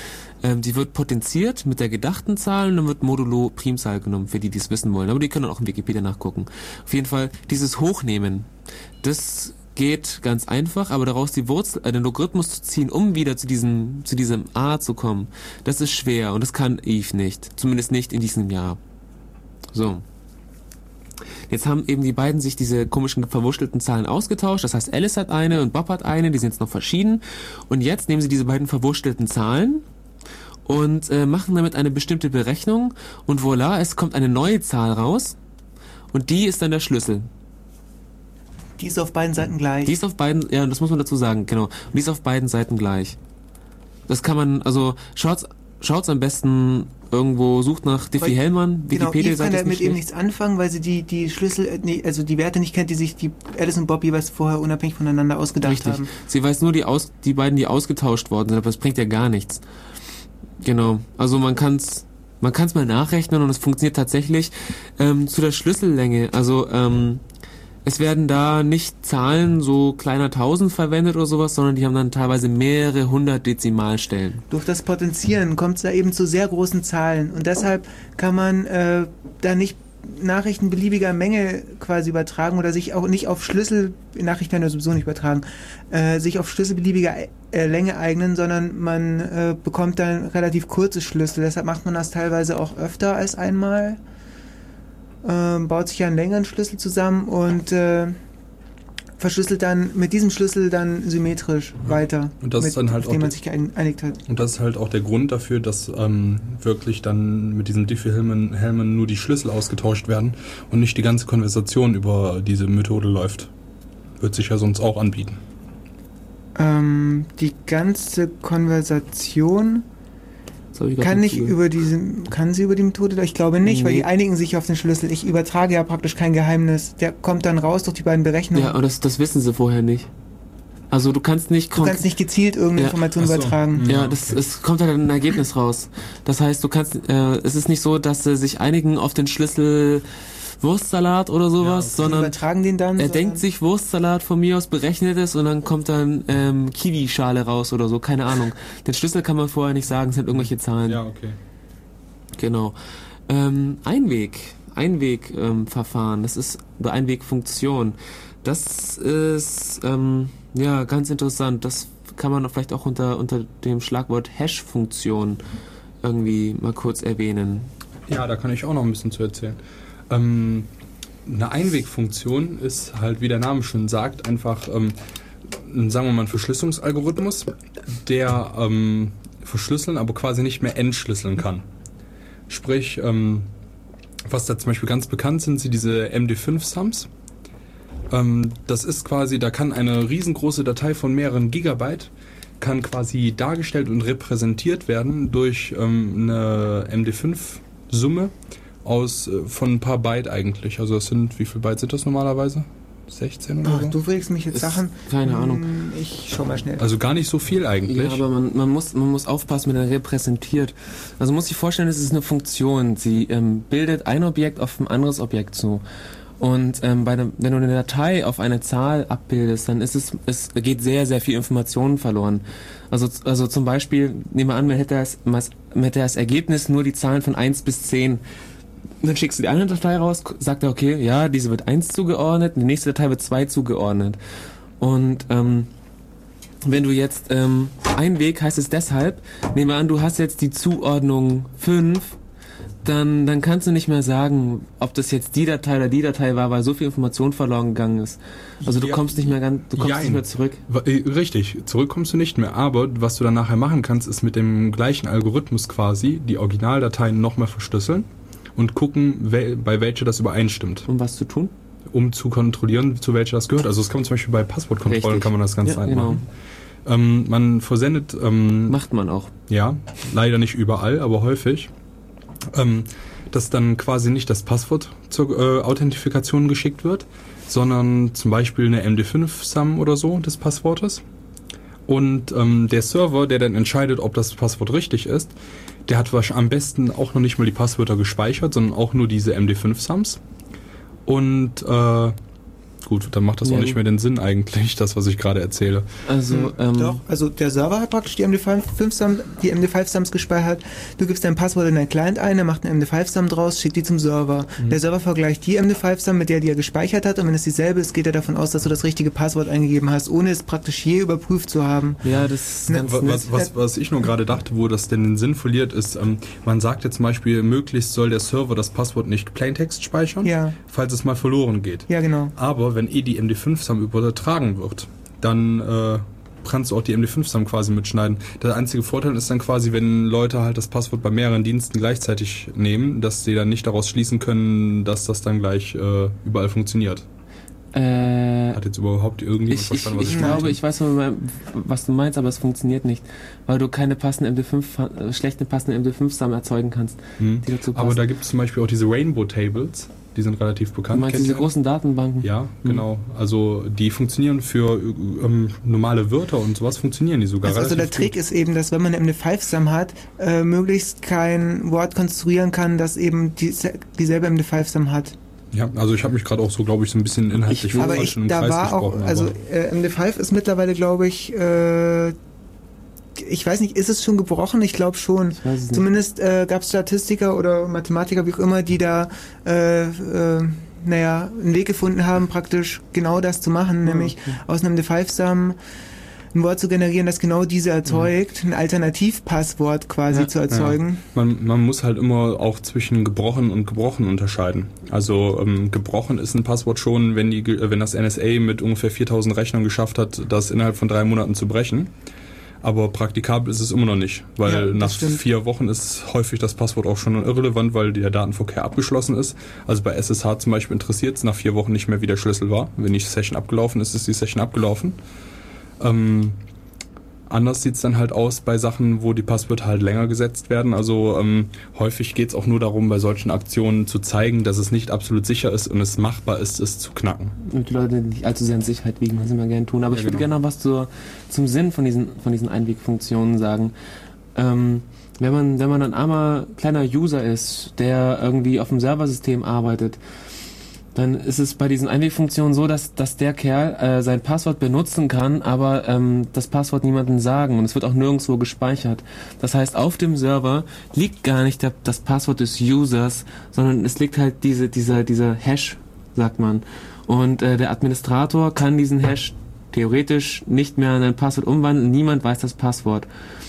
Ähm, die wird potenziert mit der gedachten Zahl und dann wird modulo Primzahl genommen, für die, die es wissen wollen. Aber die können auch in Wikipedia nachgucken. Auf jeden Fall, dieses Hochnehmen, das geht ganz einfach, aber daraus die Wurzel, äh, den Logarithmus zu ziehen, um wieder zu diesem, zu diesem A zu kommen, das ist schwer und das kann Eve nicht. Zumindest nicht in diesem Jahr. So. Jetzt haben eben die beiden sich diese komischen verwurschtelten Zahlen ausgetauscht. Das heißt, Alice hat eine und Bob hat eine, die sind jetzt noch verschieden. Und jetzt nehmen sie diese beiden verwurschtelten Zahlen und äh, machen damit eine bestimmte Berechnung. Und voilà, es kommt eine neue Zahl raus. Und die ist dann der Schlüssel. Die ist auf beiden Seiten gleich. Die ist auf beiden, ja, das muss man dazu sagen, genau. Und die ist auf beiden Seiten gleich. Das kann man, also schaut's, schaut's am besten irgendwo, sucht nach Diffie Weil- Hellmann, Genau, Eve Wikipedia-Seite kann ist damit eben nichts anfangen, weil sie die, die Schlüssel, äh, nee, also die Werte nicht kennt, die sich die Alice und Bob jeweils vorher unabhängig voneinander ausgedacht Richtig. haben. Sie weiß nur die, aus, die beiden, die ausgetauscht worden sind, aber das bringt ja gar nichts. Genau. Also man kann's, man kann's mal nachrechnen und es funktioniert tatsächlich ähm, zu der Schlüssellänge. Also ähm, es werden da nicht Zahlen so kleiner Tausend verwendet oder sowas, sondern die haben dann teilweise mehrere hundert Dezimalstellen. Durch das Potenzieren kommt es da eben zu sehr großen Zahlen und deshalb kann man äh, da nicht Nachrichten beliebiger Menge quasi übertragen oder sich auch nicht auf Schlüssel, Nachrichten werden ja sowieso nicht übertragen, äh, sich auf Schlüssel beliebiger äh, Länge eignen, sondern man äh, bekommt dann relativ kurze Schlüssel. Deshalb macht man das teilweise auch öfter als einmal, ähm, baut sich einen längeren Schlüssel zusammen und äh, verschlüsselt dann mit diesem Schlüssel dann symmetrisch weiter, Und das mit, ist dann halt auf den man der- sich geeinigt hat. Und das ist halt auch der Grund dafür, dass ähm, wirklich dann mit diesen Diffie-Hellman nur die Schlüssel ausgetauscht werden und nicht die ganze Konversation über diese Methode läuft. Wird sich ja sonst auch anbieten. Ähm, die ganze Konversation ich kann nicht zugehört. über diese, kann sie über die Methode? Ich glaube nicht, weil Nee. die einigen sich auf den Schlüssel. Ich übertrage ja praktisch kein Geheimnis. Der kommt dann raus durch die beiden Berechnungen. Ja, aber das, das wissen sie vorher nicht. Also du kannst nicht du kannst nicht gezielt irgendeine Ja. Information so. übertragen. Mhm. Ja, Ja, das, okay. es kommt halt ein Ergebnis raus. Das heißt, du kannst, äh, es ist nicht so, dass sie sich einigen auf den Schlüssel Wurstsalat oder sowas. Die sondern übertragen den dann. er denkt sich Wurstsalat von mir aus, berechnet es und dann kommt dann ähm, Kiwi-Schale raus oder so, keine Ahnung. Den Schlüssel kann man vorher nicht sagen, es sind irgendwelche Zahlen. Ja, okay. Genau. Ähm, Einweg, Einwegverfahren, ähm, das ist oder Einwegfunktion. Das ist ähm, ja ganz interessant. Das kann man vielleicht auch unter unter dem Schlagwort Hash-Funktion irgendwie mal kurz erwähnen. Ja, da kann ich auch noch ein bisschen zu erzählen. Ähm, eine Einwegfunktion ist halt, wie der Name schon sagt, einfach, ähm, ein, sagen wir mal, ein Verschlüsselungsalgorithmus, der ähm, verschlüsseln, aber quasi nicht mehr entschlüsseln kann. Sprich, ähm, was da zum Beispiel ganz bekannt sind, sind diese MD5-Sums. Ähm, das ist quasi, da kann eine riesengroße Datei von mehreren Gigabyte kann quasi dargestellt und repräsentiert werden durch ähm, eine MD5-Summe aus äh, von ein paar Byte eigentlich. Also das sind, wie viel Byte sind das normalerweise? 16 oder Ach, so? du fragst mich jetzt Ist- Sachen. keine Ahnung. Hm, Ich schau mal schnell. Also gar nicht so viel eigentlich. Ja, aber man, man, muss, man muss aufpassen, wenn er repräsentiert. Also man muss sich vorstellen, es ist eine Funktion. Sie ähm, bildet ein Objekt auf ein anderes Objekt zu. Und ähm, bei der, wenn du eine Datei auf eine Zahl abbildest, dann ist es, es geht sehr, sehr viel Informationen verloren. Also, also zum Beispiel, nehmen wir an, man hätte, das, man hätte das Ergebnis nur die Zahlen von 1 bis 10. Dann schickst du die eine Datei raus, sagt er, okay, ja, diese wird 1 zugeordnet, die nächste Datei wird 2 zugeordnet. Und ähm, wenn du jetzt ähm, ein Weg heißt es deshalb, nehmen wir an, du hast jetzt die Zuordnung 5, dann, dann kannst du nicht mehr sagen, ob das jetzt die Datei oder die Datei war, weil so viel Information verloren gegangen ist. Also du Ja, kommst nicht mehr ganz, du kommst jein. nicht mehr zurück. Äh, Richtig, zurück kommst du nicht mehr. Aber was du dann nachher machen kannst, ist mit dem gleichen Algorithmus quasi die Originaldateien nochmal verschlüsseln und gucken, wel bei welcher das übereinstimmt, Um was zu tun? um zu kontrollieren, zu welcher das gehört. Also das kann man zum Beispiel bei Passwortkontrollen Richtig. kann man das ganz Ja, leicht genau. machen. Ähm, man versendet ähm, Macht man auch. Ja, leider nicht überall, aber häufig. Ähm, dass dann quasi nicht das Passwort zur äh, Authentifikation geschickt wird, sondern zum Beispiel eine MD5-Sum oder so des Passwortes. Und ähm, der Server, der dann entscheidet, ob das Passwort richtig ist, der hat am besten auch noch nicht mal die Passwörter gespeichert, sondern auch nur diese MD5-Sums. Und äh, gut, dann macht das Ja, auch nicht mehr den Sinn eigentlich, das, was ich gerade erzähle. Also, Hm, ähm, Doch, also der Server hat praktisch die MD5-Sums die MD5-Sums gespeichert. Du gibst dein Passwort in dein Client ein, er macht eine MD5-Sum draus, schickt die zum Server. Mhm. Der Server vergleicht die MD5-Sum mit der, die er gespeichert hat und wenn es dieselbe ist, geht er davon aus, dass du das richtige Passwort eingegeben hast, ohne es praktisch je überprüft zu haben. ja, das ist ganz Wa- nett. Was, was, was ich nur gerade dachte, wo das denn den Sinn verliert, ist, ähm, man sagt jetzt zum Beispiel, möglichst soll der Server das Passwort nicht Plaintext speichern, Ja, falls es mal verloren geht. ja genau. Aber wenn eh die MD5-Sum übertragen wird, dann äh, kannst du auch die MD5-Sum quasi mitschneiden. Der einzige Vorteil ist dann quasi, wenn Leute halt das Passwort bei mehreren Diensten gleichzeitig nehmen, dass sie dann nicht daraus schließen können, dass das dann gleich äh, überall funktioniert. Äh, Hat jetzt überhaupt irgendjemand ich, ich, verstanden, was ich ich, glaube, meinte? ich weiß, was du meinst, aber es funktioniert nicht, weil du keine passende MD5, äh, schlechte passende MD5-Sum erzeugen kannst, Hm. die dazu Aber passen. da gibt es zum Beispiel auch diese Rainbow Tables, die sind relativ du bekannt. meinst Kennt diese ihr? großen Datenbanken? Ja, genau. Also die funktionieren für ähm, normale Wörter und sowas funktionieren die sogar. Also, also der Trick gut. ist eben, dass wenn man eine MD5-Sum hat, äh, möglichst kein Wort konstruieren kann, das eben die, dieselbe MD5-Sum hat. Ja, also ich habe mich gerade auch so, glaube ich, so ein bisschen inhaltlich Ich- Aber ich, da Kreis war auch, gesprochen, also äh, MD5 ist mittlerweile, glaube ich, äh, ich weiß nicht, ist es schon gebrochen? Ich glaube schon. Ich. Zumindest äh, gab es Statistiker oder Mathematiker, wie auch immer, die da, äh, äh, naja, einen Weg gefunden haben, praktisch genau das zu machen, nämlich okay. aus einem MD5-Sum ein Wort zu generieren, das genau diese erzeugt, ein Alternativpasswort quasi Ja, zu erzeugen. Man, man muss halt immer auch zwischen gebrochen und gebrochen unterscheiden. Also ähm, gebrochen ist ein Passwort schon, wenn, die, ge- wenn das NSA mit ungefähr 4000 Rechnern geschafft hat, das innerhalb von drei Monaten zu brechen. Aber praktikabel ist es immer noch nicht, weil Ja, nach stimmt. vier Wochen ist häufig das Passwort auch schon irrelevant, weil der Datenverkehr abgeschlossen ist. Also bei SSH zum Beispiel interessiert es nach vier Wochen nicht mehr, wie der Schlüssel war. Wenn die Session abgelaufen ist, ist die Session abgelaufen. Ähm, anders sieht es dann halt aus bei Sachen, wo die Passwörter halt länger gesetzt werden. Also ähm, häufig geht es auch nur darum, bei solchen Aktionen zu zeigen, dass es nicht absolut sicher ist und es machbar ist, es zu knacken. Damit die Leute nicht allzu sehr in Sicherheit wiegen, was sie immer gerne tun. Aber Ja, ich würde genau. gerne noch was zur, zum Sinn von diesen, von diesen Einwegfunktionen sagen. Ähm, wenn man, wenn man ein armer kleiner User ist, der irgendwie auf dem Serversystem arbeitet, dann ist es bei diesen Einwegfunktionen so, dass, dass der Kerl äh, sein Passwort benutzen kann, aber ähm, das Passwort niemandem sagen und es wird auch nirgendwo gespeichert. Das heißt, auf dem Server liegt gar nicht der, das Passwort des Users, sondern es liegt halt diese, dieser, dieser Hash, sagt man. Und äh, der Administrator kann diesen Hash theoretisch nicht mehr in ein Passwort umwandeln. Niemand weiß das Passwort.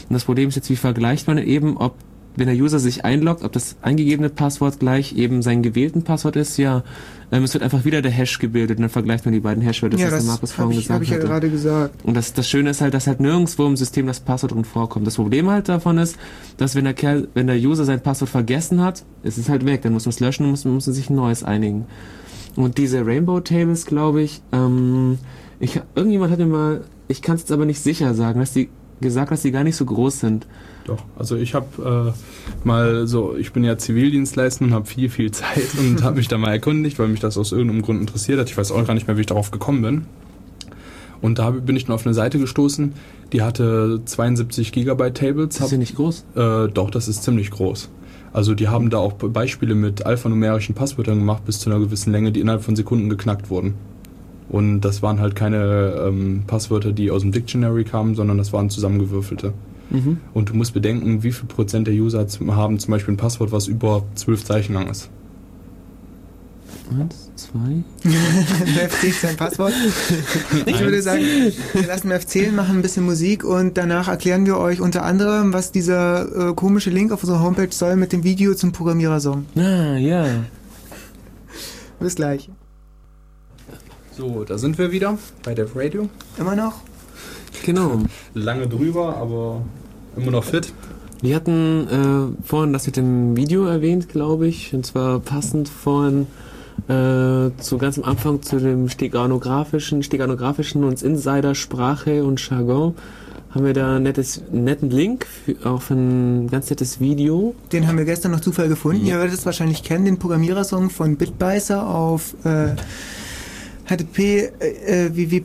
Und das Problem ist jetzt, wie vergleicht man eben, ob wenn der User sich einloggt, ob das eingegebene Passwort gleich eben sein gewählten Passwort ist, ja. Ähm, es wird einfach wieder der Hash gebildet und dann vergleicht man die beiden Hashwörter, ja, was der das Markus habe vorhin ich, gesagt hab ich ja hatte. gerade gesagt. Und das, das Schöne ist halt, dass halt nirgendwo im System das Passwort drin vorkommt. Das Problem halt davon ist, dass wenn der Kerl, wenn der User sein Passwort vergessen hat, ist es halt weg. Dann muss man es löschen und muss, muss man sich ein neues einigen. Und diese Rainbow Tables, glaube ich, ähm, ich, irgendjemand hat mir mal, ich kann es jetzt aber nicht sicher sagen, dass die gesagt, dass die gar nicht so groß sind. Doch, also ich habe äh, mal so, ich bin ja Zivildienstleister und habe viel, viel Zeit und habe mich da mal erkundigt, weil mich das aus irgendeinem Grund interessiert hat. Ich weiß auch gar nicht mehr, wie ich darauf gekommen bin. Und da bin ich dann auf eine Seite gestoßen, die hatte 72 Gigabyte Tables. Ist ja nicht groß. Äh, doch, das ist ziemlich groß. Also die haben da auch Beispiele mit alphanumerischen Passwörtern gemacht bis zu einer gewissen Länge, die innerhalb von Sekunden geknackt wurden. Und das waren halt keine ähm, Passwörter, die aus dem Dictionary kamen, sondern das waren zusammengewürfelte. Mhm. Und du musst bedenken, wie viel Prozent der User haben zum Beispiel ein Passwort, was über zwölf Zeichen lang ist. Eins, zwei. Mef zählt sein Passwort. Ich würde sagen, wir lassen Mef zählen, machen ein bisschen Musik und danach erklären wir euch unter anderem, was dieser äh, komische Link auf unserer Homepage soll mit dem Video zum Programmierersong. Ah, ja. Bis gleich. So, da sind wir wieder bei Dev Radio. Immer noch? Genau. Lange drüber, aber immer noch fit. Wir hatten äh, vorhin das mit dem Video erwähnt, glaube ich, und zwar passend vorhin äh, zu ganz am Anfang zu dem steganografischen, steganografischen und Insider-Sprache und Jargon haben wir da ein nettes, einen netten Link für, auf ein ganz nettes Video. Den haben wir gestern noch Zufall gefunden. Ihr werdet es wahrscheinlich kennen, den Programmierersong von Bitbeißer auf äh, http äh, äh, www.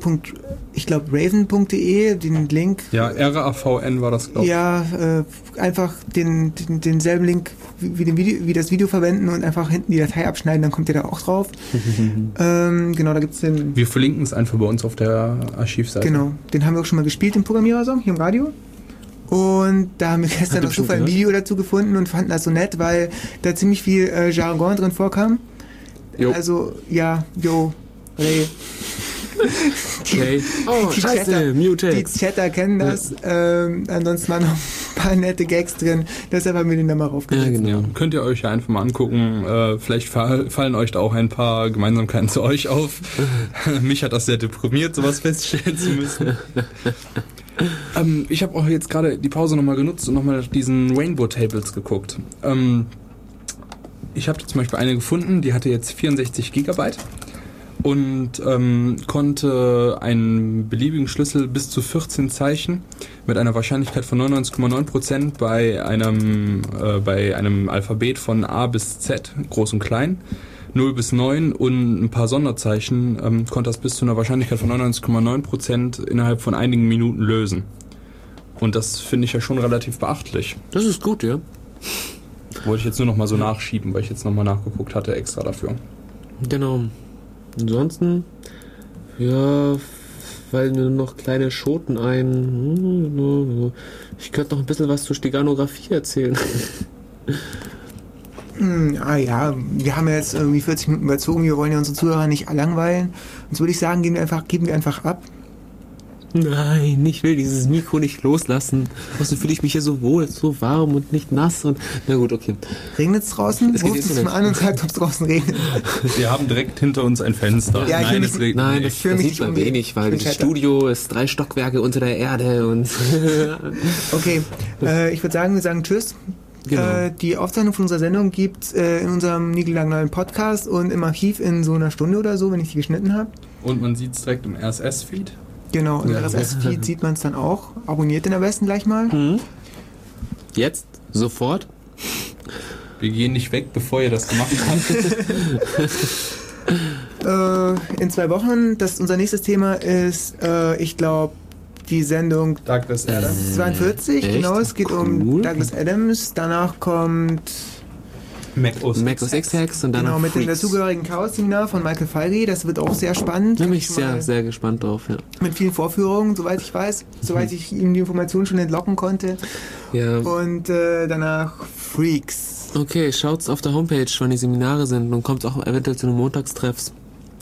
ich glaube raven.de, den Link. Ja, RAVN war das, glaube ich. Ja, äh, einfach den, den, denselben Link wie, wie, den Video, wie das Video verwenden und einfach hinten die Datei abschneiden, dann kommt ihr da auch drauf. ähm, genau, da gibt's den. Wir verlinken es einfach bei uns auf der Archivseite. Genau, den haben wir auch schon mal gespielt, den Programmierersong, hier im Radio. Und da haben wir gestern bestimmt Zufall ein? Video dazu gefunden und fanden das so nett, weil da ziemlich viel äh, Jargon drin vorkam. Jo. Also, ja, jo, Ray. Okay. Oh, die scheiße, Chatter- Mute. Die Chatter kennen das. Ähm, ansonsten waren noch ein paar nette Gags drin. Deshalb haben wir den da mal Ja, raufgesetzt. genau. Ja, könnt ihr euch ja einfach mal angucken. Äh, vielleicht fall, fallen euch da auch ein paar Gemeinsamkeiten zu euch auf. Mich hat das sehr deprimiert, sowas feststellen zu müssen. ähm, ich habe auch jetzt gerade die Pause nochmal genutzt und nochmal diesen Rainbow Tables geguckt. Ähm, ich habe zum Beispiel eine gefunden, die hatte jetzt 64 Gigabyte und ähm, konnte einen beliebigen Schlüssel bis zu 14 Zeichen mit einer Wahrscheinlichkeit von 99,9% bei einem äh, bei einem Alphabet von A bis Z, groß und klein, 0 bis 9 und ein paar Sonderzeichen ähm, konnte das bis zu einer Wahrscheinlichkeit von 99,9% innerhalb von einigen Minuten lösen. Und das finde ich ja schon relativ beachtlich. Das ist gut, ja. Wollte ich jetzt nur noch mal so nachschieben, weil ich jetzt noch mal nachgeguckt hatte extra dafür. Genau. Ansonsten, ja, fallen mir noch kleine Schoten ein. Ich könnte noch ein bisschen was zur Steganografie erzählen. Hm, ah ja, wir haben ja jetzt irgendwie 40 Minuten überzogen. Wir wollen ja unsere Zuhörer nicht langweilen. Und so würde ich sagen, geben wir einfach, geben wir einfach ab. Nein, ich will dieses Mikro nicht loslassen. Außerdem fühle ich mich hier so wohl, so warm und nicht nass und. Na gut, okay. Regnet es draußen? Es Ruft nicht. mal an und sagt, ob es draußen regnet. Wir haben direkt hinter uns ein Fenster. Ja, Nein, es regnet Nein, nicht. das, das mich sieht man wenig, weil das. Studio ist drei Stockwerke unter der Erde und. Okay, äh, ich würde sagen, wir sagen Tschüss. Genau. Äh, die Aufzeichnung von unserer Sendung gibt äh, in unserem niegelnagelneuen Podcast und im Archiv in so einer Stunde oder so, wenn ich die geschnitten habe. Und man sieht es direkt im RSS-Feed. Genau, im Ja. RSS-Feed sieht man es dann auch. Abonniert den am besten gleich mal. Hm? Jetzt? Sofort? Wir gehen nicht weg, bevor ihr das gemacht habt. Äh, in zwei Wochen, das unser nächstes Thema ist, äh, ich glaube, die Sendung Douglas Adams. 42, echt? genau, es geht um Cool. Douglas Adams. Danach kommt Mac OS, Mac OS X Hacks und dann genau noch mit dem dazugehörigen Chaos-Seminar von Michael Feige. Das wird auch sehr spannend. Da bin ich sehr, sehr gespannt drauf, ja. Mit vielen Vorführungen, soweit ich weiß, soweit ich ihm die Informationen schon entlocken konnte. Ja. Und äh, danach Freaks. Okay, schaut's auf der Homepage, wann die Seminare sind und kommt auch eventuell zu den Montagstreffs.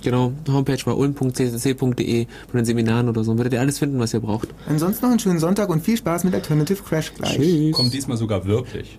Genau, Homepage war ulm.ccc.de von den Seminaren oder so. Werdet ihr alles finden, was ihr braucht. Ansonsten noch einen schönen Sonntag und viel Spaß mit Alternative Crash gleich. Tschüss. Kommt diesmal sogar wirklich.